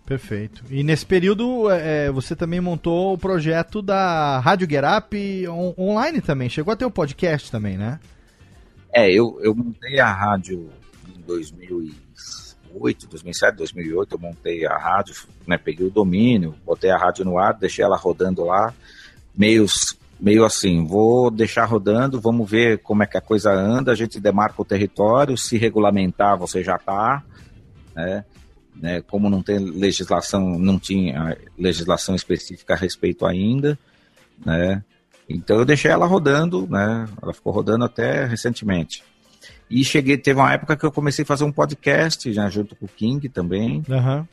Perfeito. E nesse período é, você também montou o projeto da Rádio Get Up on- online também. Chegou a ter o podcast também, né? É, eu, eu montei a rádio em 2008, 2007, 2008, eu montei a rádio, né, peguei o domínio, botei a rádio no ar, deixei ela rodando lá, meio, meio assim, vou deixar rodando, vamos ver como é que a coisa anda, a gente demarca o território, se regulamentar você já tá, né, né, como não tem legislação, não tinha legislação específica a respeito ainda, né, então eu deixei ela rodando, né? Ela ficou rodando até recentemente. E cheguei, teve uma época que eu comecei a fazer um podcast, já junto com o King também, Aham.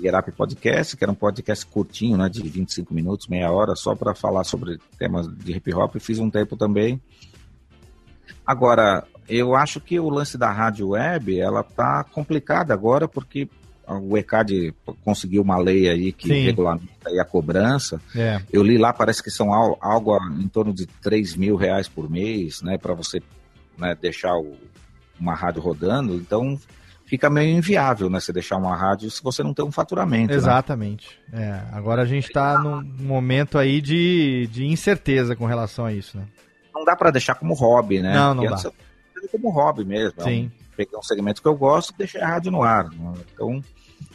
Get Up Podcast, que era um podcast curtinho, né, de 25 minutos, meia hora, só para falar sobre temas de hip hop. Fiz um tempo também. Agora, eu acho que o lance da rádio web, ela tá complicada agora, porque o ECAD conseguiu uma lei aí que Sim. regulamenta a cobrança. É. Eu li lá, parece que são al- algo em torno de 3 mil reais por mês, né, para você né, deixar o- uma rádio rodando. Então fica meio inviável, né, você deixar uma rádio se você não tem um faturamento. né? Exatamente. É, agora a gente tá num momento aí de, de incerteza com relação a isso, né? Não dá para deixar como hobby, né? Não, não Porque dá. como hobby mesmo. é Sim. um- peguei um segmento que eu gosto e deixei a rádio no ar. né? Então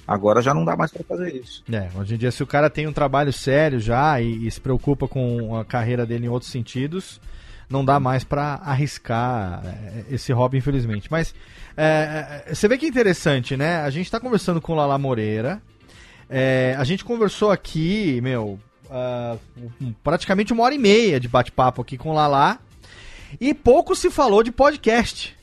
agora já não dá mais para fazer isso. É, hoje em dia, se o cara tem um trabalho sério já e, e se preocupa com a carreira dele em outros sentidos, não dá mais pra arriscar é, esse hobby, infelizmente. Mas é, é, você vê que é interessante, né? A gente tá conversando com o Lala Moreira. é, a gente conversou aqui, meu, um- praticamente uma hora e meia de bate-papo aqui com o Lala. E pouco se falou de podcast.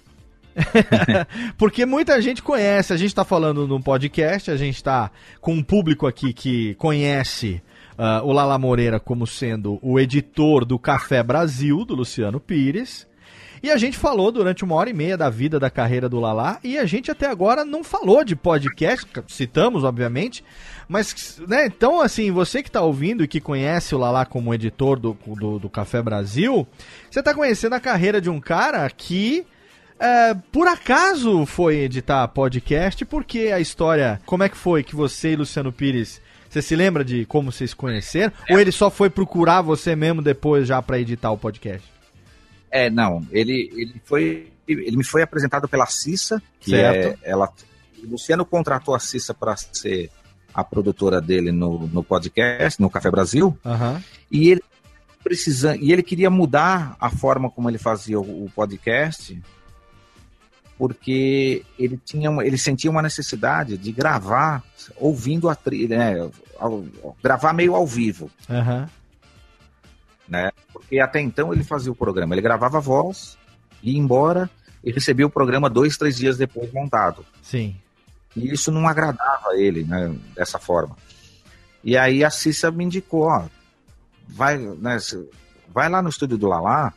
<laughs> Porque muita gente conhece, a gente está falando num podcast, a gente está com um público aqui que conhece ah, o Lala Moreira como sendo o editor do Café Brasil, do Luciano Pires. E a gente falou durante uma hora e meia da vida, da carreira do Lala, e a gente até agora não falou de podcast, citamos, obviamente, mas, né, então, assim, você que está ouvindo e que conhece o Lala como editor do, do, do Café Brasil, você está conhecendo a carreira de um cara que é, por acaso foi editar podcast, porque a história, como é que foi que você e Luciano Pires, você se lembra de como vocês conheceram? Ou ele só foi procurar você mesmo depois já para editar o podcast? É, não, ele, ele foi. Ele me foi apresentado pela Cissa, que Certo. é. Ela, o Luciano contratou a Cissa para ser a produtora dele no, no podcast, no Café Brasil, Aham. e ele precisando, e ele queria mudar a forma como ele fazia o, o podcast, porque ele tinha, uma- ele sentia uma necessidade de gravar ouvindo a trilha, né, ao- gravar meio ao vivo Aham. Né? Porque até então ele fazia o programa, ele gravava a voz, ia embora e recebia o programa dois, três dias depois montado. Sim. E isso não agradava a ele, né? Dessa forma. E aí a Cissa me indicou, ó, vai, né, vai lá no estúdio do Lalá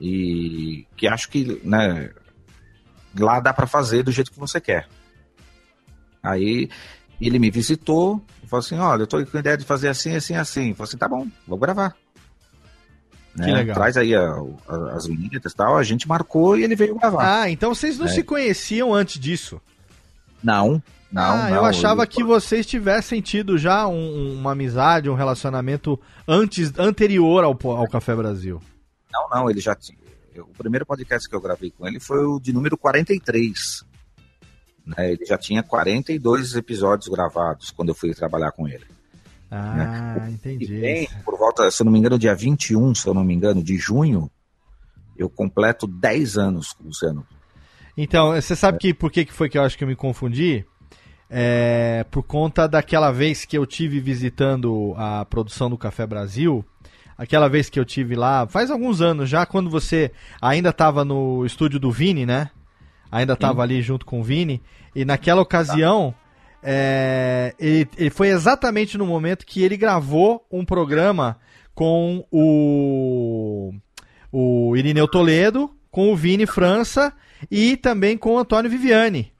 e que acho que, né, lá dá para fazer do jeito que você quer. Aí ele me visitou e falou assim, olha, eu tô com a ideia de fazer assim, assim, assim. Eu falei assim, tá bom, vou gravar. Que Né, legal. Traz aí a- a- as vinhetas e tal, a gente marcou e ele veio gravar. Ah, então vocês não É. se conheciam antes disso? Não, não, ah, não. eu achava ele- que vocês tivessem tido já um- uma amizade, um relacionamento antes, anterior ao, ao Café Brasil. Não, não, ele já tinha. eu- O primeiro podcast que eu gravei com ele foi o de número 43. Né? Ele já tinha 42 episódios gravados quando eu fui trabalhar com ele. Ah, E entendi. bem, por volta, se eu não me engano, dia 21, se eu não me engano, de junho, eu completo 10 anos com o Luciano. Então, você sabe que por que foi que eu acho que eu me confundi? É, por conta daquela vez que eu tive visitando a produção do Café Brasil, aquela vez que eu tive lá, faz alguns anos já, quando você ainda estava no estúdio do Vini, né? Ainda estava ali junto com o Vini, e naquela ocasião, é, ele, ele foi exatamente no momento que ele gravou um programa com o, o Irineu Toledo, com o Vini França e também com o Antônio Viviani.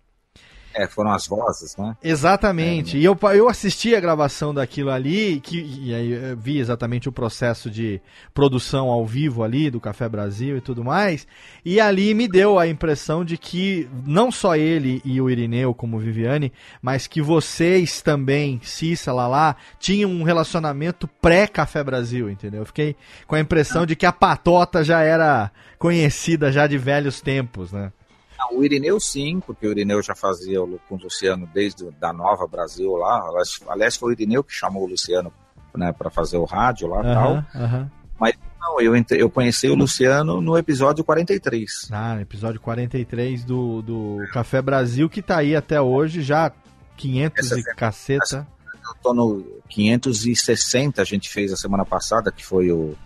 É, foram as vozes, né? Exatamente. É, e eu, eu assisti a gravação daquilo ali, que, e aí vi exatamente o processo de produção ao vivo ali do Café Brasil e tudo mais. E ali me deu a impressão de que não só ele e o Irineu como Viviane, mas que vocês também, Cissa, Lala, tinham um relacionamento pré-Café Brasil, entendeu? Eu fiquei com a impressão de que a patota já era conhecida já de velhos tempos, né? Não, o Irineu sim, porque o Irineu já fazia com o Luciano desde da Nova Brasil lá. Aliás, foi o Irineu que chamou o Luciano né, para fazer o rádio lá e Aham, tal. aham. Mas não, eu, eu conheci o Luciano no episódio 43. Ah, episódio 43 do, do Café Brasil, que tá aí até hoje, já 500 e caceta. Eu tô no 560, a gente fez a semana passada, que foi o,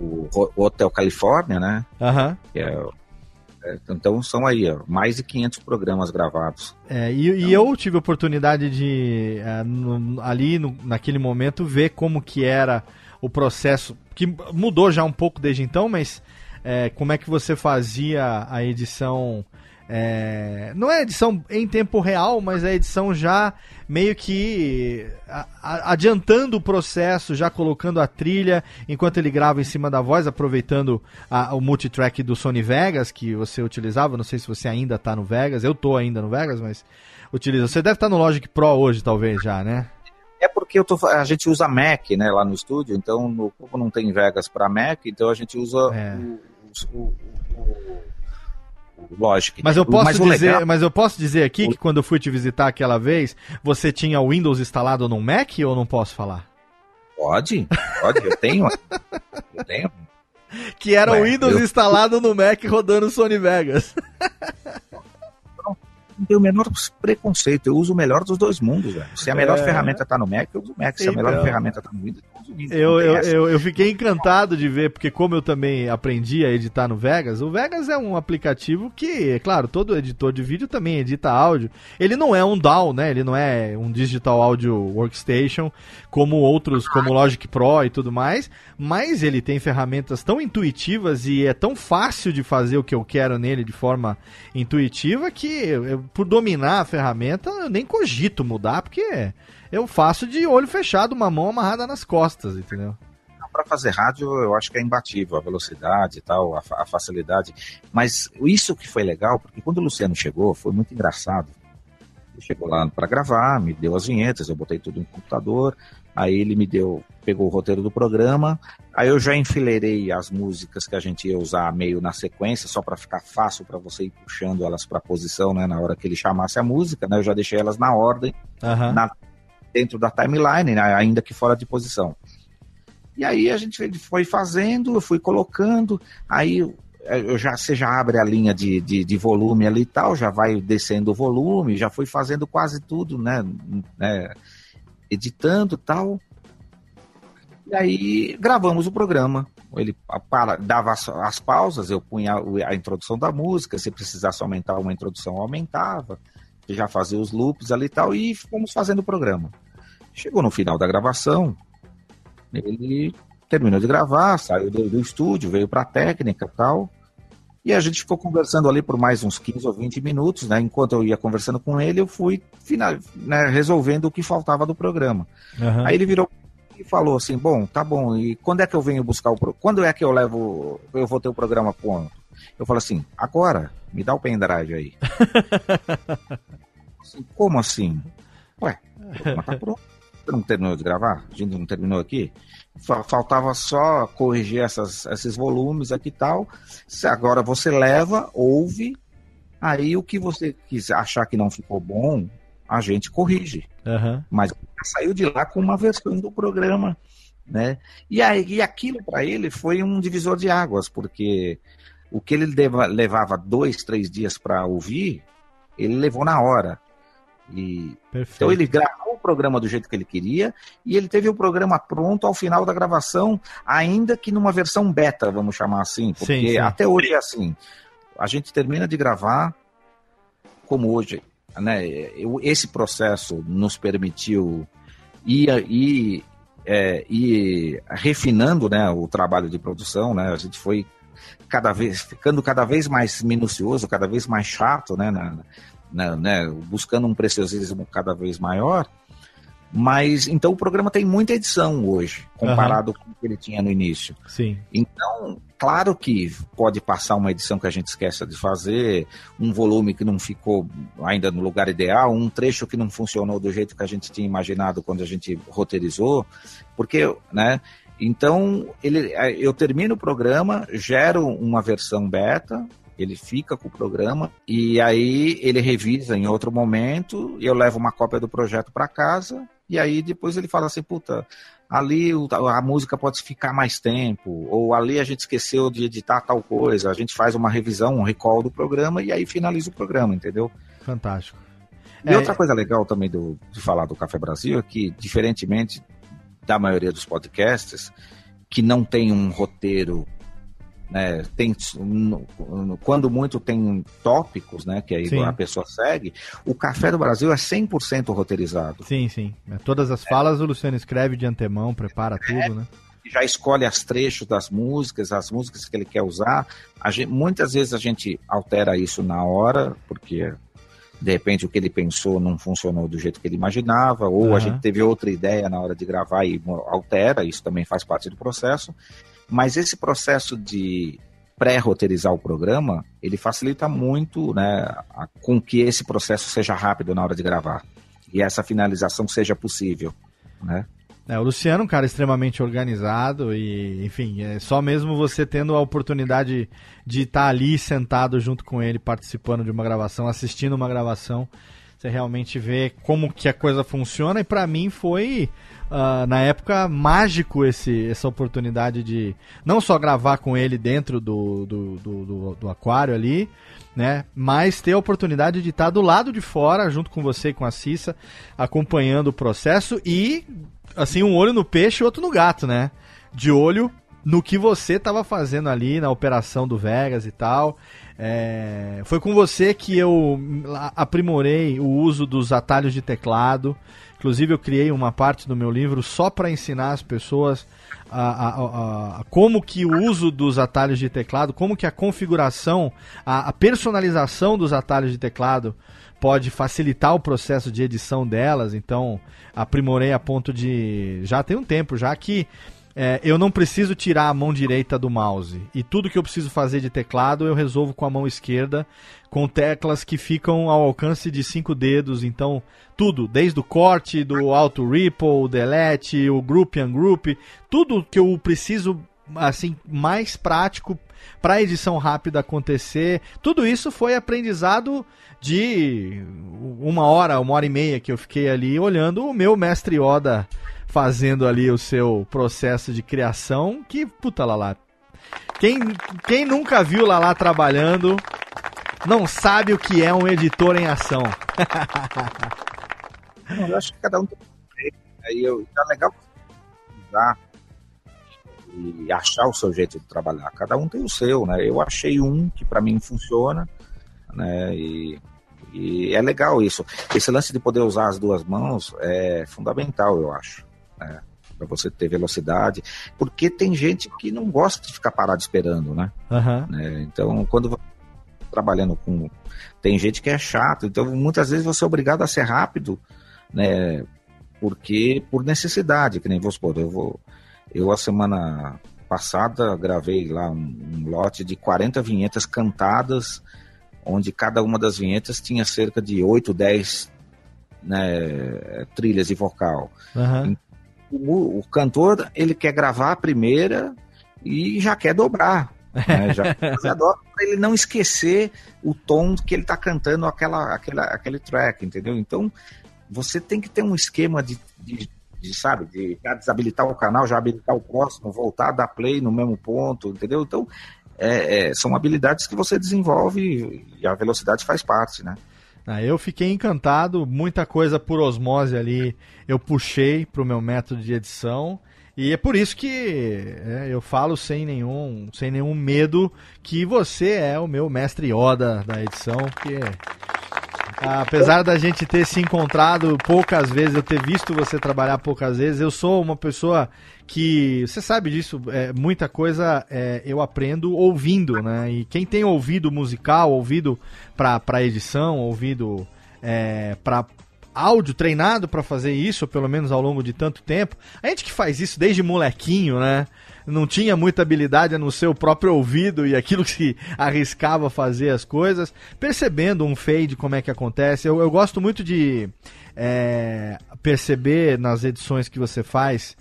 o Ho- Hotel Califórnia, né? Aham. Que é, é, então são aí, ó, mais de 500 programas gravados. É, e, e eu tive a oportunidade de, é, ali no- naquele momento, ver como que era o processo, que mudou já um pouco desde então, mas é, como é que você fazia a edição. É, não é edição em tempo real, mas a edição já meio que a- a- adiantando o processo, já colocando a trilha enquanto ele grava em cima da voz, aproveitando a- o multitrack do Sony Vegas que você utilizava. Não sei se você ainda está no Vegas, eu tô ainda no Vegas, mas utiliza. Você deve estar no Logic Pro hoje, talvez já, né? É porque tô, a gente usa Mac, né, lá no estúdio, então no, como não tem Vegas para Mac, então a gente usa É. o, o, o, o- o Logic. Mas eu posso o dizer, legal- mas eu posso dizer aqui que quando eu fui te visitar aquela vez, você tinha o Windows instalado no Mac ou não posso falar? Pode, pode, eu tenho. <laughs> eu tenho. Que era o Windows eu- instalado no Mac rodando Sony Vegas. Não tenho o menor preconceito, eu uso o melhor dos dois mundos, velho. Se a melhor É. ferramenta tá no Mac, eu uso o Mac. Se a melhor Então. ferramenta tá no Windows, eu. Eu, eu, eu, eu fiquei encantado de ver, porque como eu também aprendi a editar no Vegas, o Vegas é um aplicativo que, é claro, todo editor de vídeo também edita áudio. Ele não é um DAW, né? Ele não é um Digital Audio Workstation, como outros, como Logic Pro e tudo mais, mas ele tem ferramentas tão intuitivas e é tão fácil de fazer o que eu quero nele de forma intuitiva que, eu- por dominar a ferramenta, eu nem cogito mudar, porque eu faço de olho fechado, uma mão amarrada nas costas, entendeu? Para fazer rádio, eu acho que é imbatível a velocidade e tal, a, a facilidade. Mas isso que foi legal, porque quando o Luciano chegou, foi muito engraçado. Ele chegou lá para gravar, me deu as vinhetas, eu botei tudo no computador. Aí ele me deu, pegou o roteiro do programa. Aí eu já enfileirei as músicas que a gente ia usar meio na sequência, só para ficar fácil para você ir puxando elas para posição, né, na hora que ele chamasse a música, né? Eu já deixei elas na ordem Aham. na- dentro da timeline, né, ainda que fora de posição. E aí a gente foi fazendo, eu fui colocando, aí eu já, você já abre a linha de, de, de volume ali e tal, já vai descendo o volume, já foi fazendo quase tudo, né? né, editando tal. E aí gravamos o programa. Ele para, dava as, as pausas, eu punha a introdução da música, se precisasse aumentar uma introdução, aumentava, já fazia os loops ali e tal, e fomos fazendo o programa. Chegou no final da gravação, ele terminou de gravar, saiu do, do estúdio, veio para a técnica e tal. E a gente ficou conversando ali por mais uns 15 ou 20 minutos, né? Enquanto eu ia conversando com ele, eu fui final, né, resolvendo o que faltava do programa. Aham. Aí ele virou e falou assim: Bom, tá bom, e quando é que eu venho buscar o. Pro... Quando é que eu levo. Eu vou ter o programa pronto? Eu falo assim: Agora, me dá o pendrive aí. <laughs> assim, Como assim? Ué, programa tá pronto. Você não terminou de gravar? A gente não terminou aqui? Fa- Faltava só corrigir essas, esses volumes aqui e tal. Se agora você leva, ouve, aí o que você quiser achar que não ficou bom, a gente corrige Aham. mas saiu de lá com uma versão do programa, né? E, aí, e aquilo para ele foi um divisor de águas, porque o que ele leva- levava dois, três dias para ouvir, ele levou na hora. E então ele gravou o programa do jeito que ele queria e ele teve o programa pronto ao final da gravação, ainda que numa versão beta, vamos chamar assim, porque Sim, sim. até hoje é assim. A gente termina de gravar, como hoje, né? Esse processo nos permitiu ir, ir, é, ir refinando, né, o trabalho de produção, né? A gente foi cada vez ficando cada vez mais minucioso, cada vez mais chato, né, na, né, né, buscando um preciosismo cada vez maior. Mas então o programa tem muita edição hoje, comparado com o que ele tinha no início. Sim. Então, claro que pode passar uma edição que a gente esqueça de fazer, um volume que não ficou ainda no lugar ideal, um trecho que não funcionou do jeito que a gente tinha imaginado quando a gente roteirizou, porque, né? Então, ele, eu termino o programa, gero uma versão beta, ele fica com o programa e aí ele revisa em outro momento eu levo uma cópia do projeto para casa e aí depois ele fala assim, puta, ali a música pode ficar mais tempo, ou ali a gente esqueceu de editar tal coisa, a gente faz uma revisão, um recall do programa e aí finaliza o programa, entendeu? Fantástico. E é... outra coisa legal também do, de falar do Café Brasil é que, diferentemente da maioria dos podcasts, que não tem um roteiro né, tem, quando muito tem tópicos, né, que aí sim. a pessoa segue, o Café do Brasil é 100% roteirizado. Sim, sim. É, todas as falas o Luciano escreve de antemão, prepara é, tudo, né? Já escolhe as trechos das músicas, as músicas que ele quer usar. Gente, muitas vezes a gente altera isso na hora, porque de repente o que ele pensou não funcionou do jeito que ele imaginava, ou uhum. a gente teve outra ideia na hora de gravar e altera, isso também faz parte do processo. Mas esse processo de pré-roteirizar o programa, ele facilita muito né, a, com que esse processo seja rápido na hora de gravar e essa finalização seja possível, né? É, o Luciano é um cara extremamente organizado e, enfim, é só mesmo você tendo a oportunidade de estar tá ali sentado junto com ele, participando de uma gravação, assistindo uma gravação, você realmente vê como que a coisa funciona. E para mim foi uh, na época, mágico esse, essa oportunidade de não só gravar com ele dentro do, do, do, do, do aquário ali, né? Mas ter a oportunidade de estar do lado de fora, junto com você e com a Cissa, acompanhando o processo e, assim, um olho no peixe e outro no gato, né? De olho no que você estava fazendo ali na operação do Vegas e tal. É, foi com você que eu aprimorei o uso dos atalhos de teclado. Inclusive, eu criei uma parte do meu livro só para ensinar as pessoas a, a, a, como que o uso dos atalhos de teclado, como que a configuração, a, personalização dos atalhos de teclado pode facilitar o processo de edição delas. Então, aprimorei a ponto de. Já tem um tempo já que é, eu não preciso tirar a mão direita do mouse. E tudo que eu preciso fazer de teclado eu resolvo com a mão esquerda, com teclas que ficam ao alcance de cinco dedos. Então, tudo, desde o corte, do auto ripple, o delete, o group ungroup, tudo que eu preciso assim mais prático para edição rápida acontecer. Tudo isso foi aprendizado de uma hora, uma hora e meia que eu fiquei ali olhando o meu mestre Oda fazendo ali o seu processo de criação, que, puta, Lala, quem, quem nunca viu Lala trabalhando não sabe o que é um editor em ação. <laughs> eu acho que cada um tem aí eu tá legal usar e achar o seu jeito de trabalhar. Cada um tem o seu, né? Eu achei um que para mim funciona, né? E, e é legal isso. Esse lance de poder usar as duas mãos é fundamental, eu acho né? Para você ter velocidade. Porque tem gente que não gosta de ficar parado esperando, né? Uhum. né? Então, quando você tá trabalhando com. Tem gente que é chato, então muitas vezes você é obrigado a ser rápido, né? Porque por necessidade, que nem vou supor, eu vou. Eu a semana passada gravei lá um, um lote de 40 vinhetas cantadas, onde cada uma das vinhetas tinha cerca de 8, 10 né, trilhas de vocal. Uhum o, o cantor ele quer gravar a primeira e já quer dobrar. Né? Já <laughs> para ele não esquecer o tom que ele está cantando aquela, aquela, aquele track, entendeu? Então você tem que ter um esquema de, de, de sabe, de desabilitar o canal, já habilitar o próximo, voltar, dar play no mesmo ponto, entendeu? Então é, é, são habilidades que você desenvolve e a velocidade faz parte, né? Ah, eu fiquei encantado, muita coisa por osmose ali eu puxei para o meu método de edição. E é por isso que é, eu falo sem nenhum, sem nenhum medo que você é o meu mestre Yoda da edição, porque Apesar da gente ter se encontrado poucas vezes, eu ter visto você trabalhar poucas vezes, eu sou uma pessoa que, você sabe disso, é, muita coisa é, eu aprendo ouvindo, né? E quem tem ouvido musical, ouvido para edição, ouvido é, para áudio treinado para fazer isso, pelo menos ao longo de tanto tempo. A gente que faz isso desde molequinho, né? Não tinha muita habilidade no seu próprio ouvido e aquilo que se <laughs> arriscava fazer as coisas, percebendo um fade, como é que acontece. Eu, eu gosto muito de é, perceber nas edições que você faz.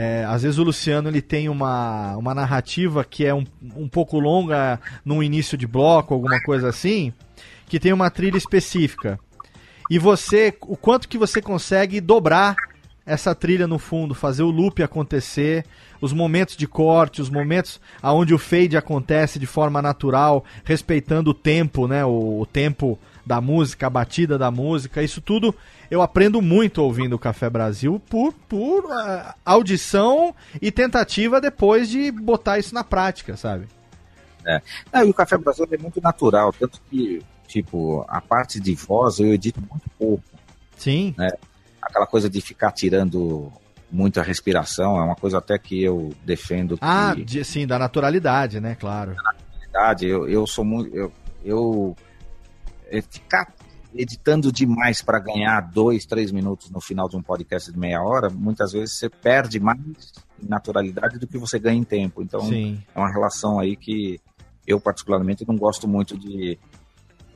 É, às vezes o Luciano ele tem uma, uma narrativa que é um, um pouco longa no início de bloco, alguma coisa assim, que tem uma trilha específica. E você, o quanto que você consegue dobrar essa trilha no fundo, fazer o loop acontecer, os momentos de corte, os momentos aonde o fade acontece de forma natural, respeitando o tempo, né, o, o tempo da música, a batida da música, isso tudo eu aprendo muito ouvindo o Café Brasil por, por uh, audição e tentativa depois de botar isso na prática, sabe? É. Não, e o Café Brasil é muito natural, tanto que Tipo, a parte de voz eu edito muito pouco. Sim. Né? Aquela coisa de ficar tirando muita respiração é uma coisa até que eu defendo. Que... Ah, de, sim, da naturalidade, né? Claro. Da naturalidade, eu, eu sou muito. Eu, eu, eu ficar editando demais para ganhar dois, três minutos no final de um podcast de meia hora, muitas vezes você perde mais naturalidade do que você ganha em tempo. Então, Sim. é uma relação aí que eu, particularmente, não gosto muito de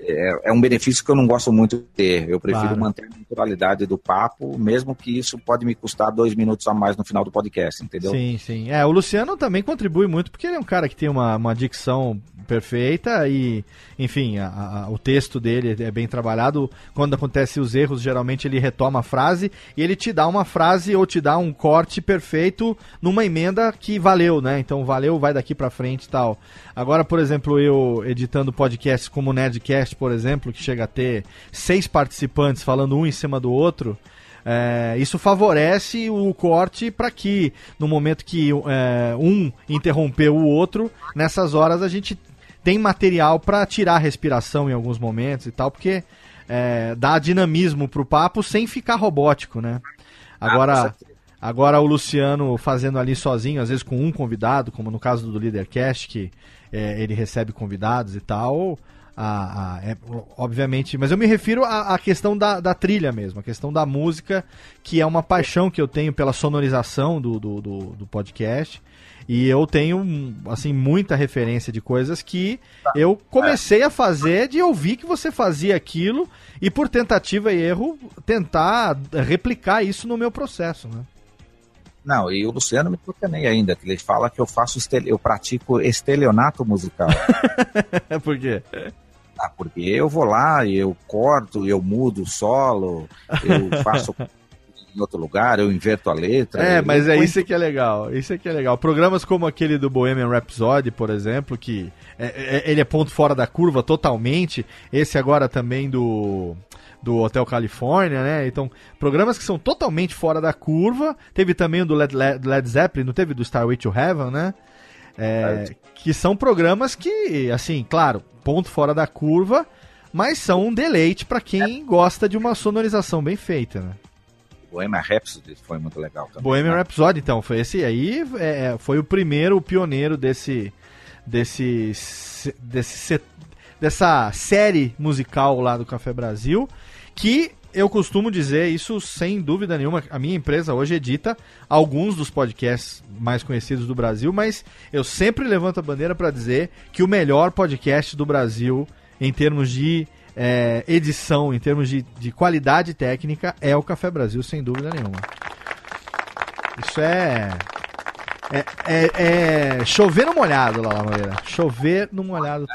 é, é, um benefício que eu não gosto muito de ter. Eu prefiro claro. manter a naturalidade do papo, mesmo que isso pode me custar dois minutos a mais no final do podcast, entendeu? Sim, sim. É, o Luciano também contribui muito, porque ele é um cara que tem uma, uma dicção perfeita e, enfim, a, a, o texto dele é bem trabalhado. Quando acontece os erros, geralmente ele retoma a frase e ele te dá uma frase ou te dá um corte perfeito numa emenda que valeu, né? Então valeu, vai daqui para frente e tal. Agora, por exemplo, eu editando podcasts como o Nerdcast, por exemplo, que chega a ter seis participantes falando um em cima do outro. É, isso favorece o corte para que, no momento que é, um interrompeu o outro, nessas horas a gente tem material para tirar a respiração em alguns momentos e tal, porque é, dá dinamismo pro papo sem ficar robótico, né? Agora, ah, agora o Luciano fazendo ali sozinho, às vezes com um convidado, como no caso do Leadercast, que é, ele recebe convidados e tal. A, a, é, obviamente, mas eu me refiro à, à questão da, da, trilha mesmo, a questão da música, que é uma paixão que eu tenho pela sonorização do, do, do, do podcast. E eu tenho, assim, muita referência de coisas que eu comecei a fazer de ouvir que você fazia aquilo e por tentativa e erro tentar replicar isso no meu processo, né? Não, e o Luciano me nem ainda, que ele fala que eu faço estel... eu pratico estelionato musical. <laughs> por quê? Ah, porque eu vou lá e eu corto, eu mudo o solo, eu <laughs> faço em outro lugar, eu inverto a letra. É, mas é isso que é legal. Isso é que é legal. Programas como aquele do Bohemian Rhapsody, por exemplo, que é, é, ele é ponto fora da curva totalmente. Esse agora também do do Hotel Califórnia, né? Então, programas que são totalmente fora da curva. Teve também o do Led, Led Zeppelin, não teve do Starway to Heaven, né? É, que são programas que, assim, claro, ponto fora da curva, mas são um deleite para quem gosta de uma sonorização bem feita, né? Bohemian Rhapsody foi muito legal também. Bohemian né? Rhapsody, então, foi esse aí, é, é, foi o primeiro, o pioneiro desse, desse, desse, dessa série musical lá do Café Brasil, que eu costumo dizer isso sem dúvida nenhuma. A minha empresa hoje edita alguns dos podcasts mais conhecidos do Brasil, mas eu sempre levanto a bandeira para dizer que o melhor podcast do Brasil, em termos de é, edição, em termos de, de qualidade técnica, é o Café Brasil, sem dúvida nenhuma. Isso é. É, é, é chover no molhado, lá, Moreira. Chover no molhado.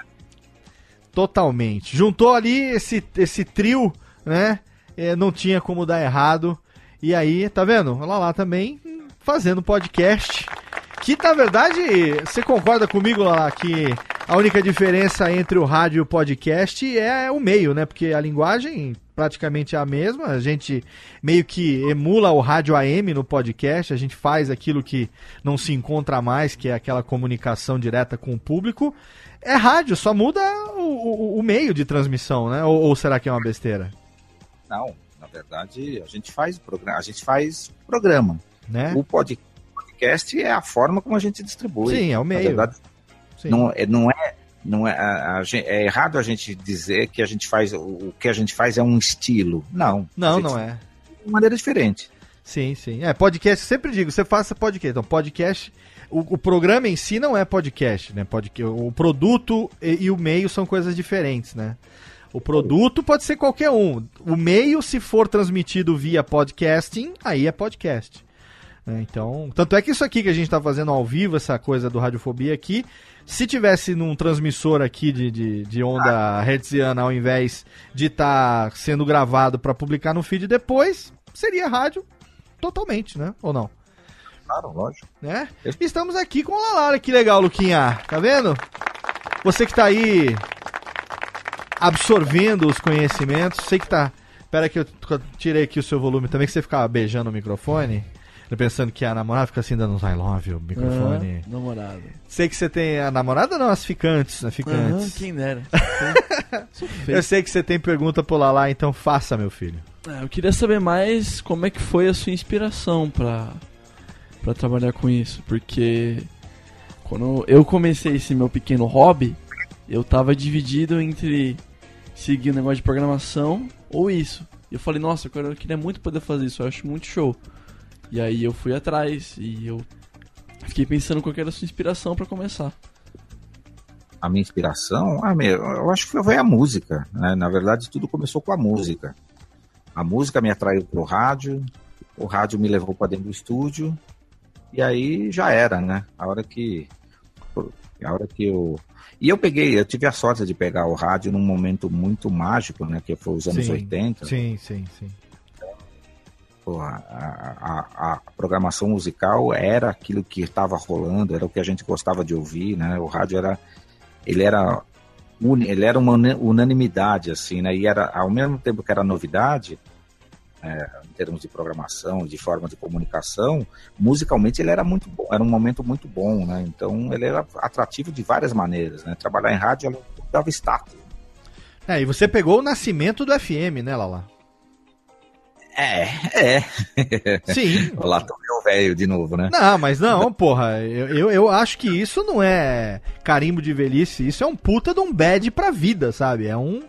Totalmente. Juntou ali esse, esse trio, né? É, não tinha como dar errado. E aí, tá vendo? Lá lá também fazendo podcast. Que na verdade, você concorda comigo lá que a única diferença entre o rádio e o podcast é o meio, né? Porque a linguagem praticamente a mesma. A gente meio que emula o rádio AM no podcast, a gente faz aquilo que não se encontra mais, que é aquela comunicação direta com o público. É rádio, só muda o, o, o meio de transmissão, né? Ou, ou será que é uma besteira? Não, na verdade, a gente faz programa, a gente faz programa. Né? O pod- podcast é a forma como a gente distribui. Sim, é o Na meio. verdade, Sim. não, é, não é, não é, a- a é errado a gente dizer que a gente faz o que a gente faz é um estilo. Não. Não, não é. De maneira diferente. Sim, sim. É, podcast, sempre digo, você faça podcast. Então, podcast, o, o programa em si não é podcast, né? Podca- o produto e, e o meio são coisas diferentes, né? O produto pode ser qualquer um. O meio, se for transmitido via podcasting, aí é podcast. né? Então, tanto é que isso aqui que a gente tá fazendo ao vivo, essa coisa do Radiofobia aqui, se tivesse num transmissor aqui de, de, de onda hertziana ao invés de estar sendo gravado para publicar no feed depois, seria rádio totalmente, né? Ou não? Claro, lógico. Né? Estamos aqui com o Lalara, que legal, Luquinha. Tá vendo? Você que tá aí absorvendo os conhecimentos, sei que tá. Pera que eu tirei aqui o seu volume também, que você ficava beijando o microfone. Pensando que a namorada fica assim dando uns I love you, microfone. Ah, namorada. Sei que você tem a namorada, não, as ficantes, né? Ficantes. quem dera. <laughs> Eu sei que você tem pergunta pro Lala, então faça, meu filho. É, eu queria saber mais como é que foi a sua inspiração pra, pra trabalhar com isso, porque quando eu comecei esse meu pequeno hobby, eu tava dividido entre seguir o negócio de programação ou isso. Eu falei, nossa, eu queria muito poder fazer isso, eu acho muito show. E aí eu fui atrás e eu fiquei pensando qual era a sua inspiração pra começar. A minha inspiração, ah, meu, eu acho que foi a música. Né? Na verdade, tudo começou com a música. A música me atraiu pro rádio, o rádio me levou para dentro do estúdio, e aí já era, né? A hora que. A hora que eu. E eu peguei, eu tive a sorte de pegar o rádio num momento muito mágico, né? Que foi os anos Sim, 80. Sim, sim, sim. Pô, a, a- a programação musical era aquilo que estava rolando, era o que a gente gostava de ouvir, né? O rádio era, ele era, ele era uma unanimidade, assim, né? E era, ao mesmo tempo que era novidade, é, em termos de programação, de forma de comunicação, musicalmente ele era muito bom, era um momento muito bom, né? Então ele era atrativo de várias maneiras, né? Trabalhar em rádio ela dava status. É, e você pegou o nascimento do FM, né, Lala? É, é. Sim. <laughs> Lá tô meu velho de novo, né? Não, mas não, porra, eu, eu, eu acho que isso não é carimbo de velhice, isso é um puta de um bad pra vida, sabe? É um.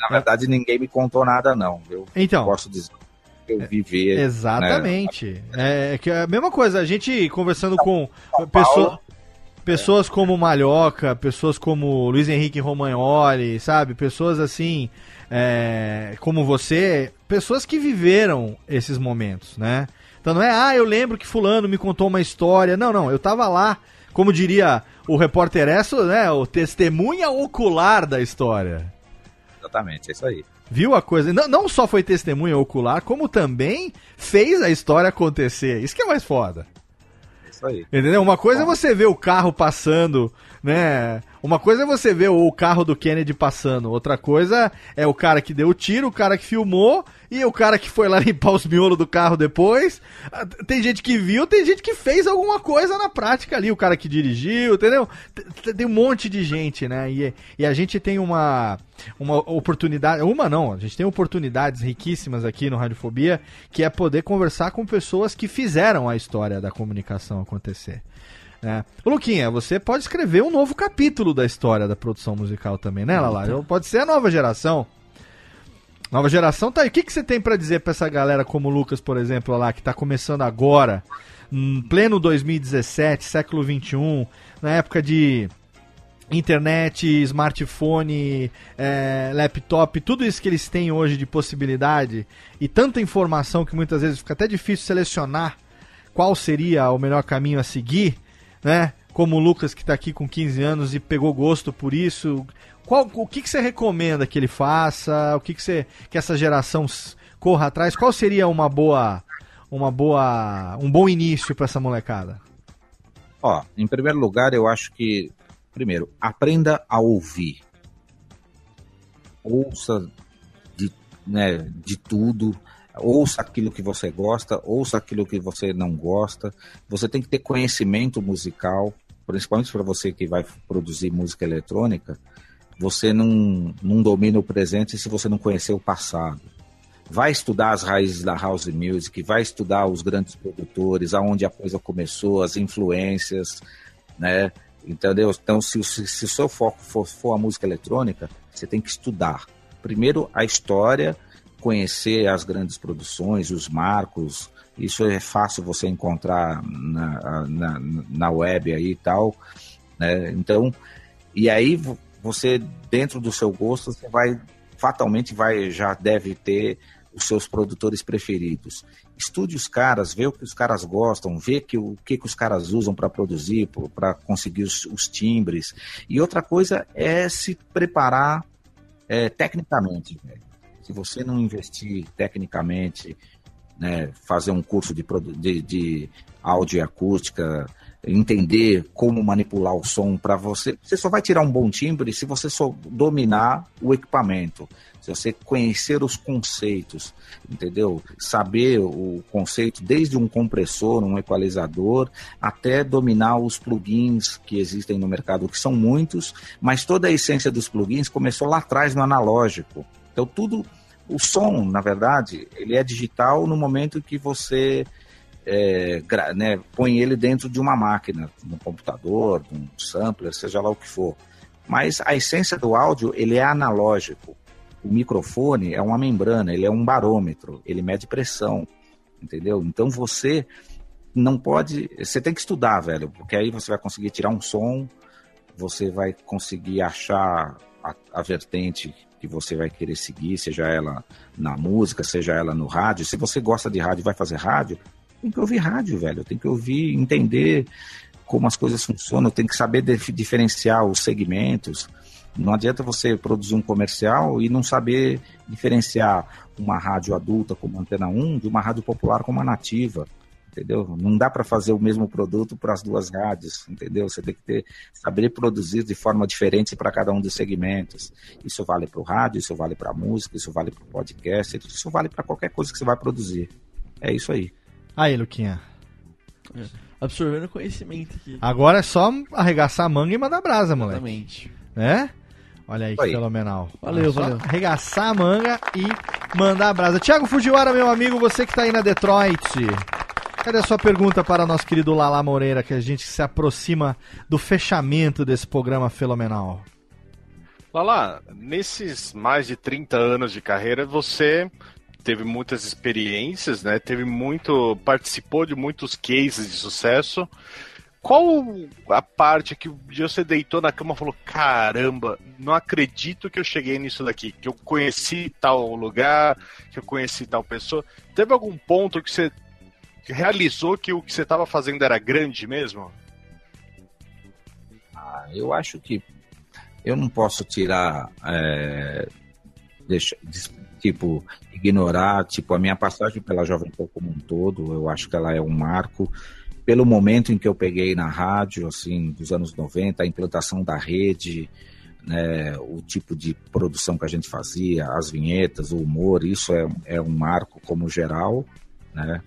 Na verdade, ninguém me contou nada, não. Eu Então. posso dizer eu vivi. né? Exatamente. É que é a mesma coisa, a gente conversando com pessoa, pessoas como Malhoca, pessoas como Luiz Henrique Romagnoli, sabe? Pessoas assim, é, como você, pessoas que viveram esses momentos, né? Então não é, ah, eu lembro que fulano me contou uma história. Não, não, eu tava lá, como diria o repórter Esso, né? O testemunha ocular da história. Exatamente, é isso aí. Viu a coisa? Não, não só foi testemunha ocular, como também fez a história acontecer. Isso que é mais foda. É isso aí. Entendeu? Uma coisa é você ver o carro passando, né? Uma coisa é você ver o carro do Kennedy passando. Outra coisa é o cara que deu o tiro, o cara que filmou e o cara que foi lá <laughs> limpar os miolos do carro depois. Ah, Tem gente que viu, tem gente que fez alguma coisa na prática ali. O cara que dirigiu, entendeu? Tem um monte de gente, né? E, e a gente tem uma, uma oportunidade. Uma não, a gente tem oportunidades riquíssimas aqui no Radiofobia, que é poder conversar com pessoas que fizeram a história da comunicação acontecer. Né? Ô, Luquinha, você pode escrever um novo capítulo da história da produção musical também, né, Lala? Pode ser a nova geração. Nova geração tá aí. O que, que você tem pra dizer pra essa galera como o Lucas, por exemplo, lá, que tá começando agora, em pleno 2017, século 21, na época de internet, smartphone, é, laptop, tudo isso que eles têm hoje de possibilidade e tanta informação que muitas vezes fica até difícil selecionar qual seria o melhor caminho a seguir, né? Como o Lucas que está aqui com 15 anos e pegou gosto por isso. Qual, o que, que você recomenda que ele faça? O que, que, você, que essa geração corra atrás? Qual seria uma boa, uma boa, um bom início para essa molecada? Ó, em primeiro lugar, eu acho que, primeiro, aprenda a ouvir. Ouça de né, de tudo. Ouça aquilo que você gosta, ouça aquilo que você não gosta. Você tem que ter conhecimento musical, principalmente para você que vai produzir música eletrônica. Você não, não domina o presente se você não conhecer o passado vai estudar as raízes da house music, vai estudar os grandes produtores, aonde a coisa começou, as influências, né? Entendeu? Então, se, se, se o seu foco for, for a música eletrônica, você tem que estudar. Primeiro, a história, conhecer as grandes produções, os marcos. Isso é fácil você encontrar na, na, na web aí e tal. Né? Então, e aí você, dentro do seu gosto, você vai fatalmente vai já deve ter os seus produtores preferidos. Estude os caras, vê o que os caras gostam, vê que, o que, que os caras usam para produzir, para conseguir os, os, timbres. E outra coisa é se preparar é, tecnicamente. Se você não investir tecnicamente, né, fazer um curso de, de, de áudio e acústica, entender como manipular o som para você. Você só vai tirar um bom timbre se você só dominar o equipamento, se você conhecer os conceitos, entendeu? Saber o conceito desde um compressor, um equalizador, até dominar os plugins que existem no mercado, que são muitos, mas toda a essência dos plugins começou lá atrás no analógico. Então tudo, o som, na verdade, ele é digital no momento que você é, né, põe ele dentro de uma máquina, de um computador, de um sampler, seja lá o que for. Mas a essência do áudio, ele é analógico. O microfone é uma membrana, ele é um barômetro, ele mede pressão, entendeu? Então você não pode, você tem que estudar, velho, porque aí você vai conseguir tirar um som, você vai conseguir achar a, a vertente que você vai querer seguir, seja ela na música, seja ela no rádio. Se você gosta de rádio, vai fazer rádio, tem que ouvir rádio, velho. Tem que ouvir, entender como as coisas funcionam, tem que saber diferenciar os segmentos. Não adianta você produzir um comercial e não saber diferenciar uma rádio adulta como Antena 1 de uma rádio popular como a Nativa, entendeu? Não dá para fazer o mesmo produto para as duas rádios, entendeu? Você tem que ter, saber produzir de forma diferente para cada um dos segmentos. Isso vale para o rádio, isso vale para a música, isso vale para o podcast, isso vale para qualquer coisa que você vai produzir. É isso aí. Aí, Luquinha. É. Absorvendo conhecimento aqui. Agora é só arregaçar a manga e mandar brasa, moleque. Exatamente. É? Olha aí, que fenomenal. Valeu, é valeu. Arregaçar a manga e mandar a brasa. Tiago Fujiwara, meu amigo, você que tá aí na Detroit. Cadê a sua pergunta para nosso querido Lala Moreira, que a gente se aproxima do fechamento desse programa fenomenal? Lala, nesses mais de 30 anos de carreira, você teve muitas experiências, né? Teve muito, participou de muitos cases de sucesso. Qual a parte que você deitou na cama e falou: caramba, não acredito que eu cheguei nisso daqui, que eu conheci tal lugar, que eu conheci tal pessoa? Teve algum ponto que você realizou que o que você estava fazendo era grande mesmo? Ah, eu acho que eu não posso tirar. É, deixa, tipo, ignorar, tipo, a minha passagem pela Jovem Pan como um todo, eu acho que ela é um marco pelo momento em que eu peguei na rádio, assim, dos anos 90, a implantação da rede, né, o tipo de produção que a gente fazia, as vinhetas, o humor, isso é, é um marco como geral, né?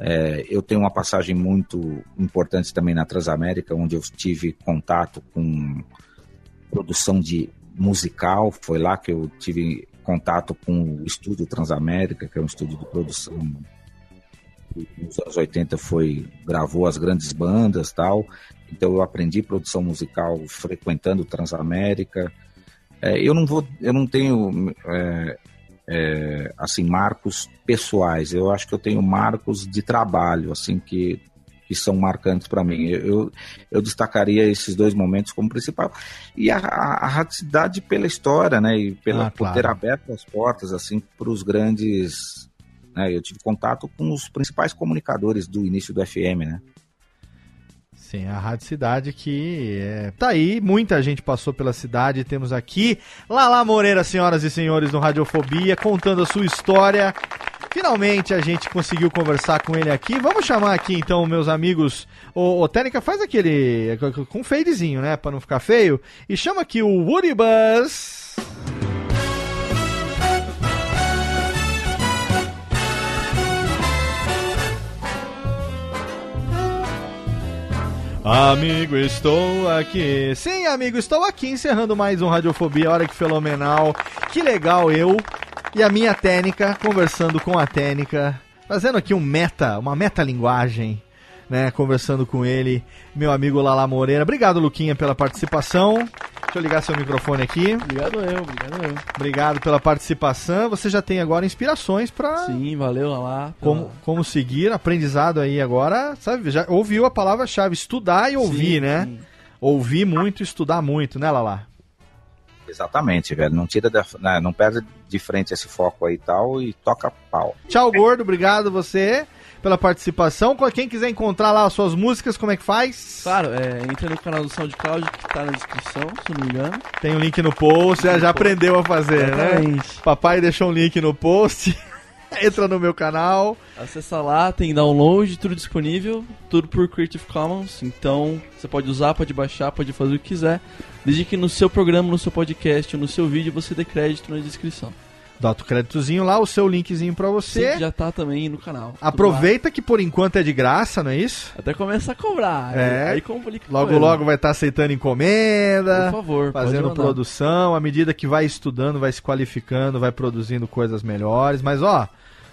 É, eu tenho uma passagem muito importante também na Transamérica, onde eu tive contato com produção de musical, foi lá que eu tive contato com o estúdio Transamérica, que é um estúdio de produção nos anos 80 foi gravou as grandes bandas tal. Então eu aprendi produção musical frequentando Transamérica. É, eu não vou eu não tenho é, é, assim marcos pessoais eu acho que eu tenho marcos de trabalho assim que que são marcantes para mim. Eu, eu destacaria esses dois momentos como principal. E a, a, a radicidade pela história, né? E pela, ah, claro. por ter aberto as portas, assim, para os grandes. Né, eu tive contato com os principais comunicadores do início do FM, né? Sim, a Rádio Cidade que é... tá aí, muita gente passou pela cidade. Temos aqui Lala Moreira, senhoras e senhores, no Radiofobia, contando a sua história Finalmente a gente conseguiu conversar com ele aqui. Vamos chamar aqui então meus amigos. O, o Técnica faz aquele com fadezinho, né, para não ficar feio. E chama aqui o Woody Buzz. Amigo, estou aqui. Sim, amigo, estou aqui encerrando mais um Radiofobia. Olha que fenomenal. Que legal eu e a minha técnica conversando com a técnica, fazendo aqui um meta, uma metalinguagem, né? Conversando com ele, meu amigo Lala Moreira. Obrigado, Luquinha, pela participação. Deixa eu ligar seu microfone aqui. Obrigado eu, obrigado eu. Obrigado pela participação. Você já tem agora inspirações para Sim, valeu lá. como, como seguir, aprendizado aí agora, sabe? Já ouviu a palavra-chave, estudar e ouvir, Sim, né? sim. Ouvir muito, estudar muito, né, Lala? Exatamente, velho. Não tira da, né, não perde de frente esse foco aí e tal e toca pau. Tchau, gordo. Obrigado você pela participação. Quem quiser encontrar lá as suas músicas, como é que faz? Claro, é, entra no canal do SoundCloud que tá na descrição, se não me engano. Tem um link no post, já, já aprendeu a fazer, né? Papai deixou um link no post. <laughs> Entra no meu canal. Acessa lá, tem download, tudo disponível, tudo por Creative Commons. Então você pode usar, pode baixar, pode fazer o que quiser. Desde que no seu programa, no seu podcast ou no seu vídeo você dê crédito na descrição. Dá outro créditozinho lá, o seu linkzinho pra você. Sim, já tá também no canal. Aproveita que por enquanto é de graça, não é isso? Até começa a cobrar. É. Aí complica. Logo, coisa. logo vai estar aceitando encomenda. Por favor, fazendo produção, à medida que vai estudando, vai se qualificando, vai produzindo coisas melhores. Mas ó,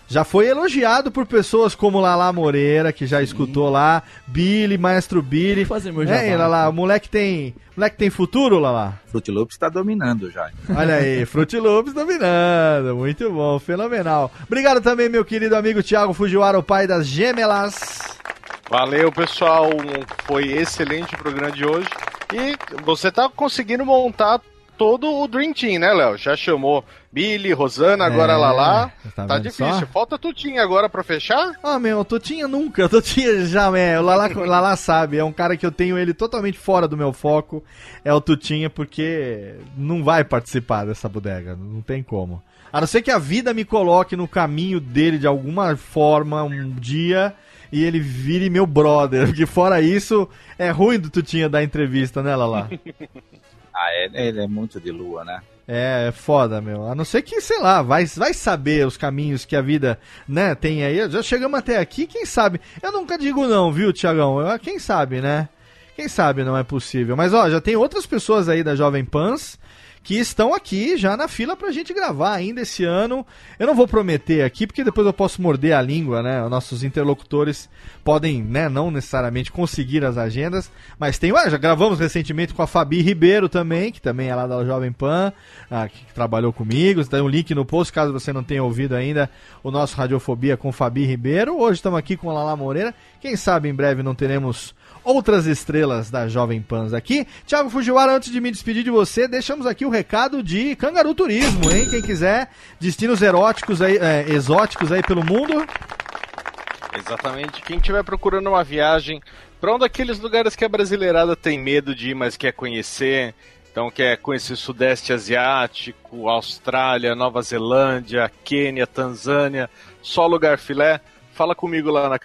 já foi elogiado por pessoas como Lala Moreira, que já escutou lá, Billy, Maestro Billy. fazer meu É, jabá. Lala, o moleque tem, moleque tem futuro, Lala? Fruit Loops tá dominando já. Olha aí, <laughs> Fruit Loops dominando, muito bom, fenomenal. Obrigado também, meu querido amigo Thiago Fujiwara, o pai das gêmelas. Valeu, pessoal. Foi excelente o programa de hoje. E você tá conseguindo montar todo o Dream Team, né, Léo? Já chamou Billy, Rosana, agora É, Lala. tá Tá, difícil. só? Falta Tutinha agora pra fechar? Ah, meu, o Totinha nunca, <laughs> o Totinha já, é, o Lala, Lala sabe, é um cara que eu tenho ele totalmente fora do meu foco, é o Tutinha, porque não vai participar dessa bodega, não tem como. A não ser que a vida me coloque no caminho dele de alguma forma um dia e ele vire meu brother, <laughs> porque fora isso, é ruim do Tutinha dar entrevista, né, Lala? <laughs> Ah, é- ele é muito de lua, né? É, é foda, meu. A não ser que, sei lá, vai, vai saber os caminhos que a vida, né, tem aí. Já chegamos até aqui, quem sabe? Eu nunca digo não, viu, Tiagão? Eu- Quem sabe, né? Quem sabe não é possível. Mas, ó, já tem outras pessoas aí da Jovem Pans que estão aqui já na fila pra gente gravar ainda esse ano. Eu não vou prometer aqui, porque depois eu posso morder a língua, né? Os nossos interlocutores podem, né, não necessariamente conseguir as agendas, mas tem, ué, já gravamos recentemente com a Fabi Ribeiro também, que também é lá da Jovem Pan, ah, que trabalhou comigo. Tem um link no post, caso você não tenha ouvido ainda o nosso Radiofobia com Fabi Ribeiro. Hoje estamos aqui com a Lala Moreira. Quem sabe em breve não teremos outras estrelas da Jovem Pans aqui. Thiago Fujiwara, antes de me despedir de você, deixamos aqui o recado de Cangaru Turismo, hein? Quem quiser, destinos eróticos aí, é, exóticos aí pelo mundo. Exatamente. Quem estiver procurando uma viagem para um daqueles lugares que a brasileirada tem medo de ir, mas quer conhecer. Então quer conhecer Sudeste Asiático, Austrália, Nova Zelândia, Quênia, Tanzânia, só lugar filé. Fala comigo lá na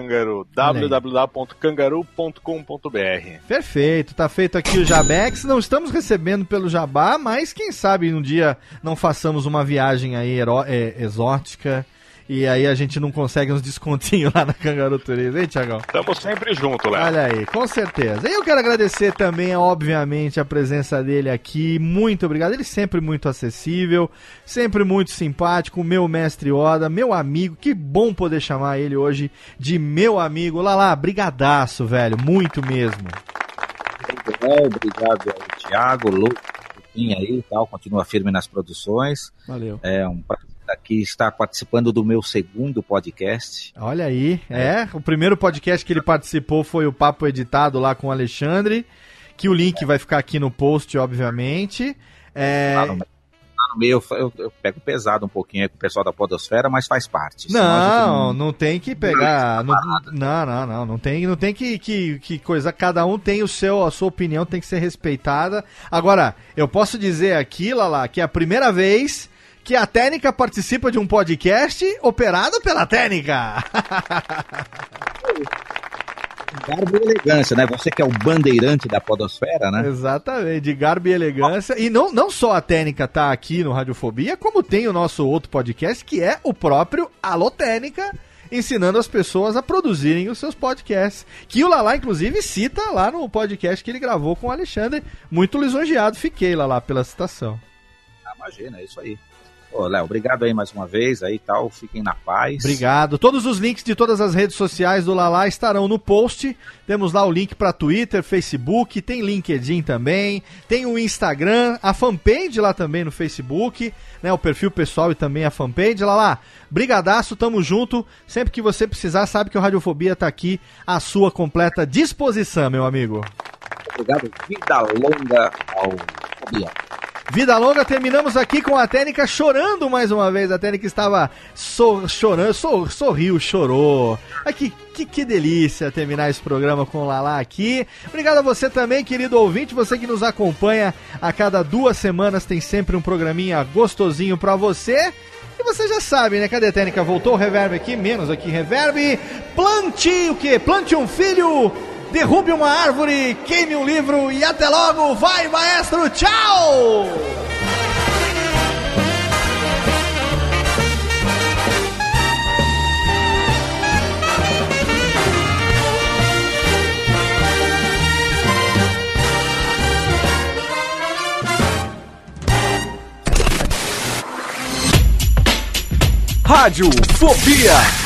Aí. www.cangaru.com.br. Perfeito, tá feito aqui o Jabex. Não estamos recebendo pelo Jabá, mas quem sabe um dia não façamos uma viagem aí é, exótica e aí a gente não consegue uns descontinhos <laughs> lá na Cangaru Turismo, hein, Tiagão? Estamos sempre junto, Léo. Olha aí, com certeza. E eu quero agradecer também, obviamente, a presença dele aqui. Muito obrigado. Ele sempre muito acessível, sempre muito simpático. Meu mestre Oda, meu amigo. Que bom poder chamar ele hoje de meu amigo. Lala, brigadaço, velho. Muito mesmo. É, obrigado ao Thiago, Tutinha aí e tal, continua firme nas produções. Valeu. É um prazer aqui estar participando do meu segundo podcast. Olha aí, é. O primeiro podcast que ele participou foi o Papo Editado lá com o Alexandre. Que o link vai ficar aqui no post, obviamente. É. Lá no, lá no meio eu, eu- pego pesado um pouquinho aí com o pessoal da Podosfera, mas faz parte. gente Não, não tem que pegar. Não, não, não, não. Não tem, não tem que, que, que coisa. Cada um tem o seu, a sua opinião tem que ser respeitada. Agora, eu posso dizer aqui, Lala, que é a primeira vez que a Técnica participa de um podcast operado pela Técnica. <laughs> Garbo e elegância, né? Você que é o bandeirante da podosfera, né? Exatamente, de garbo e elegância. E não, não só a Técnica tá aqui no Radiofobia, como tem o nosso outro podcast, que é o próprio Alô Técnica. ensinando as pessoas a produzirem os seus podcasts. Que o Lala, inclusive, cita lá no podcast que ele gravou com o Alexandre. Muito lisonjeado fiquei, Lala, pela citação. Ah, imagina, é isso aí. Ô, Léo, obrigado aí mais uma vez aí tal. Fiquem na paz. Obrigado. Todos os links de todas as redes sociais do Lala estarão no post. Temos lá o link para Twitter, Facebook, tem LinkedIn também, tem o Instagram, a fanpage lá também no Facebook, né, o perfil pessoal e também a fanpage. Lala, brigadaço, tamo junto. Sempre que você precisar, sabe que o Radiofobia tá aqui à sua completa disposição, meu amigo. Obrigado. Vida longa ao Fobia. Vida longa, terminamos aqui com a Técnica chorando mais uma vez. A Técnica estava so- chorando, so- sorriu, chorou. Que, que, que delícia terminar esse programa com o Lala aqui. Obrigado a você também, querido ouvinte, você que nos acompanha a cada duas semanas, tem sempre um programinha gostosinho pra você. E você já sabe, né? Cadê a técnica? Voltou o reverb aqui, menos aqui reverb. Plante o quê? Plante um filho, derrube uma árvore, queime um livro e até logo. Vai, maestro, tchau! Rádio Fobia.